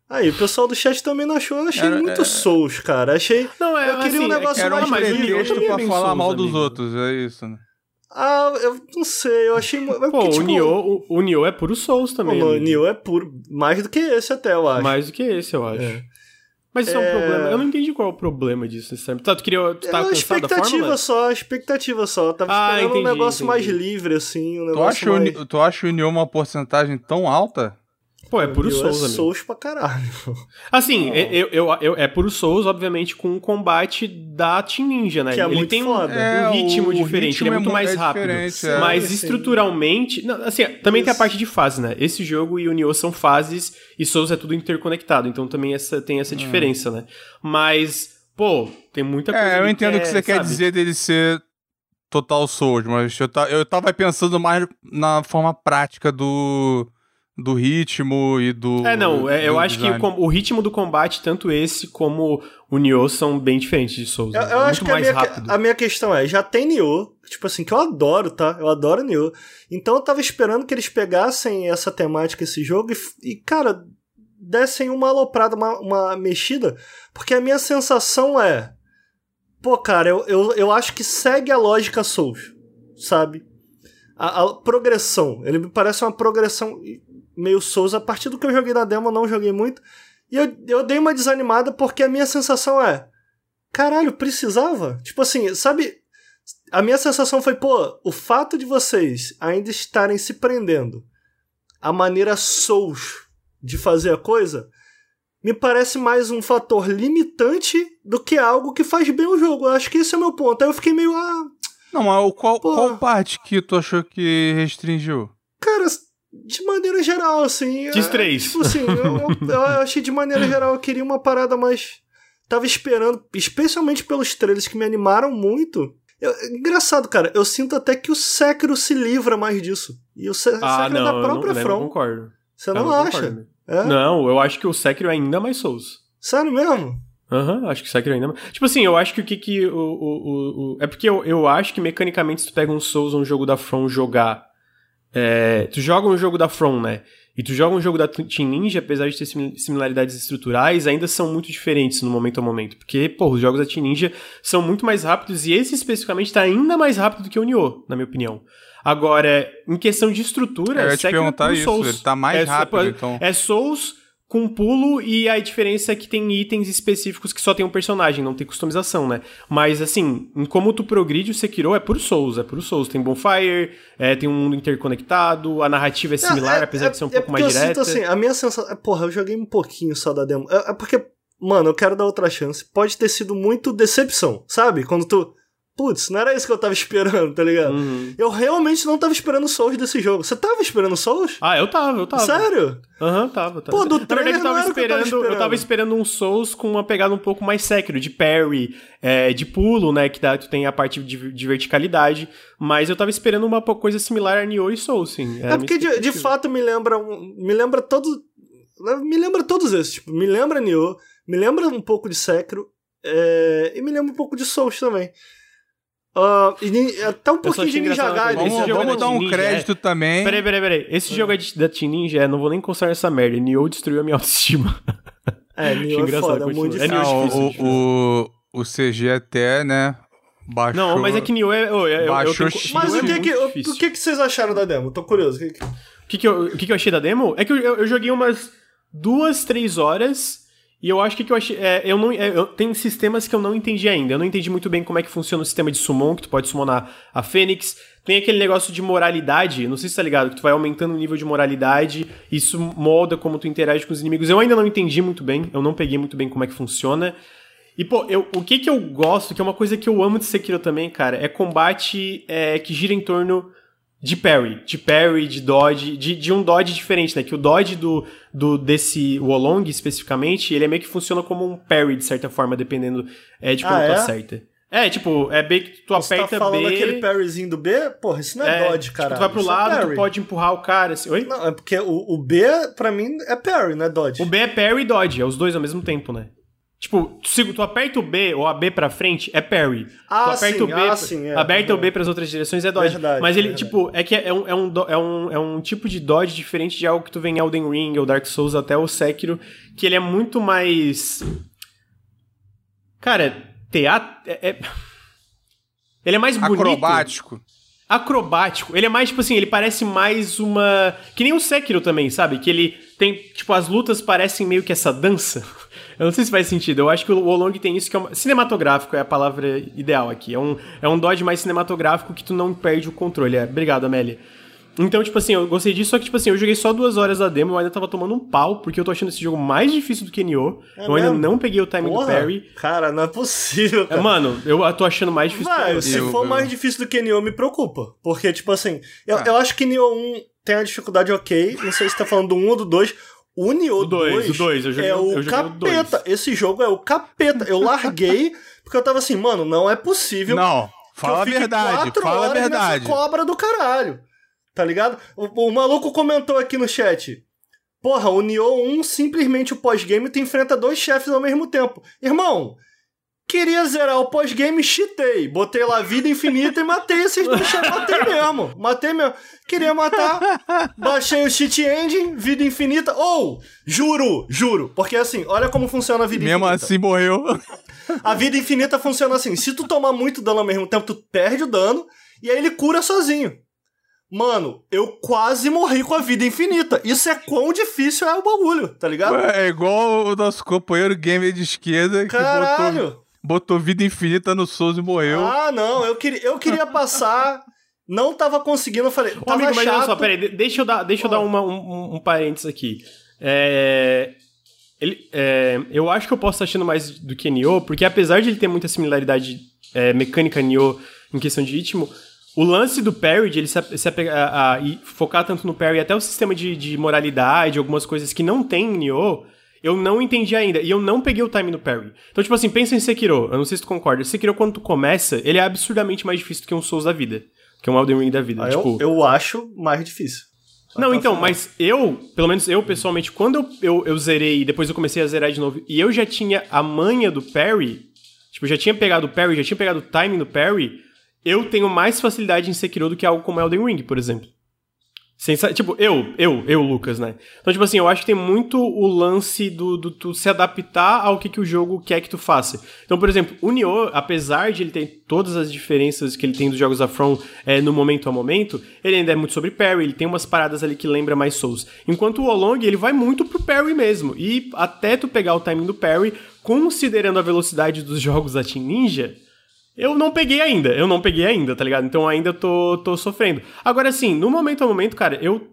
Aí, o pessoal do chat também não achou. Eu achei era, muito é... Souls, cara. Achei. Não, é, eu queria assim, um negócio era mais um pretexto pra falar Souls, mal amigo. dos outros, é isso, né? Ah, eu não sei, eu achei. Pô, porque, tipo, o, Nioh, o, o Nioh é puro Souls também. O Nioh é puro. Mais do que esse, até, eu acho. Mais do que esse, eu acho. É. Mas isso é... é... um problema. Eu não entendi qual é o problema disso, necessariamente. Tá, tu queria. Tu tava é expectativa só, expectativa só. Eu tava ah, esperando entendi, um negócio entendi. mais livre, assim. Um tu, acha mais... o, tu acha o Nioh uma porcentagem tão alta? Pô, é puro Souls, é amigo. Souls pra caralho. [laughs] Assim, eu, eu, eu, é puro Souls, obviamente, com o combate da Team Ninja, né? Que é ele muito tem foda. um, É, ritmo o diferente, ritmo ele é muito é mais é rápido. é. Mas Sim, estruturalmente. não, assim, também tem a Isso. parte de fase, né? Esse jogo e o Nioh são fases e Souls é tudo interconectado. Então também essa, tem essa diferença, né? Mas, pô, tem muita coisa. É, eu entendo o que é, você quer sabe? dizer dele ser total Souls, mas eu tava pensando mais na forma prática do, do ritmo e do. É, não, é, eu acho que o, o ritmo do combate, tanto esse como o Nioh, são bem diferentes de Souls. Eu, eu Muito acho que a mais minha, rápido. a minha questão é, já tem Nioh, tipo assim, que eu adoro, tá? Eu adoro Nioh. Então eu tava esperando que eles pegassem essa temática, esse jogo, e, e, cara, dessem uma aloprada, uma, uma mexida, porque a minha sensação é. Pô, cara, eu, eu, eu acho que segue a lógica Souls, sabe? A, a progressão. Ele me parece uma progressão meio Souls. A partir do que eu joguei na demo, eu não joguei muito. E eu, eu dei uma desanimada porque a minha sensação é. Caralho, precisava? Tipo assim, sabe? A minha sensação foi, pô, o fato de vocês ainda estarem se prendendo à maneira Souls de fazer a coisa me parece mais um fator limitante do que algo que faz bem o jogo. Eu acho que esse é o meu ponto. Aí eu fiquei meio, ah, Não, mas qual, Pô. qual parte que tu achou que restringiu? cara, de maneira geral, assim. Diz é, três. Tipo assim, eu, eu- eu achei de maneira geral, eu queria uma parada mais. Tava esperando, especialmente pelos trailers que me animaram muito. Eu- engraçado, cara, eu sinto até que o Sekiro se livra mais disso. E o Se Ah, Sekiro é não, da eu não, própria eu não From. concordo. Você não, não acha? É? Não, eu acho que o Sekiro é ainda mais Souls. Sério mesmo? Aham, acho que o Sekiro ainda mais. Tipo assim, eu acho que o que que. O, o, o, o- É porque eu, eu acho que mecanicamente, se tu pega um Souls ou um jogo da From jogar. É, tu joga um jogo da From, né? E tu joga um jogo da Team Ninja, apesar de ter simi- similaridades estruturais, ainda são muito diferentes no momento a momento. Porque, pô, os jogos da Team Ninja são muito mais rápidos e esse especificamente tá ainda mais rápido do que o Nioh, na minha opinião. Agora, em questão de estrutura, Eu ia te é perguntar isso, Souls. ele tá mais É, rápido, só- então. É Souls com pulo e a diferença é que tem itens específicos que só tem um personagem, não tem customização, né? Mas assim, em como tu progride o Sekiro é por Souls, é por Souls. Tem bonfire, é, tem um mundo interconectado, a narrativa é similar, É, apesar de ser um é pouco mais eu direta. Sinto, assim, a minha sensação. é, Porra, eu joguei um pouquinho só da demo. É, é porque, mano, eu quero dar outra chance. Pode ter sido muito decepção, sabe? Quando tu. Putz, não era isso que eu tava [laughs] esperando, tá ligado? Uhum. Eu realmente não tava esperando Souls desse jogo. Você tava esperando Souls? Ah, eu tava, eu tava. Sério? Aham, tava, tava. Pô, do Na verdade, eu tava, não era o que eu tava esperando, eu tava esperando. esperando um Souls com uma pegada um pouco mais Sekiro, de parry, é, de pulo, né, que dá, tu tem a parte de, de verticalidade, mas eu tava esperando uma coisa similar a Nioh e Souls, sim. É a porque de, de fato me lembra um- me lembra todo me lembra todos esses, tipo, me lembra Nioh, me lembra um pouco de Sekiro é, e me lembra um pouco de Souls também. Ah, e ni- até um pouquinho de Ninja Gaiden. Vamos, jogo vamos é dar um ninja, crédito também. Peraí, peraí, peraí. Esse jogo é de- da Team Ninja, não vou nem constar essa merda. Nioh destruiu a minha [laughs] autoestima. É, Nioh é engraçado, foda, é muito É difícil. Não, difícil o, o, o CG até, né? Baixou. Não, mas é que Nioh é... oh, eu- eu- eu Baixou tenho- X. Mas o é que que, o, que que vocês acharam da demo? Tô curioso. O que que- O que, que, eu, o que, que eu achei da demo? É que eu, eu, eu joguei umas duas, três horas e eu acho que, que eu achei. É, eu não, é, eu- tem sistemas que eu não entendi ainda. Eu não entendi muito bem como é que funciona o sistema de summon, que tu pode summonar a Fênix. Tem aquele negócio de moralidade, não sei se tá ligado, que tu vai aumentando o nível de moralidade, isso molda como tu interage com os inimigos. Eu ainda não entendi muito bem, eu não peguei muito bem como é que funciona. E, pô, eu, o que que eu gosto, que é uma coisa que eu amo de Sekiro também, cara, é combate é, que gira em torno de parry, de parry, de dodge, de, de um dodge diferente, né? Que o dodge do, do desse Wolong, especificamente, ele é meio que funciona como um parry, de certa forma, dependendo é, de como Ah, tu é? acerta. É, tipo, é bem que tu Você tá falando B... aquele parryzinho do B? Porra, isso não é, dodge, tipo, cara. tu vai pro Isso é lado, tu parry. pode empurrar o cara, assim... Oi? Não, é porque o, o B, pra mim, é parry, não é dodge. O B é parry e dodge, é os dois ao mesmo tempo, né? Tipo, tu, se tu aperta o B ou a B pra frente, é parry. Ah, tu aperta sim, o B, ah, sim, é, aperta é. o B pras outras direções, é dodge. Verdade, Mas ele, verdade. tipo, é que é um, é, um, é, um, é um tipo de dodge diferente de algo que tu vê em Elden Ring ou Dark Souls até o Sekiro, que ele é muito mais... Cara, teatro... É, é- Ele é mais bonito. Acrobático. acrobático. Ele é mais, tipo assim, ele parece mais uma. Que nem o Sekiro também, sabe? Que ele tem. Tipo, as lutas parecem meio que essa dança. Eu não sei se faz sentido. Eu acho que o Wolong tem isso que é uma... cinematográfico é a palavra ideal aqui. É um, é um dodge mais cinematográfico que tu não perde o controle. É, obrigado, Amélia. Então, tipo assim, eu gostei disso, só que, tipo assim, eu joguei só duas horas da demo, eu ainda tava tomando um pau, porque eu tô achando esse jogo mais difícil do que Nioh. É eu ainda mesmo? não peguei o timing do Porra, parry. Cara, não é possível, É, cara. mano, eu tô achando mais difícil Vai, que se Eu- for eu- mais difícil do que Nioh, me preocupa. Porque, tipo assim, eu, Ah. eu acho que Nioh 1 tem a dificuldade ok. Não sei se tá falando do 1 ou do 2. O Nioh dois, 2 o dois, eu joguei é o- joguei o capeta. Esse jogo é o capeta. Eu larguei porque eu tava assim, mano, não é possível Não, fala a verdade. Fala a verdade. nessa cobra do caralho. Tá ligado? O, o maluco comentou aqui no chat. Porra, o Nioh 1, simplesmente o pós-game, tu enfrenta dois chefes ao mesmo tempo. Irmão, queria zerar o pós-game, cheatei. Botei lá vida infinita e matei esses chefes. Matei mesmo. Matei mesmo. Queria matar. Baixei o cheat engine, vida infinita. Ou, juro, juro. Porque assim, olha como funciona a vida Mesmo infinita. assim morreu. A vida infinita funciona assim: se tu tomar muito dano ao mesmo tempo, tu perde o dano e aí ele cura sozinho. Mano, eu quase morri com a vida infinita. Isso é quão difícil é o bagulho, tá ligado? É igual o nosso companheiro gamer de esquerda que botou, Caralho! Botou vida infinita no Souls e morreu. Ah, não, eu queria, eu queria passar, não tava conseguindo, eu falei, Ô, tava amigo, mas chato. olha só, peraí, de- deixa eu dar, deixa eu dar uma, um, um, parênteses aqui. É, ele, é, eu acho que eu posso estar achando mais do que Nioh, porque apesar de ele ter muita similaridade é, mecânica Nioh em questão de ritmo, o lance do parry, de ele se, se apegar a, a- e focar tanto no parry, até o sistema de, de moralidade, algumas coisas que não tem em Nioh, eu não entendi ainda. E eu não peguei o time no parry. Então, tipo assim, pensa em Sekiro. Eu não sei se tu concorda. Sekiro, quando tu começa, ele é absurdamente mais difícil do que um Souls da vida. Que um Elden Ring da vida. Ah, tipo, eu, eu acho mais difícil. não, Até então, mas eu, pelo menos eu pessoalmente, quando eu, eu, eu zerei e depois eu comecei a zerar de novo, e eu já tinha a manha do parry, tipo, eu já tinha pegado o parry, já tinha pegado o timing do parry, eu tenho mais facilidade em Sekiro do que algo como Elden Ring, por exemplo. Tipo, eu, eu, eu, Lucas, né? Então, tipo assim, eu acho que tem muito o lance do, do tu se adaptar ao que, que o jogo quer que tu faça. Então, por exemplo, o Nioh, apesar de ele ter todas as diferenças que ele tem dos jogos da From é, no momento a momento, ele ainda é muito sobre parry, ele tem umas paradas ali que lembra mais Souls. Enquanto o Olong, ele vai muito pro parry mesmo. E até tu pegar o timing do parry, considerando a velocidade dos jogos da Team Ninja, eu não peguei ainda, eu não peguei ainda, tá ligado? Então ainda tô, tô sofrendo. Agora, assim, no momento a momento, cara, eu.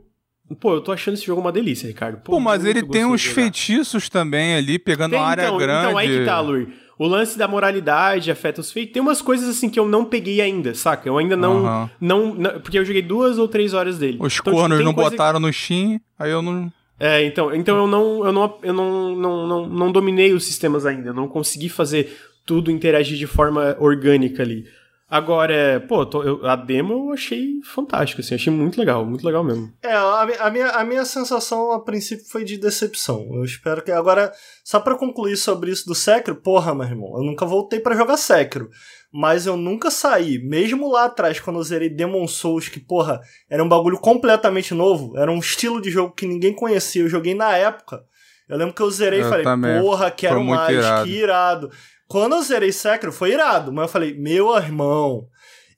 Pô, eu tô achando esse jogo uma delícia, Ricardo. Pô, mas muito ele tem uns feitiços também ali, pegando Tem, uma área então, grande. Então, aí que tá, Lur. o lance da moralidade afeta os feitos. Tem umas coisas assim que eu não peguei ainda, saca? Eu ainda não. Aham. não, não- porque eu joguei duas ou três horas dele. Os Então, tipo, cornos tem não botaram no Steam, aí eu não. É, então, então eu não, eu não, eu não, não, não, não dominei os sistemas ainda. Eu não consegui fazer tudo interagir de forma orgânica ali. Agora, pô, tô- eu- a demo eu achei fantástica, assim, achei muito legal, muito legal mesmo. É, a, a minha, a minha sensação a princípio foi de decepção. Eu espero que. Agora, só pra concluir sobre isso do Sekiro, porra, meu irmão, eu nunca voltei pra jogar Sekiro. Mas eu nunca saí, mesmo lá atrás, quando eu zerei Demon Souls, que, porra, era um bagulho completamente novo, era um estilo de jogo que ninguém conhecia. Eu joguei na época. Eu lembro que eu zerei e falei, também. porra, quero mais, irado. que irado. Quando eu zerei Sekiro, foi irado, mas eu falei, meu irmão,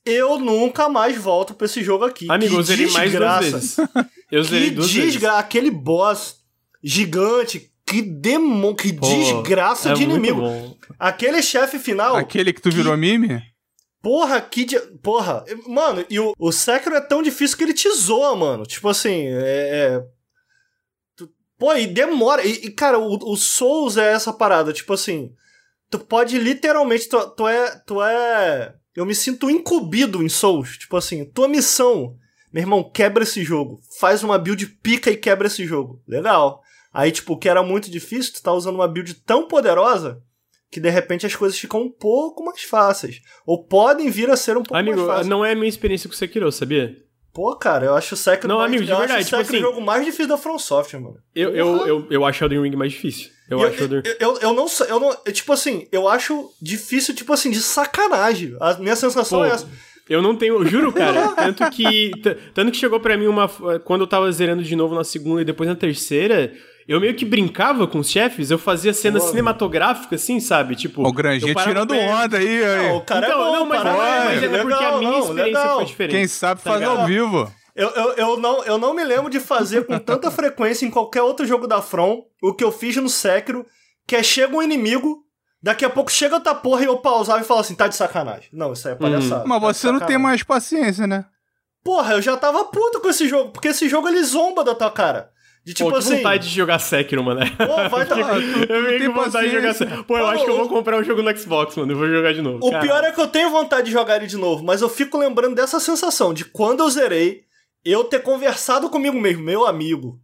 eu nunca mais volto pra esse jogo aqui. Amigo, que eu zerei mais duas vezes. Eu zerei Que duas vezes. desgraça, aquele boss gigante, que demônio, que Pô, desgraça é de inimigo. bom. Aquele chefe final, Aquele que tu virou meme? porra, que de... porra, mano, e o, o Sekiro é tão difícil que ele te zoa, mano. Tipo assim, é... é- Pô, e demora. E, e, cara, o, o Souls é essa parada, tipo assim, tu pode literalmente, tu, tu é, tu é, eu me sinto incumbido em Souls, tipo assim, tua missão, meu irmão, quebra esse jogo, faz uma build pica e quebra esse jogo, legal. Aí, tipo, que era muito difícil, tu tá usando uma build tão poderosa que de repente as coisas ficam um pouco mais fáceis. Ou podem vir a ser um pouco Amigo, mais fáceis. não é a minha experiência com Sekiro, sabia? Pô, cara, eu acho o Sekiro Não, mais, amigo, de eu verdade, acho o tipo Sekiro assim- o jogo mais difícil da From Software, mano. Eu, eu, eu, eu acho Elden Ring mais difícil. Eu E acho eu, eu, eu não sei, eu não, eu, tipo assim, eu acho difícil, tipo assim, de sacanagem. A minha sensação Pô, é essa. Eu não tenho, eu juro, cara. [laughs] tanto que tanto que chegou pra mim uma quando eu tava zerando de novo na segunda e depois na terceira, eu meio que brincava com os chefes, eu fazia cena Pô, cinematográfica assim, sabe? Tipo, O parava tirando perto- onda aí, aí. Não, o cara então, é bom, não, mas, para, não é, mas é legal, porque a minha não, experiência legal. foi diferente. Quem sabe tá faz ligado? ao vivo. Eu, eu, eu, não, eu não me lembro de fazer com tanta [laughs] frequência em qualquer outro jogo da From o que eu fiz no Sekiro, que é chega um inimigo, daqui a pouco chega outra porra e eu pausava e falo assim, tá de sacanagem. Não, isso aí é palhaçada. Mas tá você não tem mais paciência, né? Porra, eu já tava puto com esse jogo, porque esse jogo ele zomba da tua cara. De tipo Pô, que assim. vontade de jogar Sekiro, mano. Pô, vai dar- [laughs] eu tem que vontade de jogar. Sekiro. Pô, eu Pô, acho que eu vou comprar um jogo no Xbox, mano. Eu vou jogar de novo. O pior é que eu tenho vontade de jogar ele de novo, mas eu fico lembrando dessa sensação de quando eu zerei, eu ter conversado comigo mesmo, meu amigo.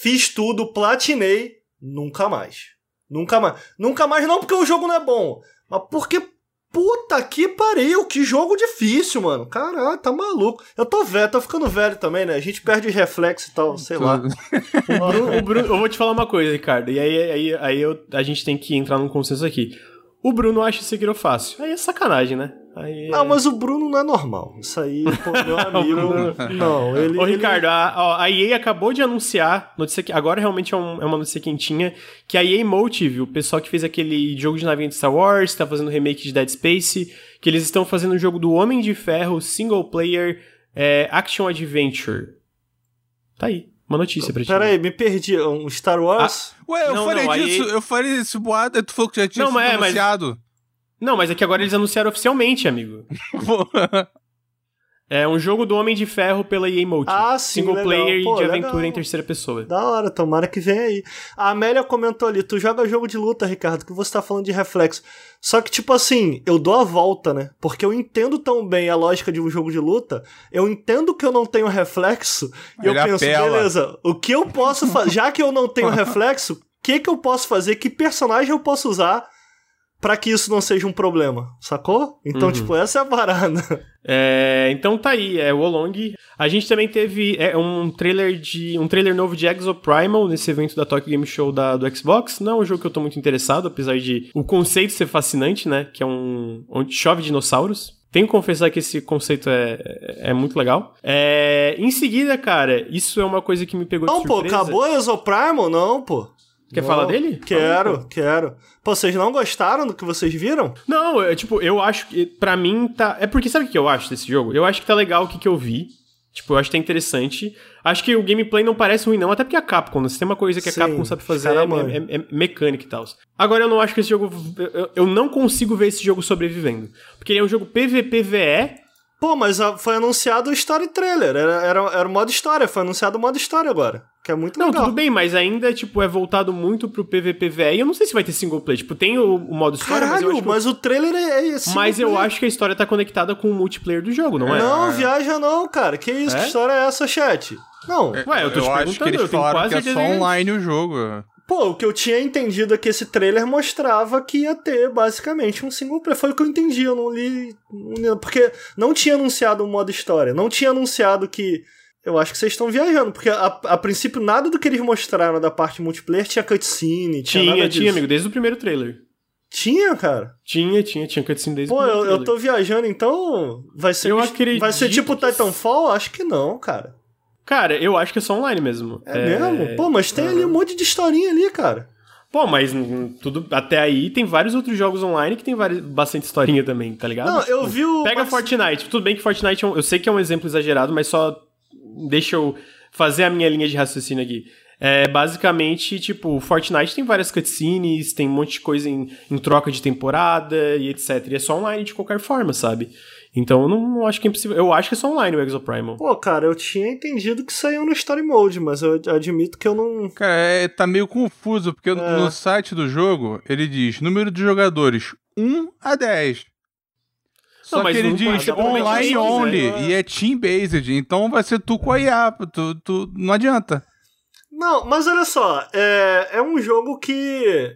Fiz tudo, platinei, nunca mais. Nunca mais. Nunca mais não porque o jogo não é bom, mas porque puta que pariu, que jogo difícil, mano. Caralho, tá maluco. Eu tô velho, tô ficando velho também, né? A gente perde reflexo e tal, sei lá. [laughs] O Bruno, o Bruno- eu vou te falar uma coisa, Ricardo, e aí, aí, aí eu- a gente tem que entrar num consenso aqui. O Bruno acha Sekiro fácil. Aí é sacanagem, né? Aí é- Não, mas o Bruno não é normal. Isso aí, pô, [laughs] meu amigo. Bruno- não, ele. Ô, ele- Ricardo, a, ó, a EA acabou de anunciar, notícia que agora realmente é, um- é uma notícia quentinha, que a EA Motive, o pessoal que fez aquele jogo de navinha de Star Wars, tá fazendo remake de Dead Space, que eles estão fazendo o jogo do Homem de Ferro single player é, action adventure. Tá aí, uma notícia pra ti. Pera aí, me perdi. Um Star Wars? Ué, eu Não, falei não, aí- disso, eu falei esse boato, aí tu falou que já tinha Não, sido mas é, mas- anunciado. Não, mas é que agora eles anunciaram oficialmente, amigo. [laughs] [laughs] É um jogo do Homem de Ferro pela EA Motive. Ah, sim, Single legal. player Pô, de legal. aventura em terceira pessoa. Da hora, tomara que venha aí. A Amélia comentou ali: tu joga jogo de luta, Ricardo, que você tá falando de reflexo. Só que, tipo assim, eu dou a volta, né? Porque eu entendo tão bem a lógica de um jogo de luta, eu entendo que eu não tenho reflexo, e eu penso, apela. beleza, o que eu posso fazer? Já que eu não tenho [laughs] reflexo, o que que eu posso fazer? Que personagem eu posso usar pra que isso não seja um problema? Sacou? Então, Uhum. tipo, essa é a parada. É, então tá aí, é o Olong. A gente também teve é, um trailer de um trailer novo de Exoprimal nesse evento da Tokyo Game Show da, do Xbox. Não é um jogo que eu tô muito interessado, apesar de o conceito ser fascinante, né? Que é um onde chove dinossauros. Tenho que confessar que esse conceito é, é, é muito legal. É, em seguida, cara, isso é uma coisa que me pegou de Não, pô, surpresa. acabou Exoprimal? Não, pô. Quer Não. falar dele? Quero, quero. Pô, vocês não gostaram do que vocês viram? Não, é, tipo, eu acho que pra mim tá. É porque sabe o que eu acho desse jogo? Eu acho que tá legal o que, que eu vi. Tipo, eu acho que tá interessante. Acho que o gameplay não parece ruim, não. Até porque a Capcom, né? se tem uma coisa que a Sim, Capcom sabe fazer é, é- é mecânica e tal. Agora eu não acho que esse jogo. Eu, eu não consigo ver esse jogo sobrevivendo. Porque ele é um jogo PVPVE Pô, mas a, foi anunciado o Story Trailer. Era, era, era o modo história. Foi anunciado o modo história agora. Que é muito Não, legal. tudo bem, mas ainda, tipo, é voltado muito pro PVPVE. E eu não sei se vai ter single player. Tipo, tem o, o modo história, Caralho, mas eu acho que... mas o trailer é, é esse. Mas eu acho que a história tá conectada com o multiplayer do jogo, não é? Não, viaja não, cara. Que isso? É? Que história é essa, chat? Não. Ué, eu tô te acho que perguntando, eles eu tenho quase que é só que é online o jogo. Pô, o que eu tinha entendido é que esse trailer mostrava que ia ter basicamente um single player. Foi o que eu entendi, eu não li. Porque não tinha anunciado um modo história. Não tinha anunciado que. Eu acho que vocês estão viajando, porque a, a princípio nada do que eles mostraram da parte multiplayer tinha cutscene, tinha, Tinha, nada tinha, disso. amigo, desde o primeiro trailer. Tinha, cara. Tinha, tinha, tinha cutscene desde Pô, o primeiro eu, trailer. eu tô viajando, então. Vai ser, Eu acredito vai ser tipo Titanfall? Acho que não, cara. Cara, eu acho que é só online mesmo. É, mesmo? Pô, mas tem ali um monte de historinha ali, cara. Pô, mas tudo até aí tem vários outros jogos online que tem várias, bastante historinha também, tá ligado? Não, eu vi o. Pega mas- Fortnite. Tudo bem que Fortnite, é um- eu sei que é um exemplo exagerado, mas só deixa eu fazer a minha linha de raciocínio aqui. É, basicamente, tipo, Fortnite tem várias cutscenes, tem um monte de coisa em, em troca de temporada e etc. E é só online de qualquer forma, sabe? Então eu não, acho que é impossível. Eu acho que é só online o Exoprimal. Pô, cara, eu tinha entendido que saiu no Story Mode, mas eu admito que eu não. Cara, é, tá meio confuso, porque É. no site do jogo ele diz número de jogadores 1 a 10. Só Não, que ele diz por online mensagem, only né? e é team-based, então vai ser tu com a IA, tu, tu, não adianta. Não, mas olha só, é, é um jogo que.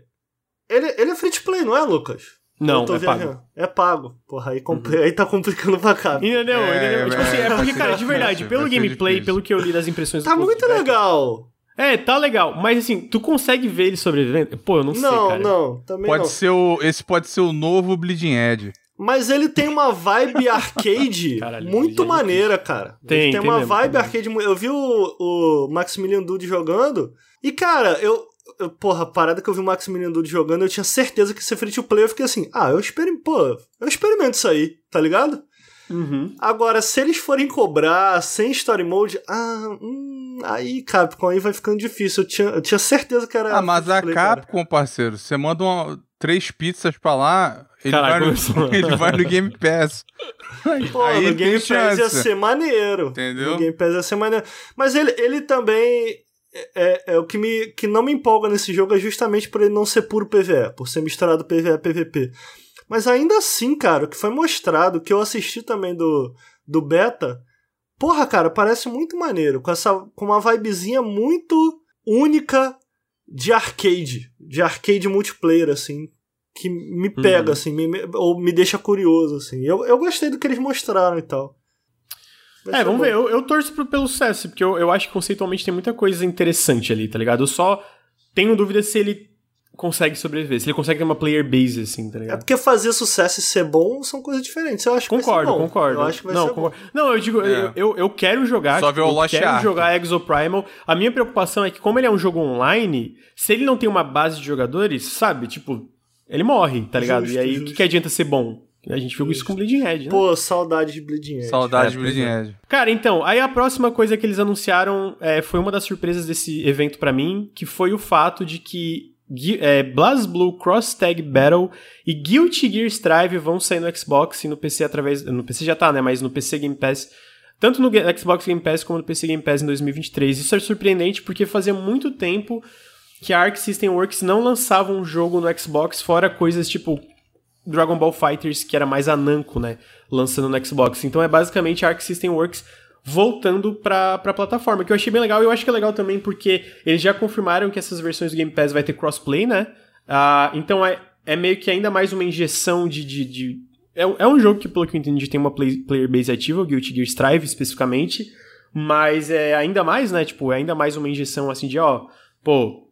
Ele, ele é free to play, não é, Lucas? Não, é pago. viajando. É pago. Porra, aí, compli- aí tá complicando pra cá. Entendeu? É, entendeu? Tipo é, assim, é vai porque, cara, de verdade, vai pelo gameplay, pelo que eu li das impressões do Tá muito beta- legal. É, tá legal. Mas assim, tu consegue ver ele sobrevivendo? Pô, eu não, sei, Não, cara. não, também Pode não. ser o, esse pode ser o novo Bleeding Edge. Mas ele tem uma vibe [laughs] arcade Caralho, muito é maneira, cara. Tem, ele tem, tem uma mesmo, vibe tem arcade. Eu vi o, o Maximilian Dude jogando. E, cara, eu. Eu- Porra, a parada que eu vi o Maximilian Dude jogando, eu tinha certeza que ia ser free to play. Eu fiquei assim, ah, eu experimento. Pô, eu experimento isso aí, tá ligado? Uhum. Agora, se eles forem cobrar sem story mode, ah, hum, aí, Capcom, aí vai ficando difícil. Eu tinha, eu tinha certeza que era. Ah, mas a play, cara. Capcom, parceiro, você manda uma- três pizzas pra lá, ele, Caralho, vai, no, [laughs] ele vai no Game Pass. Pô, Aí no tem Game Pass ia chance. ser maneiro. Entendeu? No Game Pass ia ser maneiro. Mas ele, ele também. É, é- é o que, me, que não me empolga nesse jogo é justamente por ele não ser puro PVE, por ser misturado PVE e PVP. Mas ainda assim, cara, o que foi mostrado, que eu assisti também do, do beta, porra, cara, parece muito maneiro. Com, essa, com uma vibezinha muito única de arcade. De arcade multiplayer, assim. Que me pega, Uhum. assim, me- me- ou me deixa curioso, assim. Eu, eu gostei do que eles mostraram e tal. Vai É, vamos bom. ver. Eu, eu torço pro- pelo sucesso, porque eu, eu acho que conceitualmente tem muita coisa interessante ali, tá ligado? Eu só tenho dúvida se ele consegue sobreviver, se ele consegue ter uma player base, assim, tá É ligado? porque fazer sucesso e ser bom são coisas diferentes. Eu acho que Concordo, bom. concordo. Eu acho que vai não, ser concordo. Não, eu digo, É. eu, eu, eu quero jogar. Só ver o eu Lost quero Ark. jogar Exoprimal. A minha preocupação é que, como ele é um jogo online, se ele não tem uma base de jogadores, sabe? Tipo, ele morre, tá ligado? Justo, e aí, o que, que adianta ser bom? A gente viu isso com Bleeding Edge, né? Pô, saudade de Bleeding Edge. Saudade É, de Bleeding é. Edge. Cara, então, aí a próxima coisa que eles anunciaram é, foi uma das surpresas desse evento pra mim, que foi o fato de que é, BlazBlue Cross Tag Battle e Guilty Gear Strive vão sair no Xbox e no PC através. No PC já tá, né? Mas no PC Game Pass. Tanto no Xbox Game Pass como no PC Game Pass em 2023. Isso é surpreendente porque fazia muito tempo que a Arc System Works não lançava um jogo no Xbox, fora coisas tipo Dragon Ball Fighters, que era mais a Namco, né? Lançando no Xbox. Então é basicamente a Arc System Works voltando pra, pra plataforma, que eu achei bem legal. E eu acho que é legal também porque eles já confirmaram que essas versões do Game Pass vai ter crossplay, né? Ah, então é, é meio que ainda mais uma injeção de. de, de- É, é um jogo que, pelo que eu entendi, tem uma play- player base ativa, o Guilty Gear Strive especificamente. Mas é ainda mais, né? Tipo, é ainda mais uma injeção assim de, ó, pô,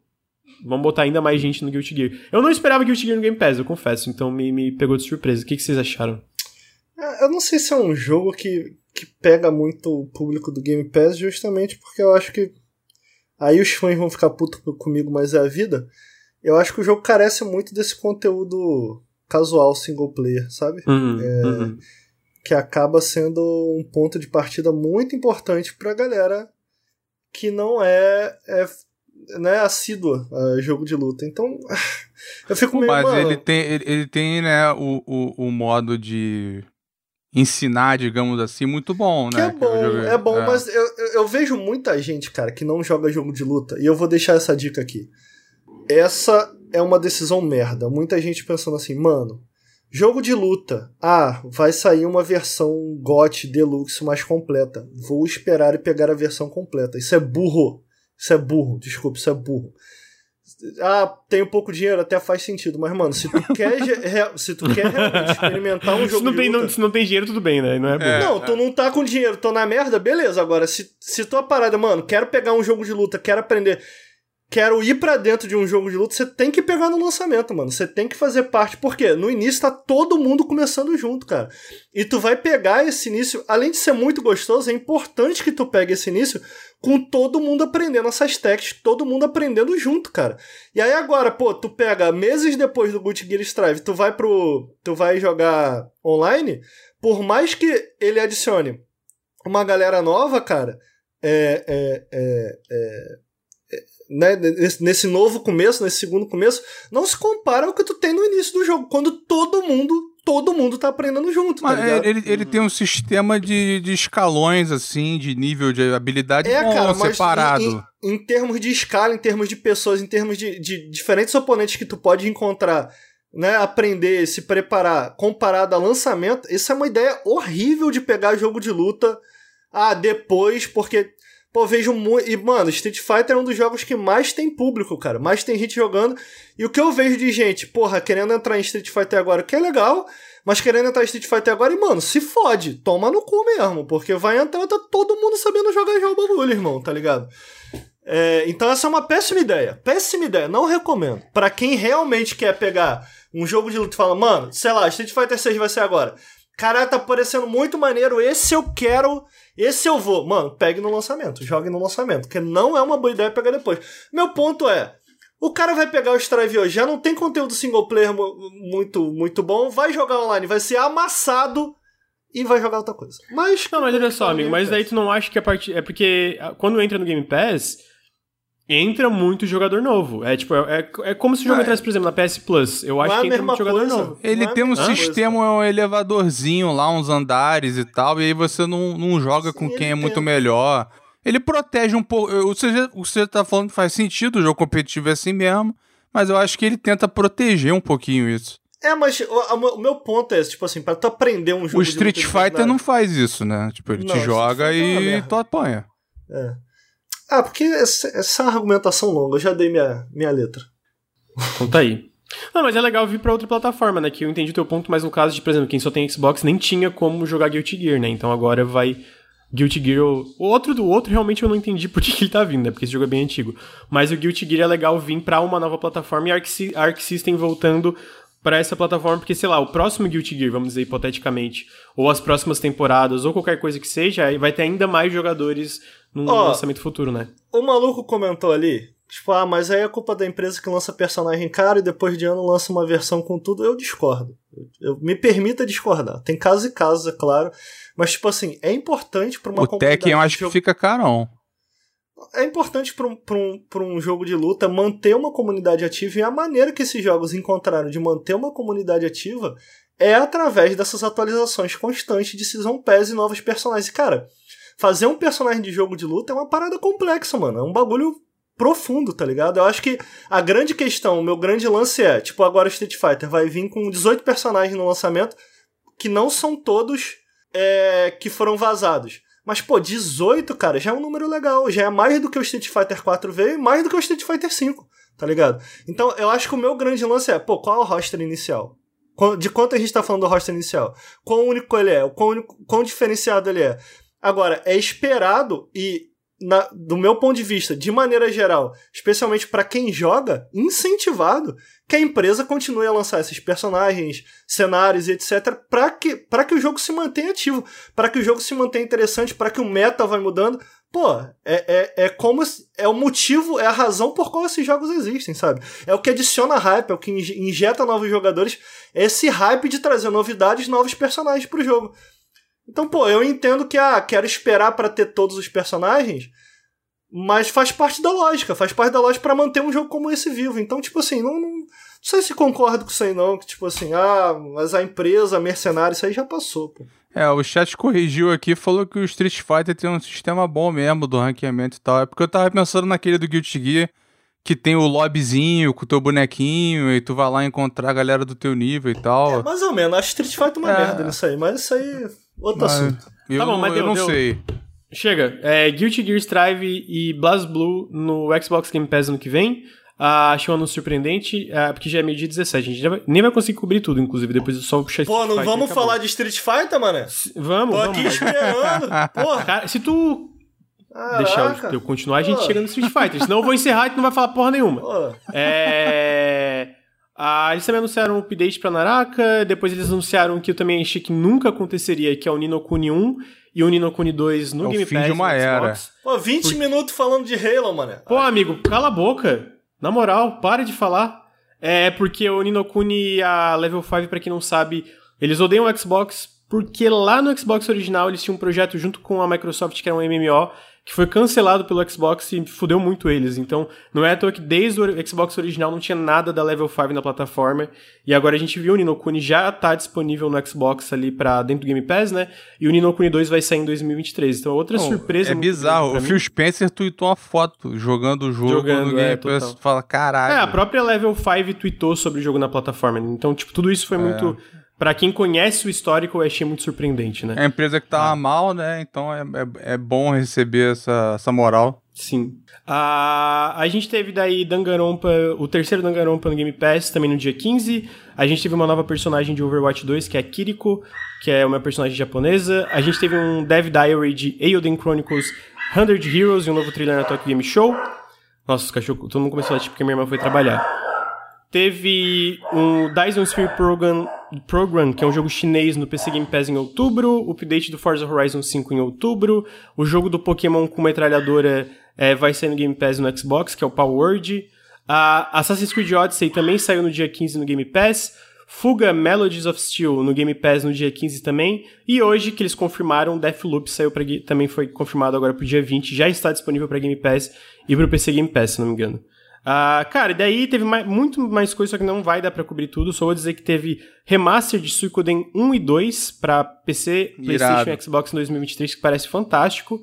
Vamos botar ainda mais gente no Guilty Gear. Eu não esperava Guilty Gear no Game Pass, eu confesso, então me, me pegou de surpresa. O que, que vocês acharam? É, Eu não sei se é um jogo que, que pega muito o público do Game Pass, justamente porque eu acho que. Aí os fãs vão ficar putos comigo, mas é a vida. Eu acho que o jogo carece muito desse conteúdo casual single player, sabe? Uhum, É. uhum. que acaba sendo um ponto de partida muito importante pra galera que não é, é né, assídua a jogo de luta. Então, [laughs] eu fico meio, Mas mano, ele tem, ele, ele tem né, o, o, o modo de ensinar, digamos assim, muito bom, que né? é bom, joguei- é bom, mas eu, eu, eu vejo muita gente, cara, que não joga jogo de luta, e eu vou deixar essa dica aqui. Essa é uma decisão merda. Muita gente pensando assim, mano, jogo de luta, ah, vai sair uma versão GOT Deluxe mais completa. Vou esperar e pegar a versão completa. Isso é burro. Isso é burro, desculpa, isso é burro. Ah, tenho pouco dinheiro, até faz sentido, mas, mano, se tu [laughs] quer, se tu quer realmente experimentar um Se jogo não, de tem, luta... não, se não tem dinheiro, tudo bem, né? Não é bom. É. Não, tu não tá com dinheiro, tô na merda, beleza. Agora, se, se tua parada, mano, quero pegar um jogo de luta, quero aprender, quero ir pra dentro de um jogo de luta, você tem que pegar no lançamento, mano. Você tem que fazer parte, porque no início tá todo mundo começando junto, cara. E tu vai pegar esse início, além de ser muito gostoso, é importante que tu pegue esse início com todo mundo aprendendo essas techs, todo mundo aprendendo junto, cara. E aí agora, pô, tu pega meses depois do Guilty Gear Strive, tu vai pro. Tu vai jogar online, por mais que ele adicione uma galera nova, cara, é, é, é, é, né, nesse, novo começo, nesse segundo começo, não se compara ao que tu tem no início do jogo, quando todo mundo, todo mundo tá aprendendo junto, tá Mas ligado? ele, ele tem um sistema de, de escalões, assim, de nível de habilidade É, bom, cara, separado. Em, em, em termos de escala, em termos de pessoas, em termos de, de diferentes oponentes que tu pode encontrar, né, aprender, se preparar, comparado a lançamento, isso é uma ideia horrível de pegar jogo de luta ah, depois, porque pô, vejo muito, e mano, Street Fighter é um dos jogos que mais tem público, cara, mais tem gente jogando, e o que eu vejo de gente, porra, querendo entrar em Street Fighter agora, que é legal, mas querendo entrar em Street Fighter agora, e mano, se fode, toma no cu mesmo, porque vai entrar, tá todo mundo sabendo jogar jogo bagulho, irmão, tá ligado? É, então essa é uma péssima ideia. Péssima ideia, não recomendo. Pra quem realmente quer pegar um jogo de luta e fala, mano, sei lá, Street Fighter 6 vai ser agora. Caralho, tá parecendo muito maneiro, esse eu quero, esse eu vou. Mano, pegue no lançamento, jogue no lançamento, porque não é uma boa ideia pegar depois. Meu ponto é, o cara vai pegar o Strive hoje, já não tem conteúdo single player mu- muito, muito bom, vai jogar online, vai ser amassado e vai jogar outra coisa. Mas. Não, mas olha só, amigo, mas daí tu não acha que a partir. É porque quando entra no Game Pass, entra muito jogador novo. É tipo, é, é- é como se o jogo Ah, é. entrasse, por exemplo, na PS Plus. Eu acho é que entra muito jogador coisa. novo. Ele Não é tem um a mesma coisa. sistema, um elevadorzinho lá, uns andares e tal, e aí você não, não joga com Sim, quem ele é muito tem. melhor. Ele protege um pouco. O que você, o que você tá falando faz sentido, o jogo competitivo é assim mesmo, mas eu acho que ele tenta proteger um pouquinho isso. É, mas o, o meu ponto é esse, tipo assim, pra tu aprender um jogo O Street Fighter não faz isso, né? Tipo, ele Não, te joga é e tu apanha. É. Ah, porque essa, essa é argumentação longa, eu já dei minha, minha letra. Então tá aí. Não, mas é legal vir pra outra plataforma, né? Que eu entendi o teu ponto, mas no caso de, por exemplo, quem só tem Xbox nem tinha como jogar Guilty Gear, né? Então agora vai. Guilty Gear. O outro do outro realmente eu não entendi [laughs] por que ele tá vindo, né? Porque esse jogo é bem antigo. Mas o Guilty Gear é legal vir pra uma nova plataforma e a Arc, Arc System voltando pra essa plataforma, porque, sei lá, o próximo Guilty Gear, vamos dizer hipoteticamente, ou as próximas temporadas, ou qualquer coisa que seja, vai ter ainda mais jogadores num Ó, lançamento futuro, né? O maluco comentou ali, tipo, ah, mas aí é culpa da empresa que lança personagem caro e depois de ano lança uma versão com tudo. Eu discordo. Eu, eu- me permita discordar. Tem casos e casos, é claro. Mas, tipo assim, é importante pra uma o comunidade Tekken eu acho que fica carão. é importante para um, pra um, pra um jogo de luta manter uma comunidade ativa e a maneira que esses jogos encontraram de manter uma comunidade ativa é através dessas atualizações constantes de Season Pass e novos personagens. E, cara, fazer um personagem de jogo de luta é uma parada complexa, mano. É um bagulho profundo, tá ligado? Eu acho que a grande questão, o meu grande lance é, tipo, agora Street Fighter vai vir com 18 personagens no lançamento que não são todos é, que foram vazados. Mas, pô, 18, cara, já é um número legal. Já é mais do que o Street Fighter 4 veio e mais do que o Street Fighter 5, tá ligado? Então, eu acho que o meu grande lance é, pô, qual é o roster inicial? De quanto a gente tá falando do roster inicial? Quão único ele é? Quão, único- quão diferenciado ele é? Agora, é esperado e, na- do meu ponto de vista, de maneira geral, especialmente pra quem joga, incentivado que a empresa continue a lançar esses personagens, cenários e etc, para que, pra que o jogo se mantenha ativo, para que o jogo se mantenha interessante, para que o meta vai mudando. Pô, é, é, é como é o motivo, é a razão por qual esses jogos existem, sabe? É o que adiciona hype, é o que inje- injeta novos jogadores, é esse hype de trazer novidades, novos personagens pro jogo. Então, pô, eu entendo que, ah, quero esperar pra ter todos os personagens, mas faz parte da lógica, faz parte da lógica pra manter um jogo como esse vivo. Então, tipo assim, não, não, não sei se concordo com isso aí não, que tipo assim, ah, mas a empresa, a mercenário, isso aí já passou, pô. É, o chat corrigiu aqui, falou que o Street Fighter tem um sistema bom mesmo do ranqueamento e tal. É porque eu tava pensando naquele do Guilty Gear, que tem o lobbyzinho com o teu bonequinho, e tu vai lá encontrar a galera do teu nível e tal. É, mais ou menos. Acho Street Fighter uma É. merda nisso aí, mas isso aí, outro Mas assunto. Eu, Tá bom, mas eu deu- não deu. sei. Chega. É, Guilty Gear Strive e BlazBlue no Xbox Game Pass ano que vem. Ah, achei um anúncio surpreendente, ah, porque já é meio dia 17. A gente vai- nem vai conseguir cobrir tudo, inclusive, depois eu só vou puxar Pô, não Fighter vamos falar de Street Fighter, mané? Vamos, Tô vamos. aqui esperando. Porra, Cara, se tu deixar caraca. eu continuar, a gente Pô. chega no Street Fighter. Senão eu vou encerrar e tu não vai falar porra nenhuma. Pô, É. Ah, eles também anunciaram um update pra Naraka, depois eles anunciaram que eu também achei que nunca aconteceria, que é o Nino Kuni 1 e o Nino Kuni 2 no É o Game fim Pass de uma era. Pô, 20 minutos falando de Halo, mané. Pô, amigo, cala a boca. Na moral, para de falar. É porque o Nino Kuni e a Level 5, pra quem não sabe, eles odeiam o Xbox porque lá no Xbox original eles tinham um projeto junto com a Microsoft que era um MMO que foi cancelado pelo Xbox e fudeu muito eles. Então, não é à toa que desde o Xbox original não tinha nada da Level 5 na plataforma. E agora a gente viu o Nino Kuni já tá disponível no Xbox ali para dentro do Game Pass, né? E o Nino Kuni 2 vai sair em 2023. Então, outra Não, surpresa É bizarro. O. Phil Spencer tweetou uma foto jogando o jogo Jogando, no é, Game Pass. total. fala, caralho. É, a própria Level 5 tweetou sobre o jogo na plataforma. Então, tipo, tudo isso foi muito. Pra quem conhece o histórico, eu achei muito surpreendente, né? É a empresa que tava mal, né? Então é, é, é bom receber essa, essa moral. Sim. A, a gente teve daí Danganronpa, o terceiro Danganronpa no Game Pass, também no dia 15. A gente teve uma nova personagem de Overwatch 2, que é a Kiriko, que é uma personagem japonesa. A gente teve um Dev Diary de Eoden Chronicles 100 Heroes e um novo trailer na Tokyo Game Show. Nossa, os cachorros, todo mundo começou a latir porque minha irmã foi trabalhar. Teve um Dyson Sphere Program, Program, que é um jogo chinês no PC Game Pass em outubro, o update do Forza Horizon 5 em outubro, o jogo do Pokémon com metralhadora é, vai sair no Game Pass no Xbox, que é o Power Word. A Assassin's Creed Odyssey também saiu no dia 15 no Game Pass. Fuga Melodies of Steel no Game Pass no dia 15 também. E hoje, que eles confirmaram, Deathloop saiu pra, também foi confirmado agora pro dia 20, já está disponível para Game Pass e pro PC Game Pass, se não me engano. Ah, cara, e daí teve mai- muito mais coisa, só que não vai dar pra cobrir tudo. Só vou dizer que teve remaster de Suikoden 1 e 2 pra PC, PlayStation Irado. e Xbox em 2023, que parece fantástico.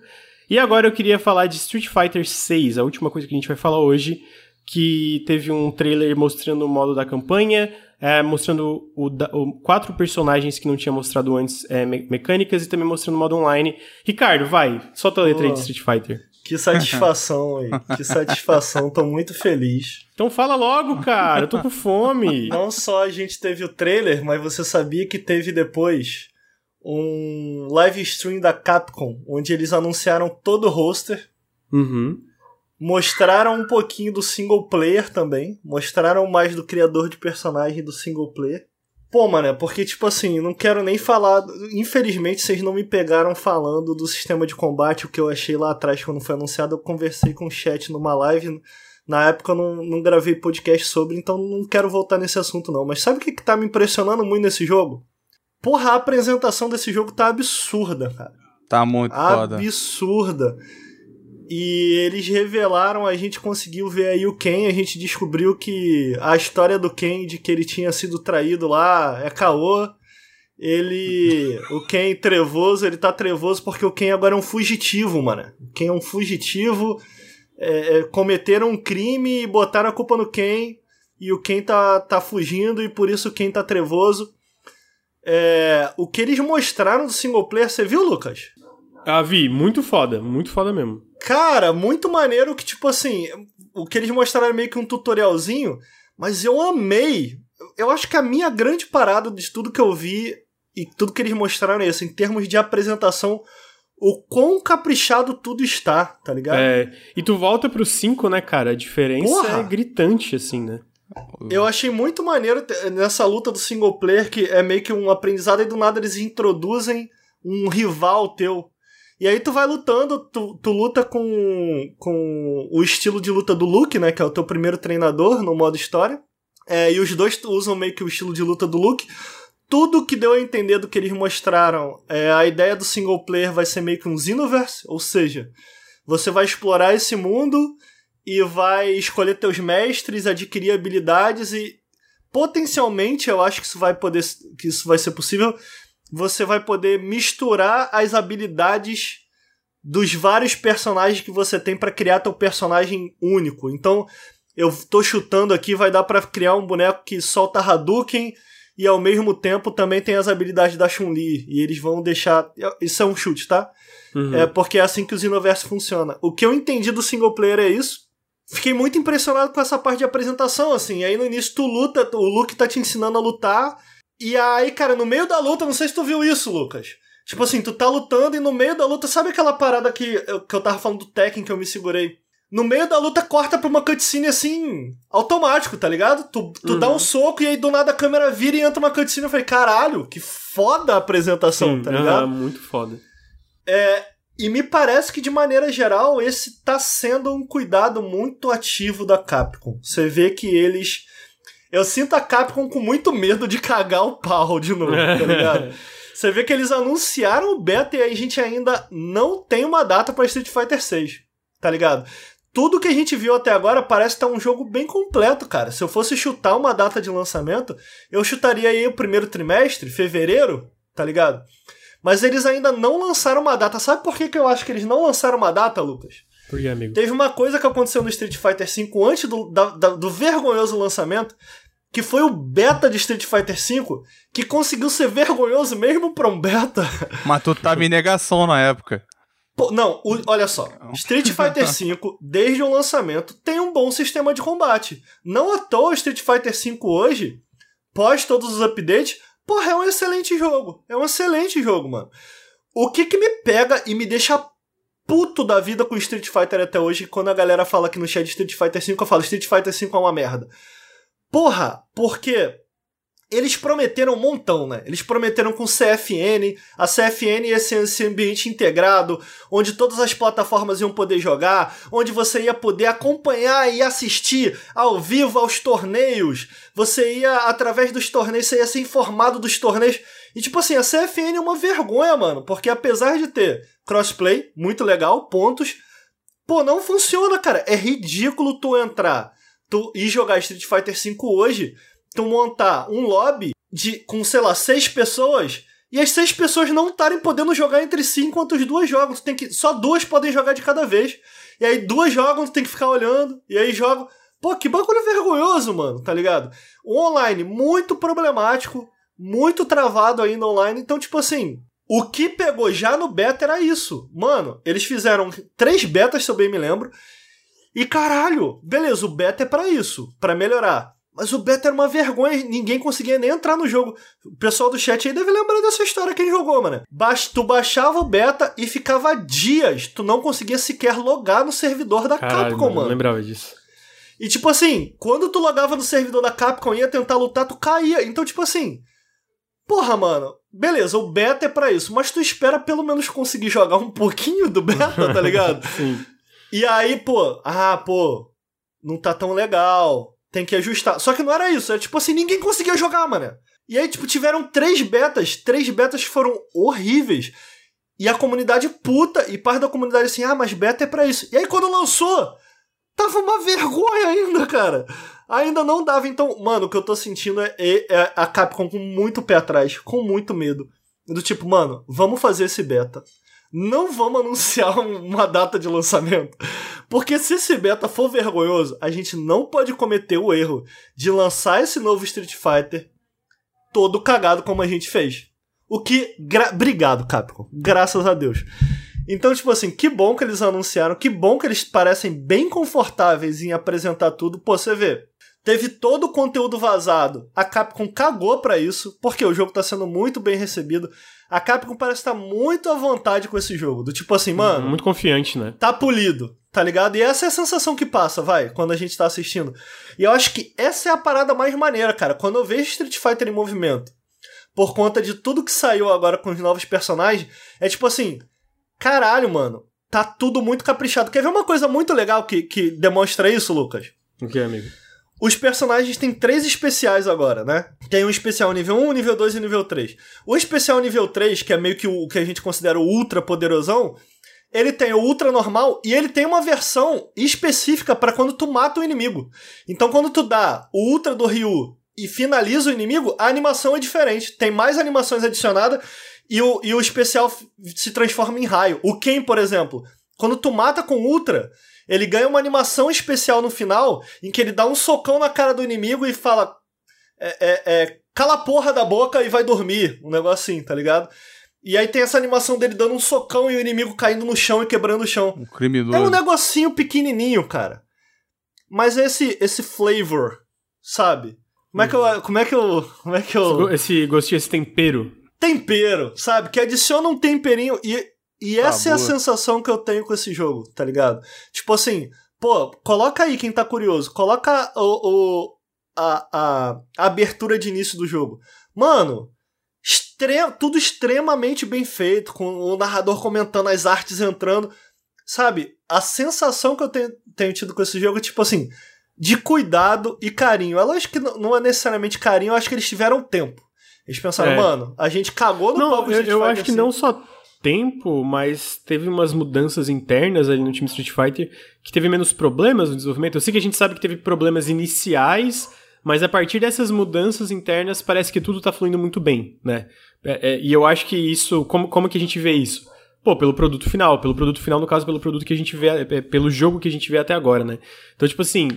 E agora eu queria falar de Street Fighter 6, a última coisa que a gente vai falar hoje, que teve um trailer mostrando o modo da campanha, é, mostrando o, o- quatro personagens que não tinha mostrado antes, é, me- mecânicas, e também mostrando o modo online. Ricardo, vai, solta a letra aí de Street Fighter. Que satisfação aí. Que satisfação. Tô muito feliz. Então fala logo, cara, eu tô com fome. Não só a gente teve o trailer, mas você sabia que teve depois um live stream da Capcom, onde eles anunciaram todo o roster, Uhum. mostraram um pouquinho do single player também, mostraram mais do criador de personagem do single player. Pô, mano, é porque, tipo assim, não quero nem falar. Infelizmente, vocês não me pegaram falando do sistema de combate, o que eu achei lá atrás quando foi anunciado. Eu conversei com o chat numa live. Na época eu não, não gravei podcast sobre, então não quero voltar nesse assunto, não. Mas sabe o que, que tá me impressionando muito nesse jogo? Porra, a apresentação desse jogo tá absurda, cara Tá muito foda. absurda. E eles revelaram, a gente conseguiu ver aí o Ken, a gente descobriu que a história do Ken de que ele tinha sido traído lá é caô. Ele. O Ken trevoso, ele tá trevoso porque o Ken agora é um fugitivo, mano. O Ken é um fugitivo. É, é, cometeram um crime e botaram a culpa no Ken. E o Ken tá, tá fugindo e por isso o Ken tá trevoso. É, o que eles mostraram do single player, você viu, Lucas? Ah, vi, muito foda, muito foda mesmo. Cara, muito maneiro que, tipo assim, o que eles mostraram é meio que um tutorialzinho, mas eu amei. Eu acho que a minha grande parada de tudo que eu vi e tudo que eles mostraram é isso, em termos de apresentação, o quão caprichado tudo está, tá ligado? É, e tu volta pro 5, né, cara? A diferença Porra! é gritante, assim, né? Eu achei muito maneiro nessa luta do single player, que é meio que um aprendizado, e do nada eles introduzem um rival teu. E aí tu vai lutando, tu, tu luta com, com o estilo de luta do Luke, né? Que é o teu primeiro treinador no modo história. É, e os dois usam meio que o estilo de luta do Luke. Tudo que deu a entender do que eles mostraram, é, a ideia do single player vai ser meio que um Xenoverse, ou seja, você vai explorar esse mundo e vai escolher teus mestres, adquirir habilidades e potencialmente eu acho que isso vai poder que isso vai ser possível você vai poder misturar as habilidades dos vários personagens que você tem para criar teu personagem único. Então, eu tô chutando aqui, vai dar para criar um boneco que solta Hadouken e ao mesmo tempo também tem as habilidades da Chun-Li. E eles vão deixar. Isso é um chute, tá? Uhum. É porque é assim que os universos funcionam. O que eu entendi do single player é isso. Fiquei muito impressionado com essa parte de apresentação, assim. Aí no início tu luta, o Luke tá te ensinando a lutar. E aí, cara, no meio da luta, não sei se tu viu isso, Lucas. Tipo assim, tu tá lutando e no meio da luta, sabe aquela parada que eu, que eu tava falando do Tekken que eu me segurei? No meio da luta corta pra uma cutscene assim, automático, tá ligado? Tu, tu uhum. dá um soco e aí do nada a câmera vira e entra uma cutscene. Eu falei, caralho, que foda a apresentação, Sim, tá ligado? É, muito foda. É, e me parece que de maneira geral esse tá sendo um cuidado muito ativo da Capcom. Você vê que eles. Eu sinto a Capcom com muito medo de cagar o pau de novo, tá [laughs] ligado? Você vê que eles anunciaram o beta e a gente ainda não tem uma data para Street Fighter 6, tá ligado? tudo que a gente viu até agora parece estar um jogo bem completo, cara. Se eu fosse chutar uma data de lançamento, eu chutaria aí o primeiro trimestre, fevereiro, tá ligado? Mas eles ainda não lançaram uma data. Sabe por que, que eu acho que eles não lançaram uma data, Lucas? Por que, amigo? Teve uma coisa que aconteceu no Street Fighter V antes do, da, da, do vergonhoso lançamento, que foi o beta de Street Fighter V, que conseguiu ser vergonhoso mesmo pra um beta. [laughs] Mas tu tava em negação na época. Pô, não, o, olha só. Street Fighter [laughs] V, desde o lançamento, tem um bom sistema de combate. Não à toa Street Fighter V hoje, pós todos os updates, porra, é um excelente jogo. É um excelente jogo, mano. O que que me pega e me deixa puto da vida com Street Fighter até hoje, quando a galera fala que no chat Street Fighter V, eu falo Street Fighter V é uma merda. Porra, porque eles prometeram um montão, né? Eles prometeram com CFN, a CFN ia ser esse ambiente integrado, onde todas as plataformas iam poder jogar, onde você ia poder acompanhar e assistir ao vivo aos torneios. Você ia, através dos torneios, você ia ser informado dos torneios. E tipo assim, a CFN é uma vergonha, mano, porque apesar de ter crossplay, muito legal, pontos, pô, não funciona, cara. É ridículo tu entrar tu ir jogar Street Fighter V hoje tu montar um lobby de, com, sei lá, seis pessoas e as seis pessoas não estarem podendo jogar entre si enquanto as duas jogam. Tu tem que, só duas podem jogar de cada vez. E aí duas jogam, tu tem que ficar olhando. E aí jogam. Pô, que bagulho vergonhoso, mano, tá ligado? O online, muito problemático, muito travado ainda online. Então, tipo assim, o que pegou já no beta era isso. Mano, eles fizeram três betas, se eu bem me lembro. E caralho, beleza, o beta é para isso, para melhorar. Mas o beta era uma vergonha, ninguém conseguia nem entrar no jogo. O pessoal do chat aí deve lembrar dessa história que ele jogou, mano. Tu baixava o beta e ficava dias, tu não conseguia sequer logar no servidor da Caralho, Capcom, mano. Não lembrava disso. E tipo assim, quando tu logava no servidor da Capcom e ia tentar lutar, tu caía. Então, tipo assim, porra, mano, beleza, o beta é para isso, mas tu espera pelo menos conseguir jogar um pouquinho do beta, tá ligado? [laughs] Sim. E aí, pô, ah, pô, não tá tão legal tem que ajustar. Só que não era isso, era tipo assim, ninguém conseguia jogar, mano. E aí, tipo, tiveram três betas, três betas que foram horríveis. E a comunidade puta, e parte da comunidade assim, ah, mas beta é pra isso. E aí, quando lançou, tava uma vergonha ainda, cara. Ainda não dava. Então, mano, o que eu tô sentindo é, é a Capcom com muito pé atrás, com muito medo. Do tipo, mano, vamos fazer esse beta não vamos [laughs] anunciar uma data de lançamento. Porque se esse beta for vergonhoso, a gente não pode cometer o erro de lançar esse novo Street Fighter todo cagado como a gente fez. O que. Obrigado, Capcom. Graças a Deus. Então, tipo assim, que bom que eles anunciaram, que bom que eles parecem bem confortáveis em apresentar tudo. Pô, você vê, teve todo o conteúdo vazado. A Capcom cagou para isso, porque o jogo tá sendo muito bem recebido. A Capcom parece estar muito à vontade com esse jogo. Do tipo assim, mano. Muito confiante, né? Tá polido, tá ligado? E essa é a sensação que passa, vai, quando a gente tá assistindo. E eu acho que essa é a parada mais maneira, cara. Quando eu vejo Street Fighter em movimento, por conta de tudo que saiu agora com os novos personagens, é tipo assim. Caralho, mano. Tá tudo muito caprichado. Quer ver uma coisa muito legal que, que demonstra isso, Lucas? O que, amigo? Os personagens têm três especiais agora, né? Tem um especial nível 1, nível 2 e nível 3. O especial nível 3, que é meio que o que a gente considera o ultra poderosão, ele tem o ultra normal e ele tem uma versão específica para quando tu mata o inimigo. Então quando tu dá o ultra do Ryu e finaliza o inimigo, a animação é diferente. Tem mais animações adicionadas e o, e o especial se transforma em raio. O Ken, por exemplo, quando tu mata com Ultra, ele ganha uma animação especial no final em que ele dá um socão na cara do inimigo e fala: é, é, é, cala a porra da boca e vai dormir. Um negócio assim, tá ligado? E aí tem essa animação dele dando um socão e o inimigo caindo no chão e quebrando o chão. Um criminoso. É um negocinho pequenininho, cara. Mas esse esse flavor, sabe? Como é que eu como é que eu como é que eu esse gostinho, esse tempero. Tempero, sabe? Que adiciona um temperinho e e essa é a sensação que eu tenho com esse jogo, tá ligado? Tipo assim, pô, coloca aí quem tá curioso, coloca o, o a, a, a abertura de início do jogo. Mano, extre tudo extremamente bem feito, com o narrador comentando, as artes entrando. Sabe, a sensação que eu tenho, tenho tido com esse jogo é tipo assim, de cuidado e carinho. É lógico que não é necessariamente carinho, eu acho que eles tiveram tempo. Eles pensaram, é. mano, a gente cagou no não, pau Eu, eu acho que assim. não só tempo, mas teve umas mudanças internas ali no time Street Fighter que teve menos problemas no desenvolvimento. Eu sei que a gente sabe que teve problemas iniciais, mas a partir dessas mudanças internas parece que tudo tá fluindo muito bem, né? É, é, e eu acho que isso, como, como que a gente vê isso? Pô, pelo produto final, pelo produto final, no caso, pelo produto que a gente vê, é, é, pelo jogo que a gente vê até agora, né? Então, tipo assim,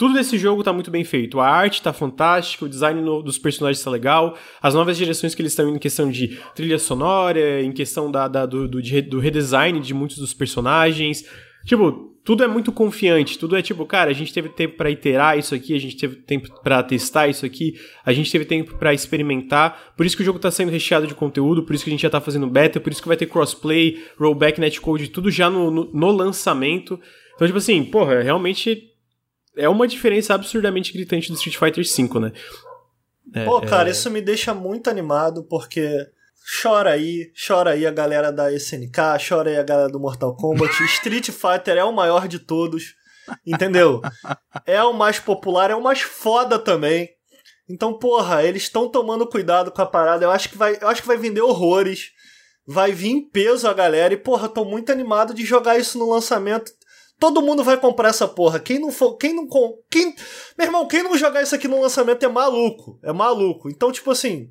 tudo desse jogo tá muito bem feito. A arte tá fantástica, o design no, dos personagens tá legal, as novas direções que eles estão indo em questão de trilha sonora, em questão da, da do, do, de, do redesign de muitos dos personagens. Tipo, tudo é muito confiante, tudo é tipo, cara, a gente teve tempo para iterar isso aqui, a gente teve tempo para testar isso aqui, a gente teve tempo para experimentar. Por isso que o jogo tá sendo recheado de conteúdo, por isso que a gente já tá fazendo beta, por isso que vai ter crossplay, rollback, netcode, tudo já no, no, no lançamento. Então, tipo assim, porra, realmente é uma diferença absurdamente gritante do Street Fighter V, né? É, Pô, cara, é... isso me deixa muito animado, porque chora aí, chora aí a galera da SNK, chora aí a galera do Mortal Kombat. [laughs] Street Fighter é o maior de todos, entendeu? É o mais popular, é o mais foda também. Então, porra, eles estão tomando cuidado com a parada. Eu acho que vai, eu acho que vai vender horrores. Vai vir em peso a galera e, porra, tô muito animado de jogar isso no lançamento. Todo mundo vai comprar essa porra. Quem não for. Quem não. Quem, meu irmão, quem não jogar isso aqui no lançamento é maluco. É maluco. Então, tipo assim.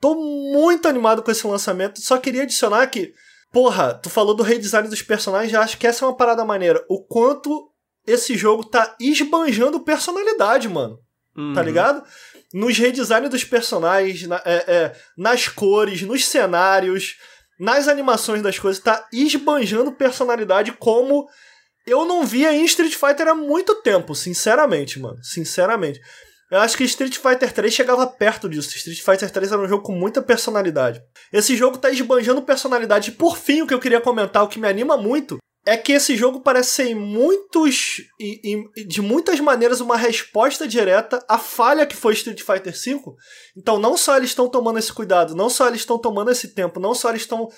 Tô muito animado com esse lançamento. Só queria adicionar que. Porra, tu falou do redesign dos personagens. Acho que essa é uma parada maneira. O quanto esse jogo tá esbanjando personalidade, mano. Tá uhum. Tá ligado? Nos redesigns dos personagens, na, é, é, nas cores, nos cenários, nas animações das coisas, tá esbanjando personalidade como eu não via em Street Fighter há muito tempo, sinceramente, mano. Sinceramente. Eu acho que Street Fighter 3 chegava perto disso. Street Fighter 3 era um jogo com muita personalidade. Esse jogo tá esbanjando personalidade. E por fim, o que eu queria comentar, o que me anima muito, é que esse jogo parece ser em muitos. Em, em, de muitas maneiras uma resposta direta à falha que foi Street Fighter V. Então, não só eles estão tomando esse cuidado, não só eles estão tomando esse tempo, não só eles estão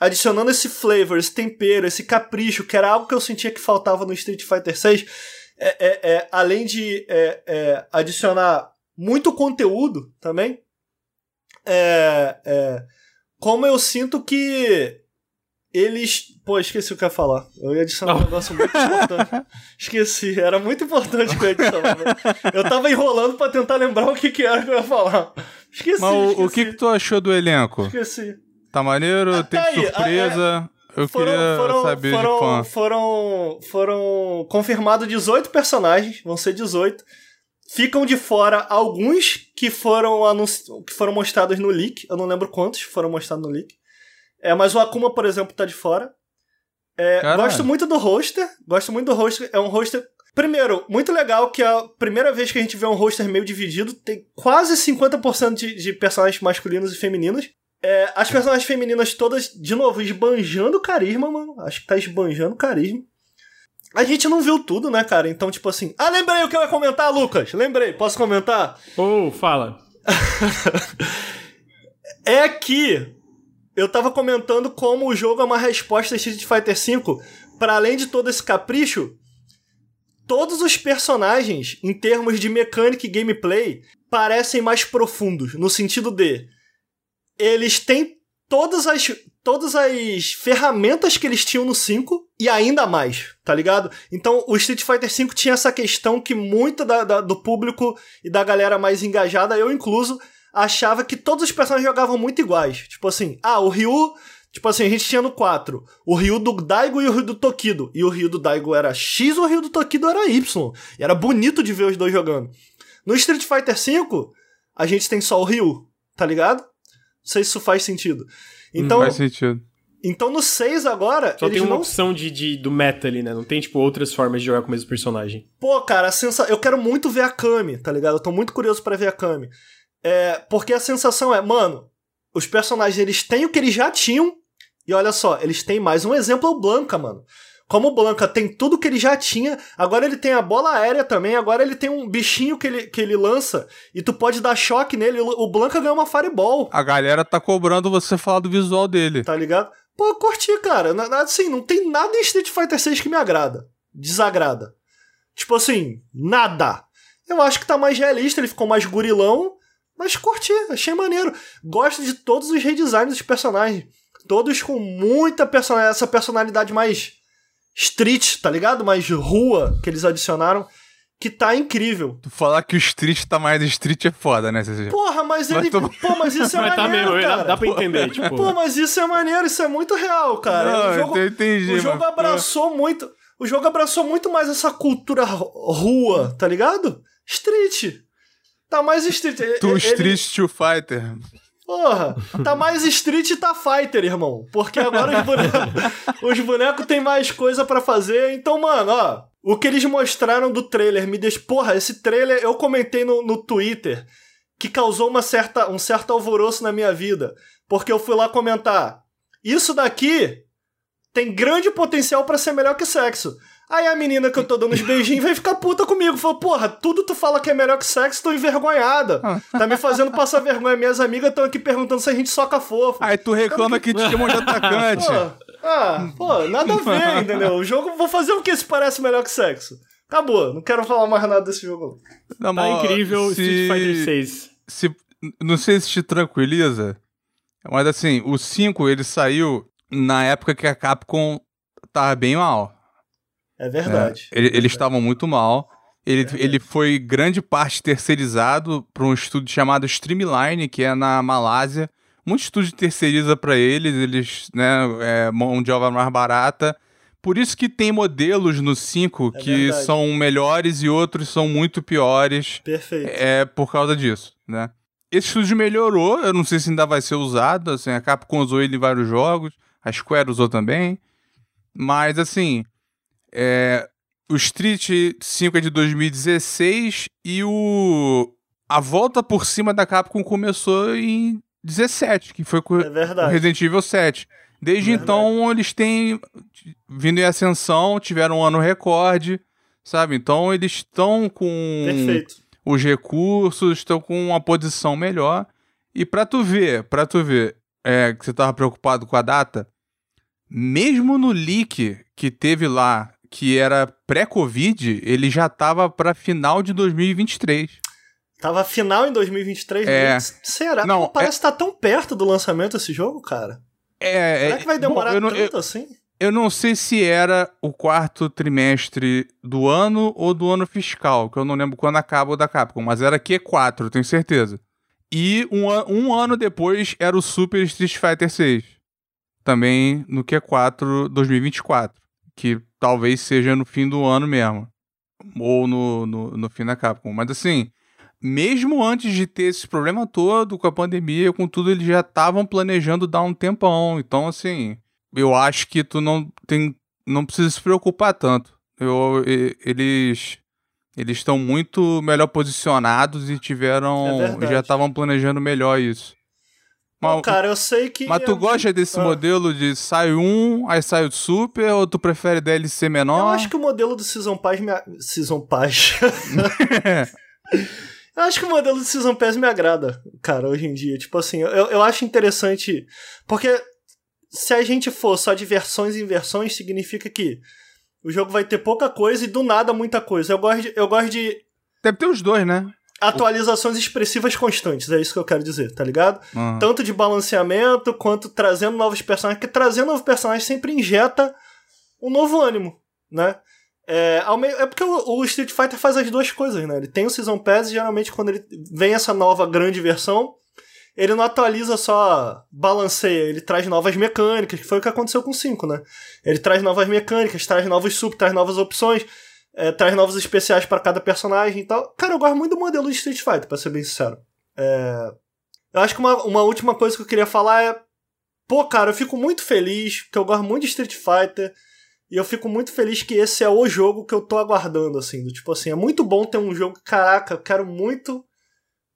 adicionando esse flavor, esse tempero, esse capricho, que era algo que eu sentia que faltava no Street Fighter 6, é, é, é, além de é, é, adicionar muito conteúdo também, é, como eu sinto que eles. Pô, esqueci o que eu ia falar. Eu ia adicionar um [laughs] negócio muito importante. Esqueci, era muito importante que eu ia adicionar. Eu tava enrolando para tentar lembrar o que, que era que eu ia falar. Esqueci. Mas o, esqueci. o que, que tu achou do elenco? Esqueci. Tá maneiro? Ah, tem aí, surpresa? É, eu foram, queria foram, saber foram, de fã. Foram, foram confirmados 18 personagens, vão ser 18. Ficam de fora alguns que foram, anunci... que foram mostrados no leak. Eu não lembro quantos foram mostrados no leak. É, mas o Akuma, por exemplo, tá de fora. É, gosto muito do roster. Gosto muito do roster. É um roster. Primeiro, muito legal que a primeira vez que a gente vê um roster meio dividido, tem quase 50% de, de personagens masculinos e femininos. É, as personagens femininas todas, de novo, esbanjando carisma, mano. Acho que tá esbanjando carisma. A gente não viu tudo, né, cara? Então, tipo assim. Ah, lembrei o que eu ia comentar, Lucas. Lembrei. Posso comentar? Oh, fala. [laughs] é que eu tava comentando como o jogo é uma resposta a Street Fighter V. Para além de todo esse capricho, todos os personagens, em termos de mecânica e gameplay, parecem mais profundos. No sentido de eles têm todas as, todas as ferramentas que eles tinham no 5, e ainda mais, tá ligado? Então o Street Fighter V tinha essa questão que muito da, da, do público e da galera mais engajada, eu incluso, achava que todos os personagens jogavam muito iguais. Tipo assim, ah, o Ryu. Tipo assim, a gente tinha no 4 o Ryu do Daigo e o Ryu do Tokido. E o Ryu do Daigo era X, o Ryu do Tokido era Y. E era bonito de ver os dois jogando. No Street Fighter V, a gente tem só o Ryu, tá ligado? Não sei se isso faz sentido. Então, faz sentido. Então no 6 agora. Só tem uma não... opção de, de, do meta ali, né? Não tem, tipo, outras formas de jogar com o mesmo personagem. Pô, cara, a sensa... eu quero muito ver a Kami, tá ligado? Eu tô muito curioso para ver a Kami. É, porque a sensação é, mano, os personagens eles têm o que eles já tinham. E olha só, eles têm mais um exemplo, o Blanca, mano. Como o Blanca tem tudo que ele já tinha, agora ele tem a bola aérea também, agora ele tem um bichinho que ele, que ele lança e tu pode dar choque nele. O Blanca ganhou uma Fireball. A galera tá cobrando você falar do visual dele. Tá ligado? Pô, curti, cara. Assim, não tem nada em Street Fighter 6 que me agrada. Desagrada. Tipo assim, nada. Eu acho que tá mais realista, ele ficou mais gurilão, mas curti, achei maneiro. Gosto de todos os redesigns dos personagens. Todos com muita personalidade, essa personalidade mais street, tá ligado? Mais rua que eles adicionaram. Que tá incrível. Tu falar que o Street tá mais Street é foda, né? Porra, mas ele. Tô... Pô, mas isso é [laughs] mas tá maneiro. Tá mesmo, cara. Dá pra entender, tipo. Pô, mas isso é maneiro, isso é muito real, cara. Não, o jogo, eu entendi. O jogo abraçou muito. O jogo abraçou muito mais essa cultura rua, tá ligado? Street. Tá mais Street. Tu ele... Street to Fighter. Porra, tá mais Street e tá Fighter, irmão. Porque agora os bonecos, [laughs] os bonecos têm mais coisa para fazer. Então, mano, ó. O que eles mostraram do trailer me deixa. Porra, esse trailer eu comentei no, no Twitter que causou uma certa, um certo alvoroço na minha vida. Porque eu fui lá comentar. Isso daqui tem grande potencial para ser melhor que sexo. Aí a menina que eu tô dando os beijinhos vem ficar puta comigo. Falou, porra, tudo tu fala que é melhor que sexo, tô envergonhada. Tá me fazendo passar vergonha. Minhas amigas estão aqui perguntando se a gente soca fofo. Aí tu reclama que, te chamam de atacante. Pô, ah, pô, nada a ver, entendeu? O jogo, vou fazer o que se parece melhor que sexo? Acabou, não quero falar mais nada desse jogo. Não, tá incrível se, Street Fighter 6. Se, não sei se te tranquiliza, mas assim, o 5 ele saiu na época que a Capcom tava bem mal. É verdade. É, eles estavam muito mal. Ele, é ele foi grande parte terceirizado para um estúdio chamado Streamline, que é na Malásia. Muito estúdio terceiriza para eles, eles, né, é, mão de obra mais barata. Por isso que tem modelos no 5 é que verdade. são melhores e outros são muito piores. Perfeito. É por causa disso, né? Esse estúdio melhorou, eu não sei se ainda vai ser usado, assim, a Capcom usou ele em vários jogos, a Square usou também. Mas, assim, é, o Street 5 é de 2016 e o a volta por cima da Capcom começou em 17, que foi com é Resident Evil 7. Desde é então eles têm vindo em ascensão, tiveram um ano recorde, sabe? Então eles estão com Perfeito. os recursos, estão com uma posição melhor. E para tu ver, para tu ver, é, que você tava preocupado com a data, mesmo no leak que teve lá que era pré-Covid, ele já tava para final de 2023. Tava final em 2023? É. Será? Não, Pô, parece é... que tá tão perto do lançamento esse jogo, cara. É, Será que vai demorar bom, tanto eu, assim? Eu não sei se era o quarto trimestre do ano ou do ano fiscal, que eu não lembro quando acaba o da Capcom, mas era Q4, tenho certeza. E um, um ano depois era o Super Street Fighter 6. Também no Q4 2024. Que talvez seja no fim do ano mesmo. Ou no, no, no fim da Capcom. Mas assim, mesmo antes de ter esse problema todo com a pandemia, com tudo, eles já estavam planejando dar um tempão. Então, assim, eu acho que tu não tem. não precisa se preocupar tanto. Eu, eles. Eles estão muito melhor posicionados e tiveram. É já estavam planejando melhor isso. Mas, cara, eu sei que. Mas tu gosta desse ah. modelo de sai um, aí sai o super, ou tu prefere DLC menor? Eu acho que o modelo do Season Pass me. Season Pass. [laughs] eu acho que o modelo do Season Pass me agrada, cara, hoje em dia. Tipo assim, eu, eu acho interessante. Porque se a gente for só de versões em versões, significa que o jogo vai ter pouca coisa e do nada muita coisa. Eu gosto de. Eu gosto de... Deve ter os dois, né? Atualizações expressivas constantes, é isso que eu quero dizer, tá ligado? Uhum. Tanto de balanceamento quanto trazendo novos personagens, porque trazendo novos personagens sempre injeta um novo ânimo, né? É, é porque o, Street Fighter faz as duas coisas, né? Ele tem o Season Pass e geralmente quando ele vem essa nova grande versão, ele não atualiza só balanceia, ele traz novas mecânicas, que foi o que aconteceu com o 5, né? Ele traz novas mecânicas, traz novos sub, traz novas opções, é, traz novos especiais para cada personagem e tal. Cara, eu gosto muito do modelo de Street Fighter, pra ser bem sincero. É... Eu acho que uma, uma última coisa que eu queria falar é. Pô, cara, eu fico muito feliz, porque eu gosto muito de Street Fighter. E eu fico muito feliz que esse é o jogo que eu tô aguardando, assim. Do, tipo assim, é muito bom ter um jogo. Caraca, eu quero muito.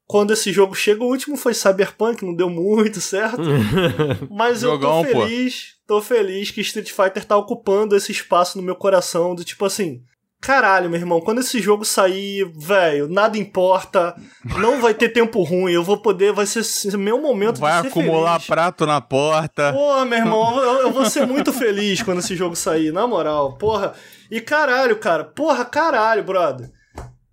Quando esse jogo chega, o último foi Cyberpunk, não deu muito certo. [laughs] Mas eu tô feliz, pô. tô feliz que Street Fighter tá ocupando esse espaço no meu coração. Do tipo assim, Caralho, meu irmão, quando esse jogo sair, velho, nada importa, não vai ter tempo ruim, eu vou poder, vai ser meu momento vai de ser acumular feliz. prato na porta. Pô, meu irmão, eu, eu, vou ser muito feliz quando esse jogo sair, na moral, porra. E caralho, cara, porra, caralho, brother.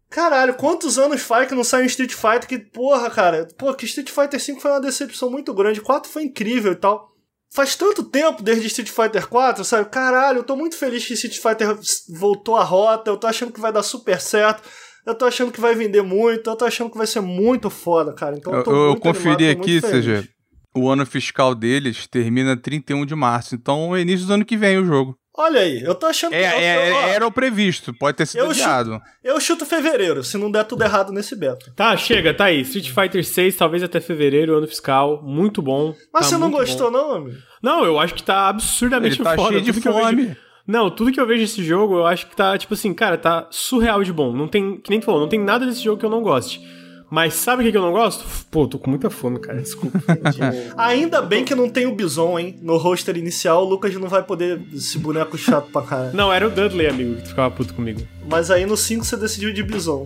Caralho, quantos anos faz que não sai um Street Fighter que, porra, cara, pô, que Street Fighter 5 foi uma decepção muito grande, 4 foi incrível e tal faz tanto tempo desde Street Fighter 4, sabe? Caralho, eu tô muito feliz que Street Fighter voltou à rota, eu tô achando que vai dar super certo. Eu tô achando que vai vender muito, eu tô achando que vai ser muito foda, cara. Então eu, tô eu, eu conferi animado, aqui, seja, o ano fiscal deles termina 31 de março, então é início do ano que vem o jogo. Olha aí, eu tô achando é, que. É, ó, era o previsto, pode ter sido eu adiado. Chuto, eu chuto fevereiro, se não der tudo errado nesse beta. Tá, chega, tá aí. Street Fighter 6, talvez até fevereiro, ano fiscal. Muito bom. Mas tá você não gostou, bom. não, amigo? Não, eu acho que tá absurdamente Ele tá foda. cheio de fome. Vejo... Não, tudo que eu vejo nesse jogo, eu acho que tá, tipo assim, cara, tá surreal de bom. Não tem, que nem tu falou, não tem nada desse jogo que eu não goste. Mas sabe o que, eu não gosto? Pô, tô com muita fome, cara. Desculpa. [laughs] Ainda bem que não tem o Bison, hein? No roster inicial, o Lucas não vai poder esse boneco chato pra caralho. Não, era o Dudley, amigo, que ficava puto comigo. Mas aí no 5 você decidiu de Bison.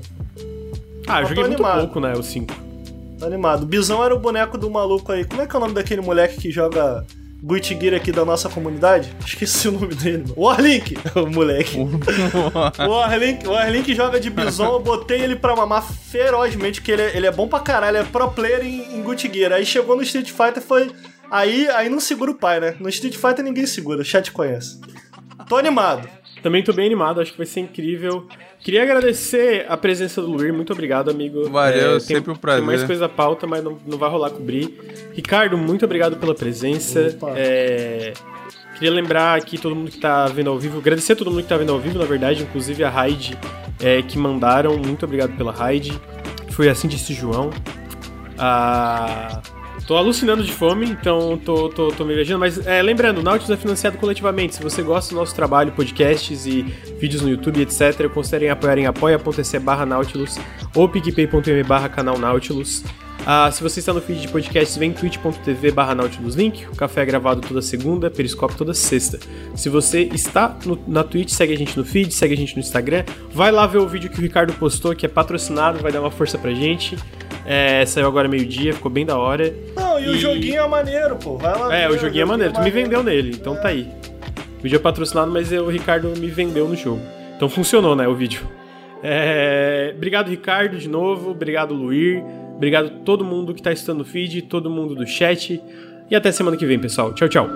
Ah, eu joguei muito animado. pouco, né? O 5. Tô animado. O Bison era o boneco do maluco aí. Como é que é o nome daquele moleque que joga Gucci Gear aqui da nossa comunidade. Esqueci o nome dele. Warlink, [laughs] o moleque. [laughs] o Warlink, o Warlink joga de bison, eu botei ele pra mamar ferozmente, porque ele é, ele é bom pra caralho, ele é pro player em, em Gucci Gear. Aí chegou no Street Fighter foi... Aí, aí não segura o pai, né? No Street Fighter ninguém segura, o chat conhece. Tô animado. Também tô bem animado, acho que vai ser incrível. Queria agradecer a presença do Luir, muito obrigado, amigo. Valeu, é, sempre tem, um prazer. Tem mais coisa da pauta, mas não, não vai rolar cobrir. Ricardo, muito obrigado pela presença. É, queria lembrar aqui todo mundo que tá vendo ao vivo, agradecer a todo mundo que tá vendo ao vivo, na verdade, inclusive a Raid é, que mandaram. Muito obrigado pela Raid. Foi assim disse João. Ah, Tô alucinando de fome, então tô, tô, tô me viajando. Mas é, lembrando, o Nautilus é financiado coletivamente. Se você gosta do nosso trabalho, podcasts e vídeos no YouTube, etc., considerem apoiar em apoia.se barra Nautilus ou picpay.me barra canal Nautilus. Ah, se você está no feed de podcasts, vem twitch.tv barra Nautilus Link. O café é gravado toda segunda, Periscope toda sexta. Se você está no, na Twitch, segue a gente no feed, segue a gente no Instagram. Vai lá ver o vídeo que o Ricardo postou, que é patrocinado, vai dar uma força pra gente. É, saiu agora meio-dia, ficou bem da hora. Não, e, e, o joguinho é maneiro, pô. Vai lá. É, ver, o joguinho é maneiro. É tu me vendeu nele, então é. tá aí. O vídeo é patrocinado, mas o Ricardo me vendeu no jogo. Então funcionou, né, o vídeo. É... Obrigado, Ricardo, de novo. Obrigado, Luir. Obrigado a todo mundo que tá assistindo no feed, todo mundo do chat. E até semana que vem, pessoal. Tchau, tchau.